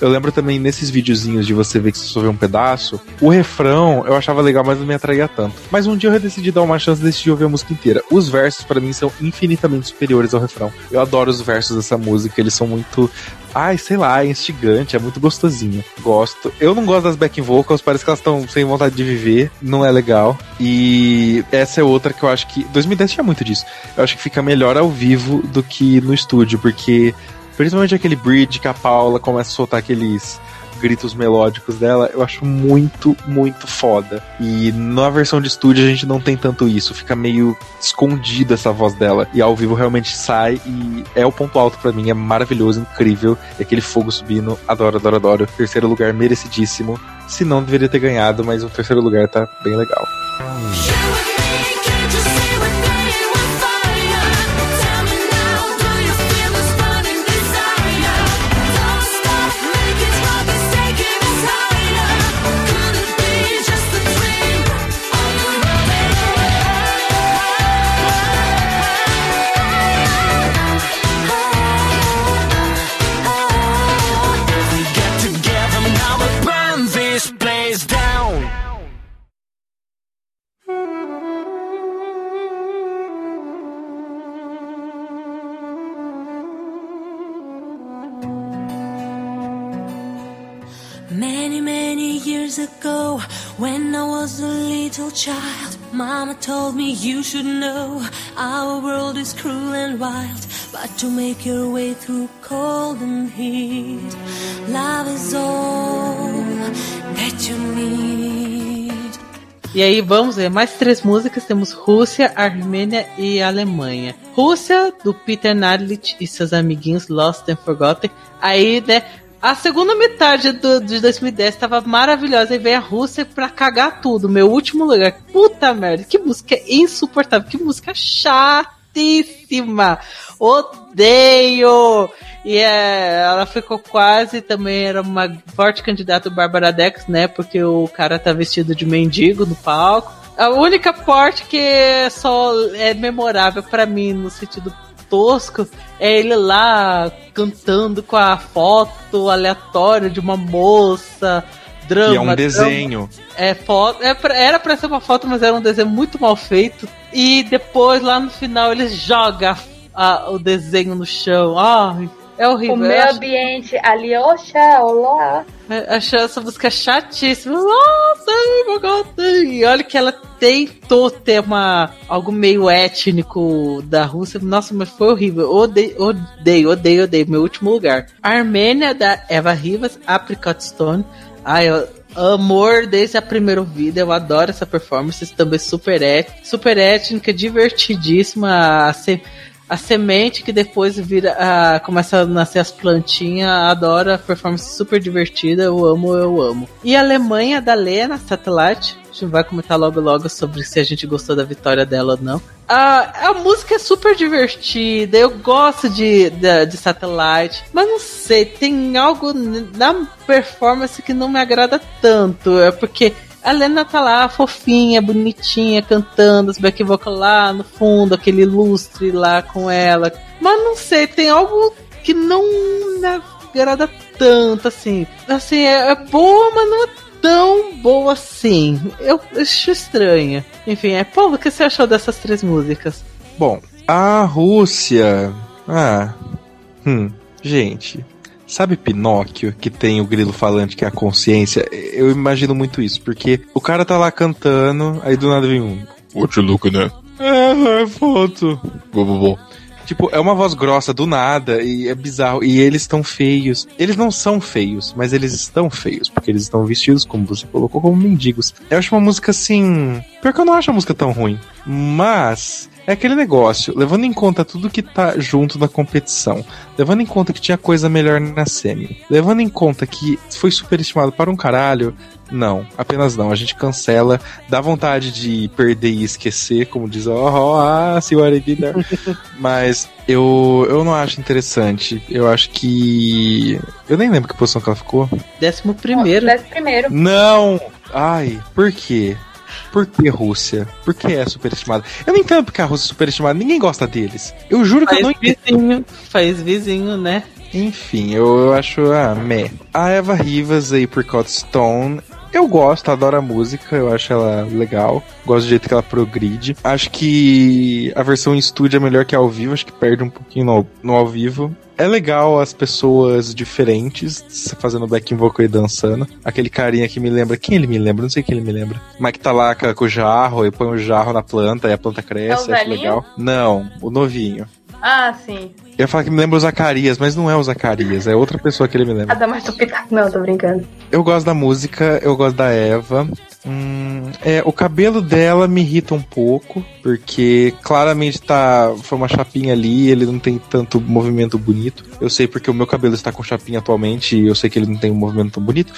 Eu lembro também nesses videozinhos de você ver que você só vê um pedaço, o refrão eu achava legal, mas não me atraía tanto. Mas um dia eu decidi dar uma chance e decidi ouvir a música inteira. Os versos para mim são infinitamente superiores ao refrão. Eu adoro os versos dessa música, eles são muito ai, sei lá, é instigante, é muito gostosinho. Gosto. Eu não gosto das back vocals, parece que elas estão sem vontade de viver, não é legal. E essa é outra que eu acho que 2010 tinha muito disso. Eu acho que fica melhor ao vivo do que no estúdio, porque principalmente aquele bridge que a Paula começa a soltar aqueles gritos melódicos dela, eu acho muito, muito foda. E na versão de estúdio a gente não tem tanto isso, fica meio escondida essa voz dela. E ao vivo realmente sai e é o ponto alto para mim, é maravilhoso, incrível. E aquele fogo subindo, adoro, adoro, adoro. Terceiro lugar merecidíssimo. Se não deveria ter ganhado, mas o terceiro lugar tá bem legal. Child, Mama told me you should know our world is cruel and wild. But to make your way through cold and heat, love is all that you need. E aí vamos ver mais três músicas. Temos Rússia, Armênia e Alemanha. Rússia, do Peter Nadlich e seus amiguinhos Lost and Forgotten. Aí, né, a segunda metade do, de 2010 tava maravilhosa e veio a Rússia pra cagar tudo. Meu último lugar. Puta merda, que música insuportável, que música chatíssima. Odeio! E é, ela ficou quase também, era uma forte candidata Bárbara Dex, né? Porque o cara tá vestido de mendigo no palco. A única parte que só é memorável para mim no sentido tosco é ele lá cantando com a foto aleatória de uma moça. Drama, e é um desenho. É foto, é era pra ser uma foto, mas era um desenho muito mal feito. E depois, lá no final, ele joga a, o desenho no chão. Ah, é horrível. O meio acho... ambiente ali, oxa, olá. É, achei essa música chatíssima. Nossa, e olha que ela tentou ter uma, algo meio étnico da Rússia. Nossa, mas foi horrível. Odeio, odeio, odeio, odeio. Meu último lugar. Armênia, da Eva Rivas, Apricot Stone. Ai, eu amor desde a primeira vida. Eu adoro essa performance. Também super, et super étnica, divertidíssima. A, se a semente que depois vira. A, começa a nascer as plantinhas. Adoro a performance super divertida. Eu amo, eu amo. E a Alemanha da Lena Satellite. A gente vai comentar logo logo sobre se a gente gostou da vitória dela ou não. A, a música é super divertida, eu gosto de, de, de Satellite, mas não sei, tem algo na performance que não me agrada tanto. É porque a Lena tá lá, fofinha, bonitinha, cantando, os back vocal lá no fundo, aquele lustre lá com ela. Mas não sei, tem algo que não me agrada tanto, assim. Assim, é, é boa, mas não é tão boa assim. Eu acho estranha. Enfim, é Paulo, o que você achou dessas três músicas? Bom, a Rússia. Ah. Hum. Gente, Sabe Pinóquio, que tem o grilo falante, que é a consciência? Eu imagino muito isso, porque o cara tá lá cantando, aí do nada vem um. What you looking at? É, é foto. Bom, bom, bom. Tipo, é uma voz grossa do nada e é bizarro. E eles estão feios. Eles não são feios, mas eles estão feios, porque eles estão vestidos, como você colocou, como mendigos. Eu acho uma música assim. Pior que eu não acho a música tão ruim. Mas é aquele negócio, levando em conta tudo que tá junto na competição, levando em conta que tinha coisa melhor na semi, levando em conta que foi superestimado para um caralho, não, apenas não. A gente cancela, dá vontade de perder e esquecer, como diz, ó, oh, ah, senhora vida. Mas eu, eu não acho interessante. Eu acho que. Eu nem lembro que posição que ela ficou. Décimo primeiro. Décimo primeiro. Não! Ai, por quê? Por que Rússia? Por que é superestimada? Eu não entendo porque a Rússia é superestimada. Ninguém gosta deles. Eu juro faz que eu não entendo. Vizinho, faz vizinho, né? Enfim, eu, eu acho a ah, meh. A Eva Rivas aí por Cod Stone eu gosto, adoro a música, eu acho ela legal. Gosto do jeito que ela progride. Acho que a versão em estúdio é melhor que ao vivo, acho que perde um pouquinho no, no ao vivo. É legal as pessoas diferentes fazendo backing vocal e dançando. Aquele carinha que me lembra. Quem ele me lembra? Não sei quem ele me lembra. Mas que tá lá com o jarro e põe o jarro na planta e a planta cresce. É acho legal. Não, o novinho. Ah, sim. Eu ia falar que me lembra o Zacarias, mas não é o Zacarias, é outra pessoa que ele me lembra. Ah, dá mais do pitaco. Não, tô brincando. Eu gosto da música, eu gosto da Eva. Hum, é, o cabelo dela me irrita um pouco, porque claramente tá. Foi uma chapinha ali, ele não tem tanto movimento bonito. Eu sei porque o meu cabelo está com chapinha atualmente e eu sei que ele não tem um movimento tão bonito.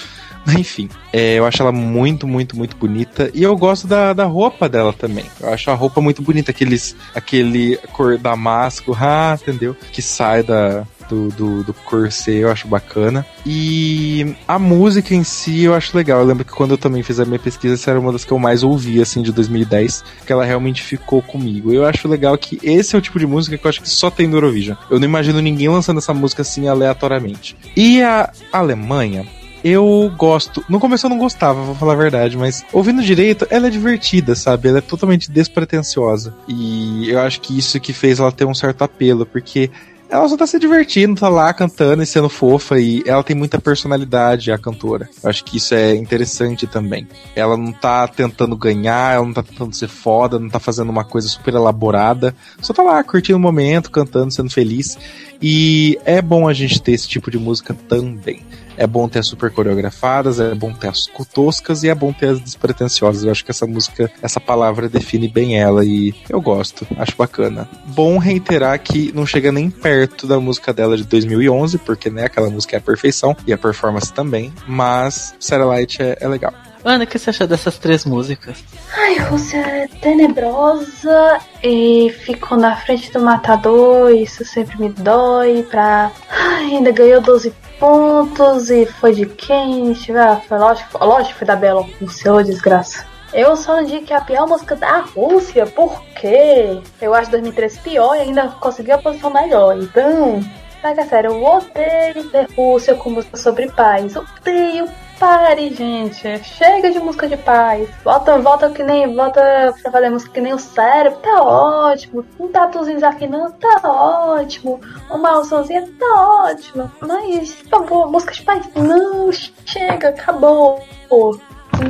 Enfim, é, eu acho ela muito, muito, muito bonita. E eu gosto da, da roupa dela também. Eu acho a roupa muito bonita, aqueles, aquele cor damasco, ah, entendeu? Que sai da, do, do, do corset, eu acho bacana. E a música em si eu acho legal. Eu lembro que quando eu também fiz a minha pesquisa, essa era uma das que eu mais ouvi, assim, de 2010, que ela realmente ficou comigo. Eu acho legal que esse é o tipo de música que eu acho que só tem no Eurovision. Eu não imagino ninguém lançando essa música assim aleatoriamente. E a Alemanha, eu gosto. No começo eu não gostava, vou falar a verdade, mas ouvindo direito, ela é divertida, sabe? Ela é totalmente despretensiosa. E eu acho que isso que fez ela ter um certo apelo, porque ela só tá se divertindo, tá lá cantando e sendo fofa e ela tem muita personalidade, a cantora. Eu acho que isso é interessante também. Ela não tá tentando ganhar, ela não tá tentando ser foda, não tá fazendo uma coisa super elaborada. Só tá lá curtindo o momento, cantando, sendo feliz. E é bom a gente ter esse tipo de música também. É bom ter as super coreografadas, é bom ter as toscas e é bom ter as despretensiosas. Eu acho que essa música, essa palavra define bem ela e eu gosto, acho bacana. Bom reiterar que não chega nem perto da música dela de 2011, porque né, aquela música é a perfeição e a performance também, mas Satellite é, é legal. Ana, o que você achou dessas três músicas? Ai, Rússia é tenebrosa e ficou na frente do matador, isso sempre me dói pra. Ai, ainda ganhou 12 pontos e foi de quem? Ah, foi lógico, lógico foi da Bela com seu desgraça. Eu só não digo que é a pior música da Rússia, por quê? Eu acho 2013 pior e ainda conseguiu a posição melhor. Então, é sério, eu odeio ver Rússia com música sobre paz. Odeio Pare, gente. Chega de música de paz. Volta, volta que nem. Volta pra fazer música que nem o cérebro. Tá ótimo. Um tatuzinho aqui tá ótimo. Uma alçãozinha tá ótimo. Mas, por favor, música de paz. Não, chega, acabou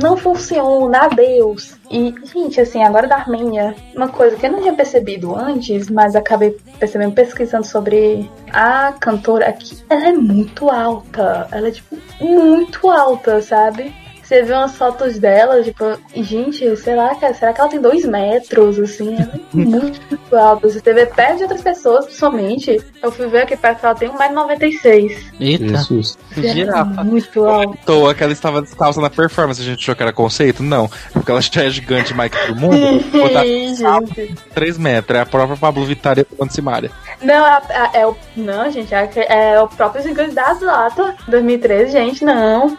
não funciona, adeus. E, gente, assim, agora da Armênia, uma coisa que eu não tinha percebido antes, mas acabei percebendo pesquisando sobre a cantora aqui, ela é muito alta. Ela é, tipo, muito alta, sabe? Você vê umas fotos dela, tipo, e, gente, sei lá, cara, será que ela tem dois metros, assim? Ela é muito alta. Você vê perto de outras pessoas, principalmente. Eu fui ver aqui perto, ela tem 1,96m. Eita, Jesus. girafa. Muito alta. Toa que ela estava descalça na performance, a gente achou que era conceito? Não. Porque ela já é gigante mais que todo mundo. Botar gente. 3 metros. É a própria Pablo Vittar e Simária. Não, é, é, é o. Não, gente, é, é o próprio Ziggler da Zlata, 2013, gente, não.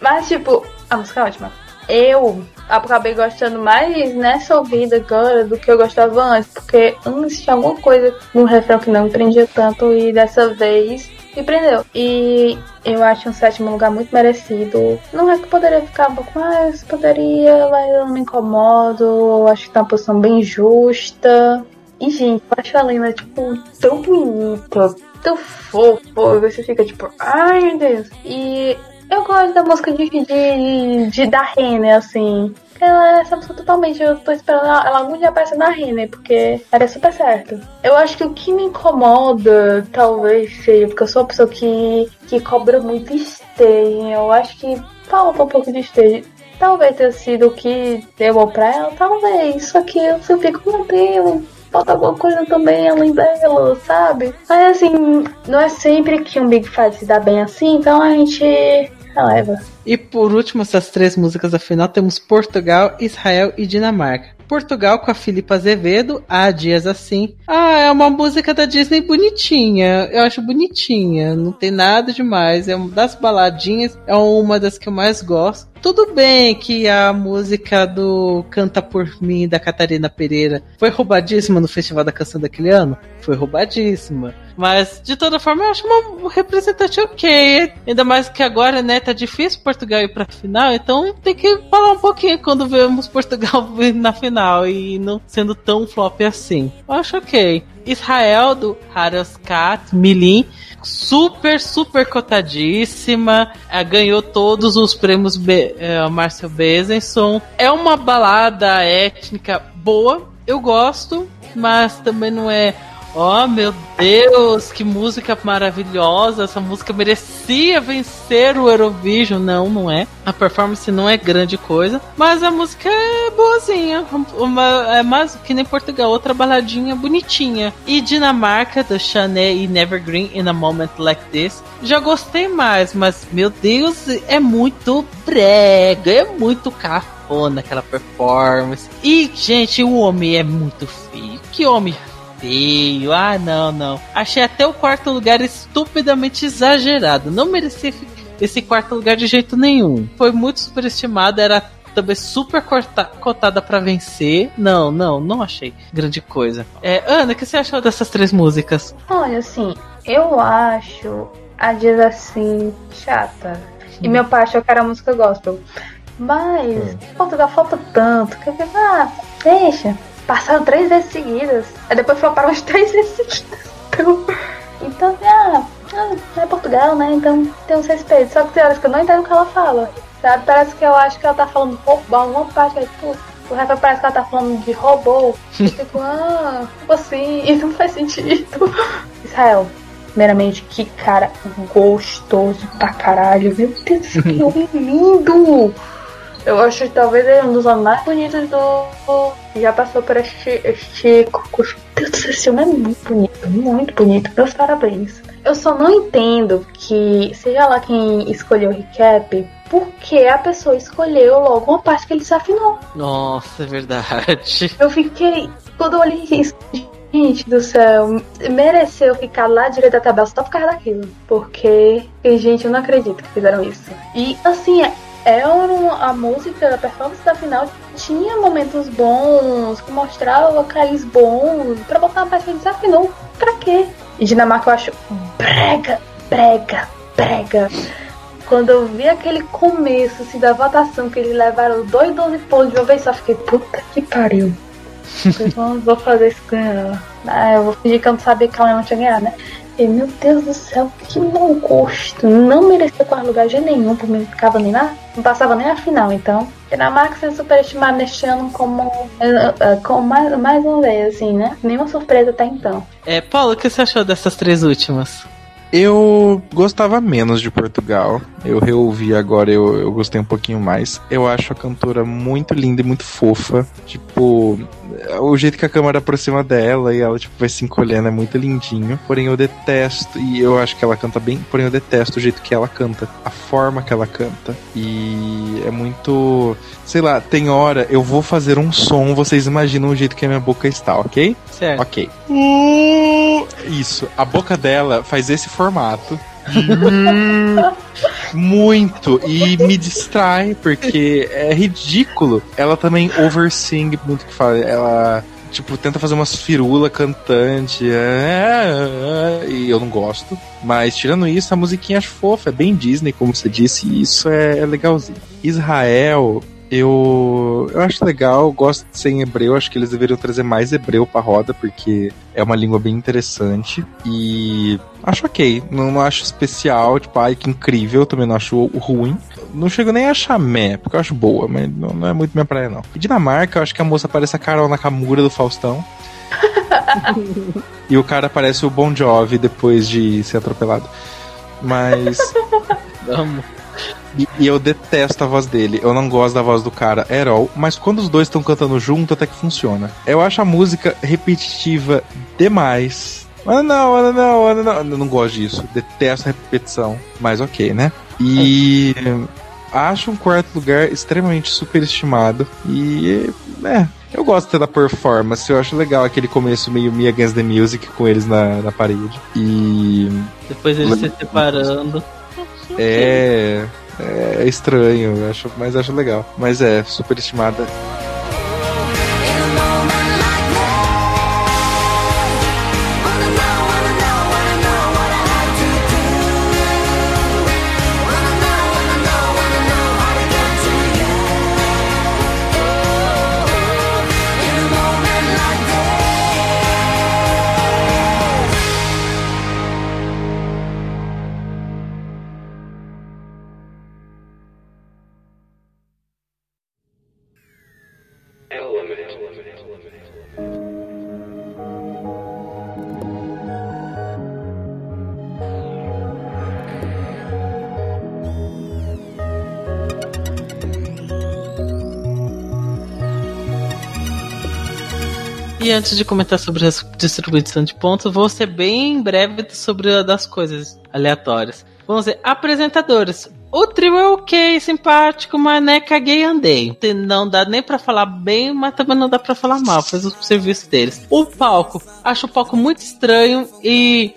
Mas, tipo, a música é ótima. Eu acabei gostando mais nessa ouvida agora do que eu gostava antes, porque antes tinha alguma coisa no refrão que não me prendia tanto e dessa vez me prendeu. E eu acho um sétimo lugar muito merecido. Não é que poderia ficar um pouco mais, poderia, mas eu não me incomodo. Eu acho que tá uma posição bem justa. E, gente, eu acho a Lena, tipo, tão bonita, tão fofo. E você fica tipo, ai meu Deus. E eu gosto da música de, de, de da Renner, assim. Ela é essa música totalmente. Eu tô esperando ela, ela algum dia aparecer na Renner, porque daria super certo. Eu acho que o que me incomoda, talvez seja, porque eu sou uma pessoa que, que cobra muito stage. Eu acho que falta um pouco de stage. Talvez tenha sido o que deu pra ela, talvez. Só que eu fico, meu Deus, falta alguma coisa também além dela, sabe? Mas assim, não é sempre que um Big Five se dá bem assim, então a gente releva. E por último, essas três músicas da final, temos Portugal, Israel e Dinamarca. Portugal com a Filipa Azevedo, Há Dias Assim. Ah, é uma música da Disney bonitinha. Eu acho bonitinha. Não tem nada demais. É uma das baladinhas. É uma das que eu mais gosto. Tudo bem que a música do Canta Por Mim da Catarina Pereira foi roubadíssima no Festival da Canção daquele ano. Foi roubadíssima. Mas, de toda forma, eu acho uma representante ok. Ainda mais que agora, né, tá difícil Portugal ir pra final, então tem que falar um pouquinho quando vemos Portugal na final e não sendo tão flop assim. Eu acho ok. Israel, do Haros Kat, Milim, super, super cotadíssima. eh, ganhou todos os prêmios Be eh, Marcel Bezenson. É uma balada étnica boa, eu gosto, mas também não é. Oh meu Deus, que música maravilhosa! Essa música merecia vencer o Eurovision. Não, não é. A performance não é grande coisa, mas a música é boazinha. Uma, é mais que nem Portugal, outra baladinha bonitinha. E Dinamarca, do Chanel e Nevergreen in a Moment Like This. Já gostei mais, mas meu Deus, é muito brega, é muito cafona aquela performance. E, gente, o homem é muito feio. Que homem feio. Ah, não, não. Achei até o quarto lugar estupidamente exagerado. Não merecia esse quarto lugar de jeito nenhum. Foi muito superestimado, era também super corta- cotada pra vencer. Não, não, não achei grande coisa. É, Ana, o que você achou dessas três músicas? Olha, assim, eu acho a Dias assim chata. E meu pai achou que era música gospel. Mas Portugal falta tanto que eu falei, ah, deixa. Passaram três vezes seguidas. Aí depois floparam umas três vezes seguidas. Então, então ah, ah, é Portugal, né? Então tem uns respeitos. Só que tem horas que eu não entendo o que ela fala. Sabe? Parece que eu acho que ela tá falando roubo, alguma parte aí, tipo, o rapper parece que ela tá falando de robô. Fico, ah, tipo assim, isso não faz sentido. Israel, primeiramente, que cara gostoso pra caralho. Meu Deus que homem lindo! Eu acho que talvez ele é um dos homens mais bonitos do. Já passou por este, este concurso. Meu Deus do céu, esse homem é muito bonito, muito bonito. Meus parabéns. Eu só não entendo que, seja lá quem escolheu o recap, por que a pessoa escolheu logo uma parte que ele desafinou. Nossa, é verdade. Eu fiquei. Quando eu olhei isso, gente do céu, mereceu ficar lá direito da tabela só por causa daquilo. Porque, gente, eu não acredito que fizeram isso. E assim, é. Uma, a música, a performance da final tinha momentos bons, que mostrava vocais bons, pra botar uma parte que desafinou. Pra quê? E Dinamarca eu acho brega, brega, brega. Quando eu vi aquele começo assim, da votação, que eles levaram dois 12 pontos de uma vez só, fiquei, puta que pariu. Eu não vou fazer isso ganhar. Ah, eu vou fingir que eu não sabia que ela não tinha ganhado, né? E, meu Deus do céu, que mau gosto. Não merecia quarto lugar de nenhum, por mim não ficava nem na. Não passava nem a final, então. Dinamarca sendo superestimado neste ano como, eh, eh, como mais, mais uma vez, assim, né? Nenhuma surpresa até então. É, Paulo, o que você achou dessas três últimas? Eu gostava menos de Portugal. Eu reouvi agora, eu, eu gostei um pouquinho mais. Eu acho a cantora muito linda e muito fofa. Tipo, o jeito que a câmera aproxima dela e ela tipo, vai se encolhendo é muito lindinho. Porém, eu detesto, e eu acho que ela canta bem, porém eu detesto o jeito que ela canta, a forma que ela canta. E é muito. Sei lá, tem hora eu vou fazer um som, vocês imaginam o jeito que a minha boca está, ok? Certo. Ok. Uh, isso, a boca dela faz esse formato. Muito e me distrai porque é ridículo. Ela também oversing muito que fala, ela tipo tenta fazer umas firula cantante, é, é, é, e eu não gosto. Mas tirando isso, a musiquinha acho fofa, é bem Disney, como você disse, e isso é, é legalzinho. Israel, eu, eu acho legal, gosto de ser em hebreu, acho que eles deveriam trazer mais hebreu pra roda, porque é uma língua bem interessante. E acho ok, não, não acho especial, tipo, ai que incrível, também não acho ruim. Não chego nem a achar meh, porque eu acho boa, mas não, não é muito minha praia, não. E Dinamarca, eu acho que a moça parece a Carol Nakamura do Faustão. e o cara parece o Bon Jovi depois de ser atropelado. Mas. Amo. E, e eu detesto a voz dele. Eu não gosto da voz do cara at all, mas quando os dois estão cantando junto, até que funciona. Eu acho a música repetitiva demais. Ah, não, ah, não, ah, não. Eu não gosto disso. Detesto a repetição. Mas ok, né? E. Acho um quarto lugar extremamente superestimado. E. É, eu gosto da performance, eu acho legal aquele começo meio Me Against the Music com eles na, na parede. E. Depois eles se separando. É. É estranho, eu acho, mas acho legal. Mas é, superestimada. Antes de comentar sobre a distribuição de pontos, vou ser bem breve sobre a das coisas aleatórias. Vamos ver, apresentadores. O trio é ok, simpático, mas né, caguei e andei. Não dá nem pra falar bem, mas também não dá pra falar mal, faz o serviço deles. O palco, acho o palco muito estranho e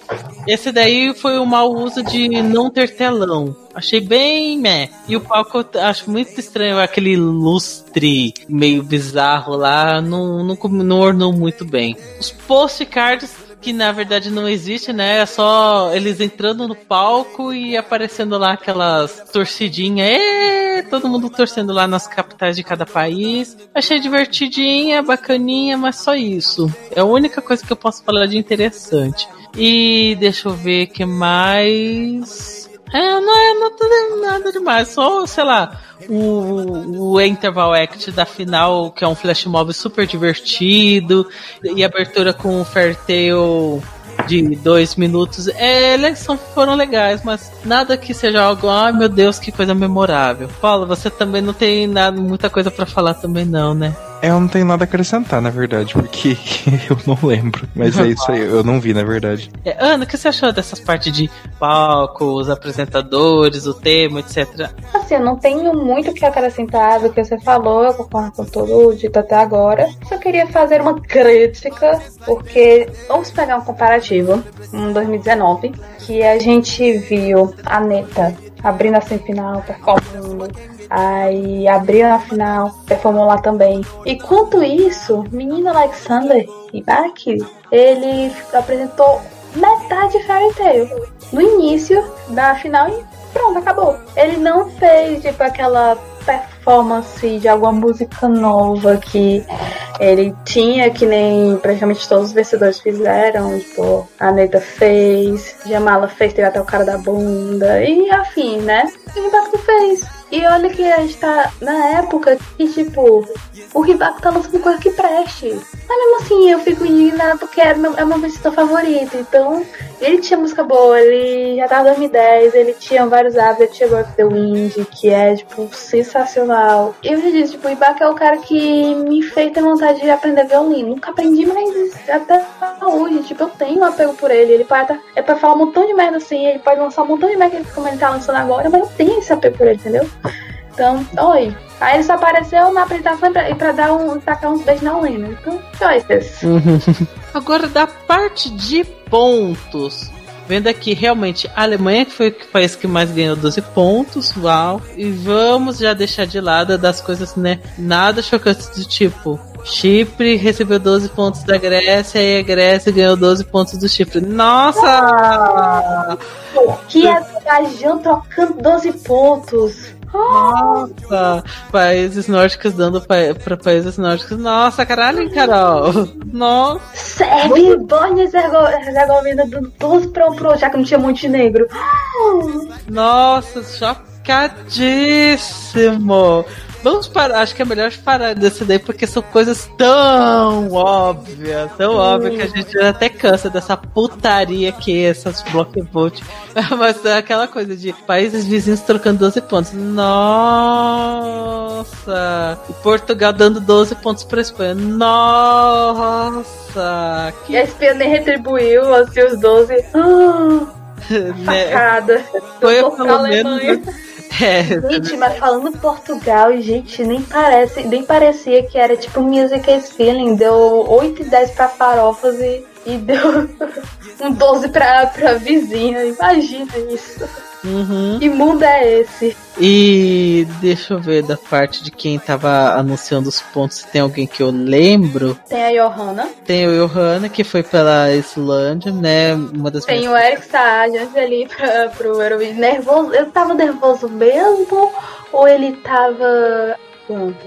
esse daí foi o mau uso de não ter telão. Achei bem meh. E o palco acho muito estranho, aquele lustre meio bizarro lá, não, não, não ornou muito bem. Os postcards que na verdade não existe, né? É só eles entrando no palco e aparecendo lá aquelas torcidinhas. Ê, todo mundo torcendo lá nas capitais de cada país. Achei divertidinha, bacaninha, mas só isso. É a única coisa que eu posso falar de interessante. E deixa eu ver que mais. É, não é nada, nada demais, só, sei lá, o, o Interval Act da final, que é um flash mob super divertido, e abertura com o Fairtail de dois minutos. É, eles são, foram legais, mas nada que seja algo, ai meu Deus, que coisa memorável. Paulo, você também não tem nada, muita coisa pra falar também não, né? Eu não tenho nada a acrescentar, na verdade, porque eu não lembro. Mas é isso aí, eu não vi, na verdade. É, Ana, o que você achou dessas partes de palco, os apresentadores, o tema, etc? Assim, eu não tenho muito o que acrescentar do que você falou, eu concordo com tudo dito até agora. Só queria fazer uma crítica, porque vamos pegar um comparativo, em 2019, que a gente viu a Neta abrindo a semifinal, performando, aí abriu na final, performou lá também. E quanto isso, menino Alexander Ibaki, ele apresentou metade de Fairy Tail no início da final e pronto, acabou. Ele não fez, tipo, aquela performance de alguma música nova que ele tinha, que nem praticamente todos os vencedores fizeram. Tipo, a Neta fez, Jamala fez, teve até o cara da bunda, e afim, né? E o fez. E olha que a gente tá na época que, tipo, o Ribaco tá lançando coisa que preste. Mas mesmo assim, eu fico indignada porque é meu, é meu vencedor favorito. Então, Ele tinha música boa, ele já tava em 2010, ele tinha vários álbuns, ele tinha Rock the Wind, que é, tipo, sensacional. E eu já disse, tipo, o Ibaka é o cara que me fez ter vontade de aprender violino. Nunca aprendi, mas até hoje, tipo, eu tenho um apego por ele. Ele pode, é pra falar um montão de merda assim, ele pode lançar um montão de merda como ele tá lançando agora, mas eu tenho esse apego por ele, entendeu? Então, oi. Aí ele só apareceu na apresentação pra, pra dar um, tacar uns beijos na Lena. Então, choices. Agora, da parte de pontos. Vendo aqui, realmente, a Alemanha que foi o país que mais ganhou 12 pontos, uau. E vamos já deixar de lado das coisas, né? Nada chocantes do tipo. Chipre recebeu 12 pontos da Grécia e a Grécia ganhou 12 pontos do Chipre. Nossa! Que Azerbaijão trocando 12 pontos. Nossa! Países nórdicos dando pa pra países nórdicos. Nossa, caralho, Carol! Nossa! Sérvia e Bósnia Herzegovina dando 12 pra, pro, já que não tinha montenegro. Nossa, chocadíssimo! Vamos parar, acho que é melhor parar desse daí, porque são coisas tão óbvias, tão óbvias que a gente até cansa dessa putaria que é essas block vote. Mas é aquela coisa de países vizinhos trocando 12 pontos. Nossa! E Portugal dando 12 pontos pra Espanha. Nossa! Que... E a Espanha nem retribuiu assim, os 12. Ah, né? facada. Foi pelo menos. É, Gente, mas falando Portugal, gente, nem parece, nem parecia que era tipo Music is Feeling. Deu 8 e 10 pra farofas e, e deu um 12 pra, pra vizinha. Imagina isso. Uhum. Que mundo é esse? E deixa eu ver da parte de quem tava anunciando os pontos, se tem alguém que eu lembro. Tem a Johanna, Tem o Johanna, que foi pela Islândia, né? Uma das tem minhas- o Eric Saad ali pra, pro Eurovision. Nervoso, eu tava nervoso mesmo? Ou ele tava. Pronto.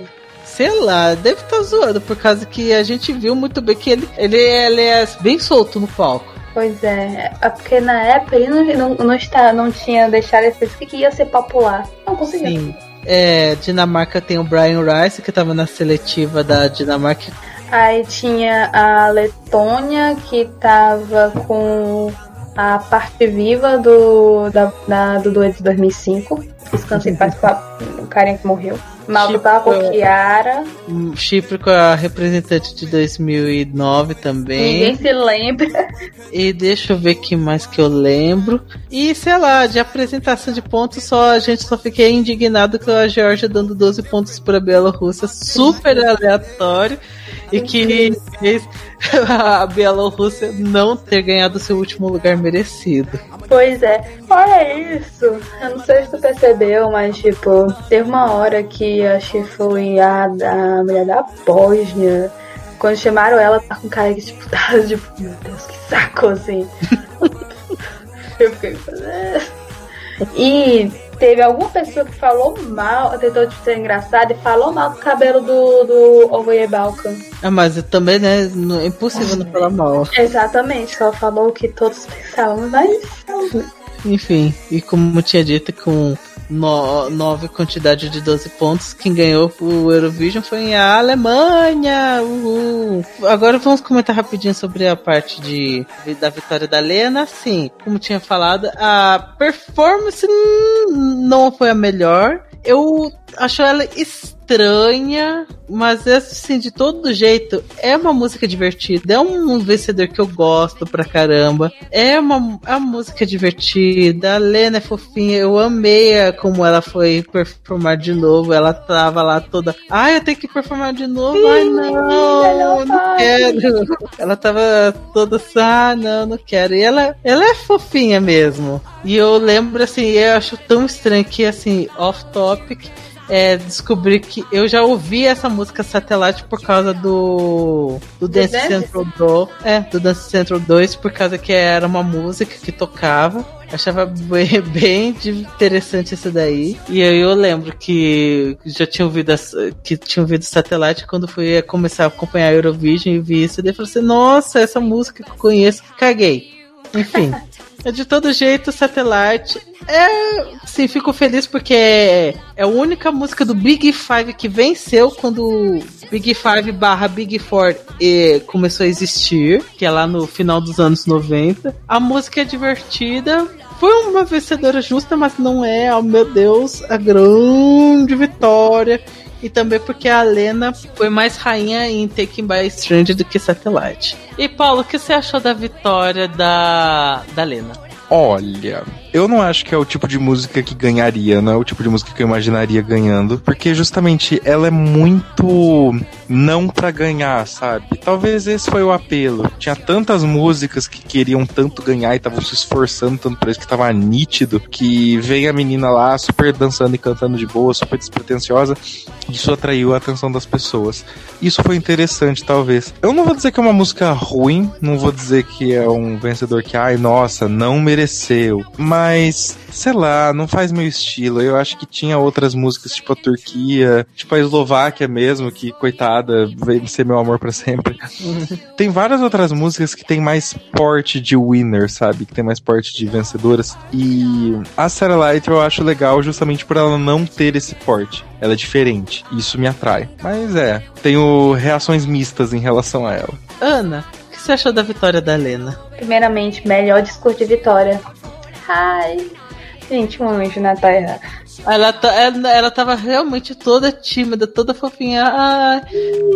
Sei lá, deve estar zoando, por causa que a gente viu muito bem que ele, ele, ele é bem solto no palco. Pois é, é porque na época ele não, não, não, está, não tinha deixado específico que ia ser popular. Não conseguiu. Sim. É, Dinamarca tem o Brian Rice, que tava na seletiva da Dinamarca. Aí tinha a Letônia, que tava com a parte viva do, da, da- do dueto de 2005. Descanse em paz com o carinha que morreu. Malta tava com Tipo, Kiara. Hum, Chipre com a representante de 2009 também. Ninguém se lembra. E deixa eu ver que mais que eu lembro. E sei lá, de apresentação de pontos, só a gente só fiquei indignado com a Georgia dando 12 pontos para a Bielorrússia, super aleatório. E que fez a Bielorrússia não ter ganhado seu último lugar merecido. Pois é, olha isso. Eu não sei se tu percebeu, mas tipo, teve uma hora que acho que foi a, a mulher da Bósnia. Quando chamaram ela, tá com cara que tipo, tava tipo, meu Deus, que saco assim. Eu fiquei. E teve alguma pessoa que falou mal, tentou ser engraçada e falou mal do cabelo do, do Ovoye Balkan. Ah, mas eu também, né? É impossível não falar mal. Exatamente, ela falou o que todos pensavam, mas. Enfim, e como eu tinha dito, com no, nove quantidade de 12 pontos, quem ganhou o Eurovision foi a Alemanha! Uhul. Agora vamos comentar rapidinho sobre a parte de, da vitória da Lena. Sim, como tinha falado, a performance não foi a melhor. Eu acho ela estranha, mas assim, de todo jeito, é uma música divertida. É um vencedor que eu gosto pra caramba. É uma, é uma música divertida. A Lena é fofinha. Eu amei a- como ela foi performar de novo. Ela tava lá toda. Ai, eu tenho que performar de novo. Ai, não, eu não quero. Ela tava toda assim, ah, não, não quero. E ela, ela é fofinha mesmo. E eu lembro assim, eu acho tão estranho que assim, off topic é, descobri que eu já ouvi essa música satellite por causa do do Dance Dance? Central 2, é, do Dance Central 2, por causa que era uma música que tocava. Achava bem, bem interessante isso daí. E aí eu lembro que já tinha ouvido que tinha ouvido satellite quando fui começar a acompanhar a Eurovision e vi isso, e daí falei assim, nossa, essa música que eu conheço, caguei. Enfim. De todo jeito, Satellite é. Sim, fico feliz porque é, é a única música do Big Five que venceu quando Big Five barra Big Four e começou a existir, que é lá no final dos anos 90. A música é divertida, foi uma vencedora justa, mas não é, oh meu Deus, a grande vitória. E também porque a Lena foi mais rainha em Taking by Strange do que Satellite. E Paulo, o que você achou da vitória da, da Lena? Olha, eu não acho que é o tipo de música que ganharia, não é o tipo de música que eu imaginaria ganhando, porque justamente ela é muito não para ganhar, sabe? Talvez esse foi o apelo. Tinha tantas músicas que queriam tanto ganhar e estavam se esforçando tanto pra isso que tava nítido, que vem a menina lá super dançando e cantando de boa, super despretensiosa, isso atraiu a atenção das pessoas. Isso foi interessante, talvez. Eu não vou dizer que é uma música ruim, não vou dizer que é um vencedor que, ai, nossa, não mereceu. Mas, sei lá, não faz meu estilo. Eu acho que tinha outras músicas, tipo a Turquia, tipo a Eslováquia mesmo, que, coitada, veio ser meu amor para sempre. tem várias outras músicas que tem mais porte de winner, sabe? Que tem mais porte de vencedoras. E a Light eu acho legal justamente por ela não ter esse porte. Ela é diferente. Isso me atrai. Mas é, tenho reações mistas em relação a ela. Ana, você achou da vitória da Lena? Primeiramente, melhor discurso de vitória. Ai. Gente, um anjo na terra. Ela, tá, ela, ela tava realmente toda tímida, toda fofinha. Ai,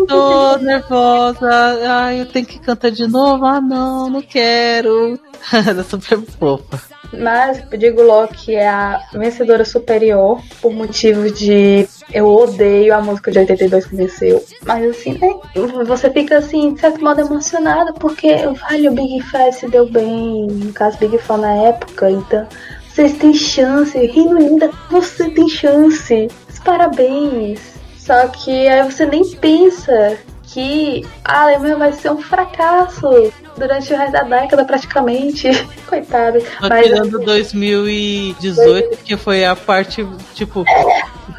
tô nervosa. Ai, eu tenho que cantar de novo. Ah, não, não quero. ela é super fofa. Mas digo logo que é a vencedora superior por motivo de eu odeio a música de 82 que venceu. Mas assim, né? Você fica assim, de certo modo emocionada, porque vale o Big Five se deu bem, no caso Big Four na época, então vocês têm chance, rindo ainda, você tem chance. Parabéns. Só que aí você nem pensa que a Alemanha vai ser um fracasso durante o resto da década, praticamente. Coitado. Mas tirando 2018, que foi a parte, tipo.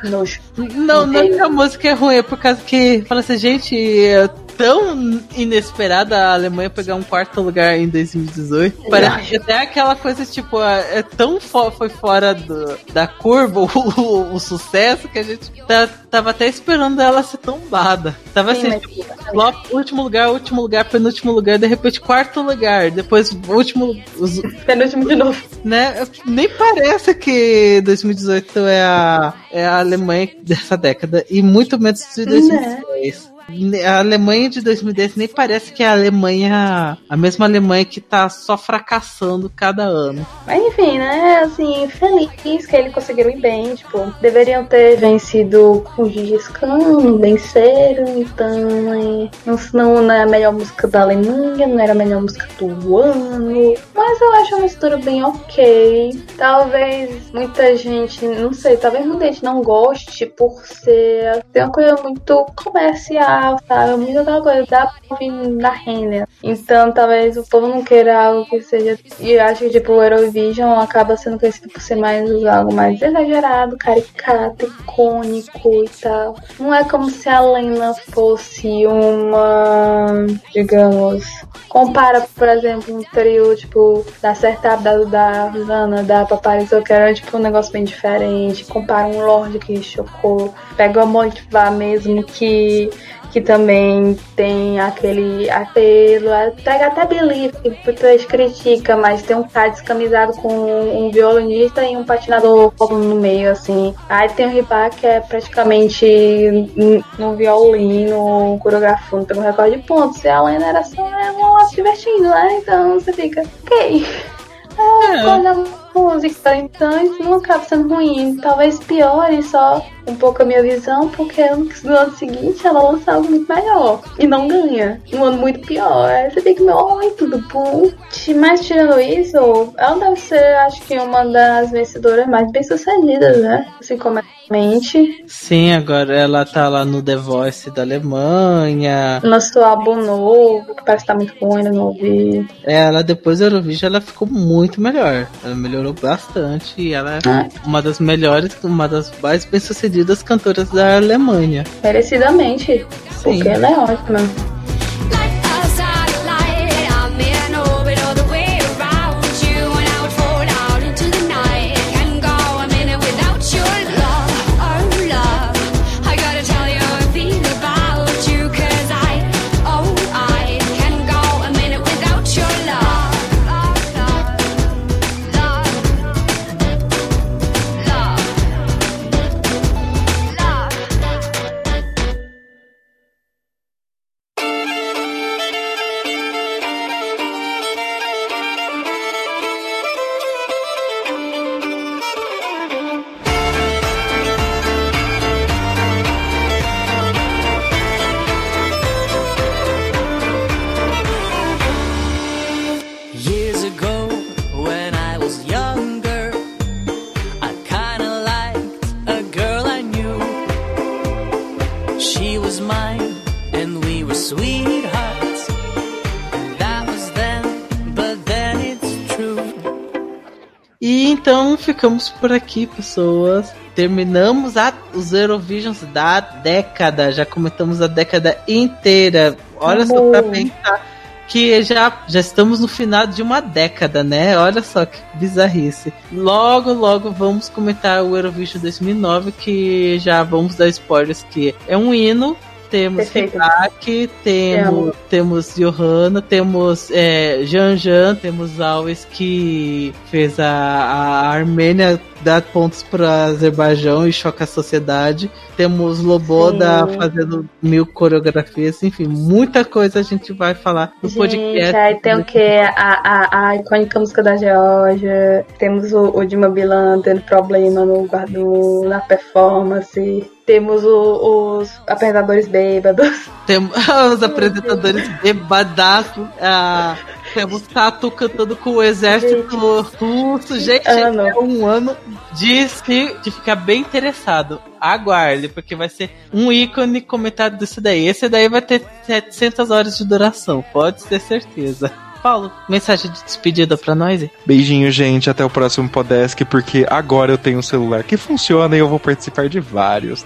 Nojo. Não, não é que a música é ruim, é por causa que fala assim, gente, é tão inesperada a Alemanha pegar um quarto lugar em 2018. Parece que até aquela coisa, tipo, é tão fo foi fora do, da curva o, o, o, sucesso que a gente tá, tava até esperando ela ser tombada. Tava Sim, assim, tipo, flop, último lugar, último lugar, penúltimo lugar, de repente quarto lugar, depois último. Os, penúltimo de novo. Né? Nem parece que 2018 é a, é a Alemanha dessa década, e muito menos de 2010. A Alemanha de 2010 nem parece que é a Alemanha, a mesma Alemanha que tá só fracassando cada ano. Mas enfim, né? Assim, feliz que eles conseguiram ir bem. Tipo, deveriam ter vencido com o Gigi Khan, venceram, então. Não, não é a melhor música da Alemanha, não era a melhor música do ano. Mas eu acho uma mistura bem ok. Talvez muita gente, não sei, talvez muita gente não goste por ser. Tem uma coisa muito comercial sabe? Muito aquela coisa da, da renda. Então talvez o povo não queira algo que seja. E eu acho que tipo, o Eurovision acaba sendo conhecido por ser mais algo mais exagerado, caricato, icônico e tal. Não é como se a Lena fosse uma. digamos. Compara, por exemplo, um trio, tipo, da Sertab, da, da Rosana, da Paparizou, que era tipo um negócio bem diferente. Compara um Lorde que chocou. Pega o Motivá mesmo, que que também tem aquele apelo, pega até Believe, que muitas critica, mas tem um cara descamisado com um violinista e um patinador no meio, assim. Aí tem o Ribá, que é praticamente no violino, coreografando, pelo recorde de pontos, e a Lena era só ela se divertindo, né? Então você fica, ok. Ah, é. coisa música, então isso não acaba sendo ruim. Talvez piore só um pouco a minha visão, porque no ano seguinte ela lança algo muito melhor e não ganha. Um ano muito pior. Aí você fica, oi, tudo bom? Mas tirando isso, ela deve ser, acho que, uma das vencedoras mais bem sucedidas, né? Assim como mente. Sim, agora ela tá lá no The Voice da Alemanha. Lançou álbum novo, que parece que tá muito bom, ainda não ouvi. Ela, depois do Eurovision, ela ficou muito melhor. Ela melhorou bastante e ela é ah. uma das melhores, uma das mais bem-sucedidas cantoras da Alemanha. Merecidamente, Sim. porque ela é ótima. Ficamos por aqui, pessoas. Terminamos a, os Eurovisions da década. Já comentamos a década inteira. Olha só pra pensar que já, já estamos no final de uma década, né? Olha só que bizarrice. Logo, logo vamos comentar o Eurovision 2009, que já vamos dar spoilers que é um hino temos Ribak, temos, temos Johanna, temos é, Jan Jan, temos Alves que fez a, a Armênia dar pontos para Azerbaijão e choca a sociedade. Temos Loboda Sim. fazendo mil coreografias, enfim, muita coisa a gente vai falar no gente, podcast. Aí tem o que? A, a, a icônica música da Geórgia, temos o, o Dima Bilan tendo problema no, no, na performance. Temos o, os apresentadores bêbados. Temos os apresentadores bêbados. Ah, temos Tatu cantando com o exército russo. Gente, ano. é um ano de, de ficar bem interessado. Aguarde, porque vai ser um ícone comentado desse daí. Esse daí vai ter 700 horas de duração, pode ter certeza. Paulo, mensagem de despedida pra nós? Beijinho, gente. Até o próximo Podesk, porque agora eu tenho um celular que funciona e eu vou participar de vários.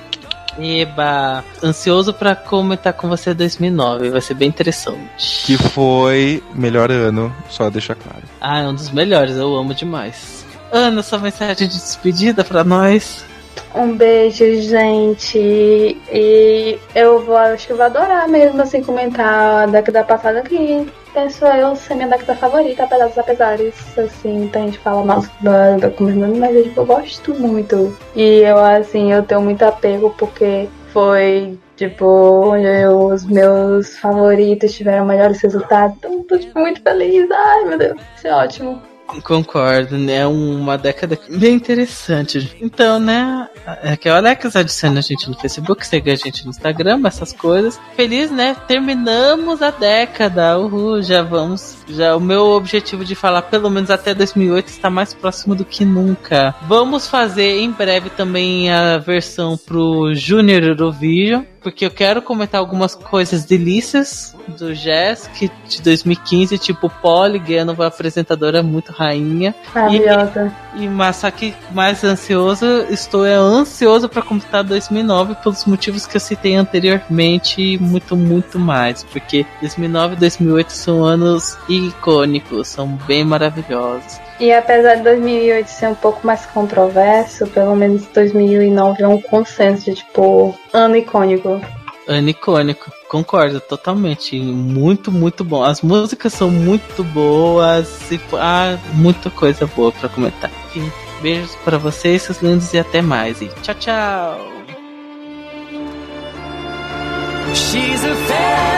Eba, ansioso para comentar com você 2009, vai ser bem interessante. Que foi melhor ano, só deixar claro. Ah, é um dos melhores, eu amo demais. Ana, sua mensagem de despedida para nós. Um beijo, gente. E eu vou, acho que vou adorar mesmo assim comentar a década passada aqui penso eu ser minha década favorita, apesar dos apesares, assim, a gente fala mal da, da Comandante, mas eu, tipo, eu gosto muito. E eu, assim, eu tenho muito apego porque foi, tipo, onde eu, os meus favoritos tiveram melhores resultados. Então, tô, tipo, muito feliz. Ai, meu Deus, isso é ótimo. Concordo, né? Uma década bem interessante. Então, né? É que o Alex adiciona a gente no Facebook, segue a gente no Instagram, essas coisas. Feliz, né? Terminamos a década. Uhul, já vamos. Já o meu objetivo de falar pelo menos até 2008 está mais próximo do que nunca. Vamos fazer em breve também a versão pro Junior Eurovision porque eu quero comentar algumas coisas delícias do Jazz, que de 2015, tipo Polly Ganova, apresentadora muito rainha. Maravilhosa. E, e mas só que mais ansioso, estou é, ansioso para comentar 2009 pelos motivos que eu citei anteriormente e muito, muito mais. Porque 2009 e 2008 são anos icônicos, são bem maravilhosos. E apesar de 2008 ser um pouco mais controverso, pelo menos 2009 é um consenso de tipo ano icônico. Ano icônico, concordo totalmente. Muito, muito bom. As músicas são muito boas e há muita coisa boa para comentar. Enfim, beijos para vocês, seus lindos, e até mais. E tchau, tchau. She's a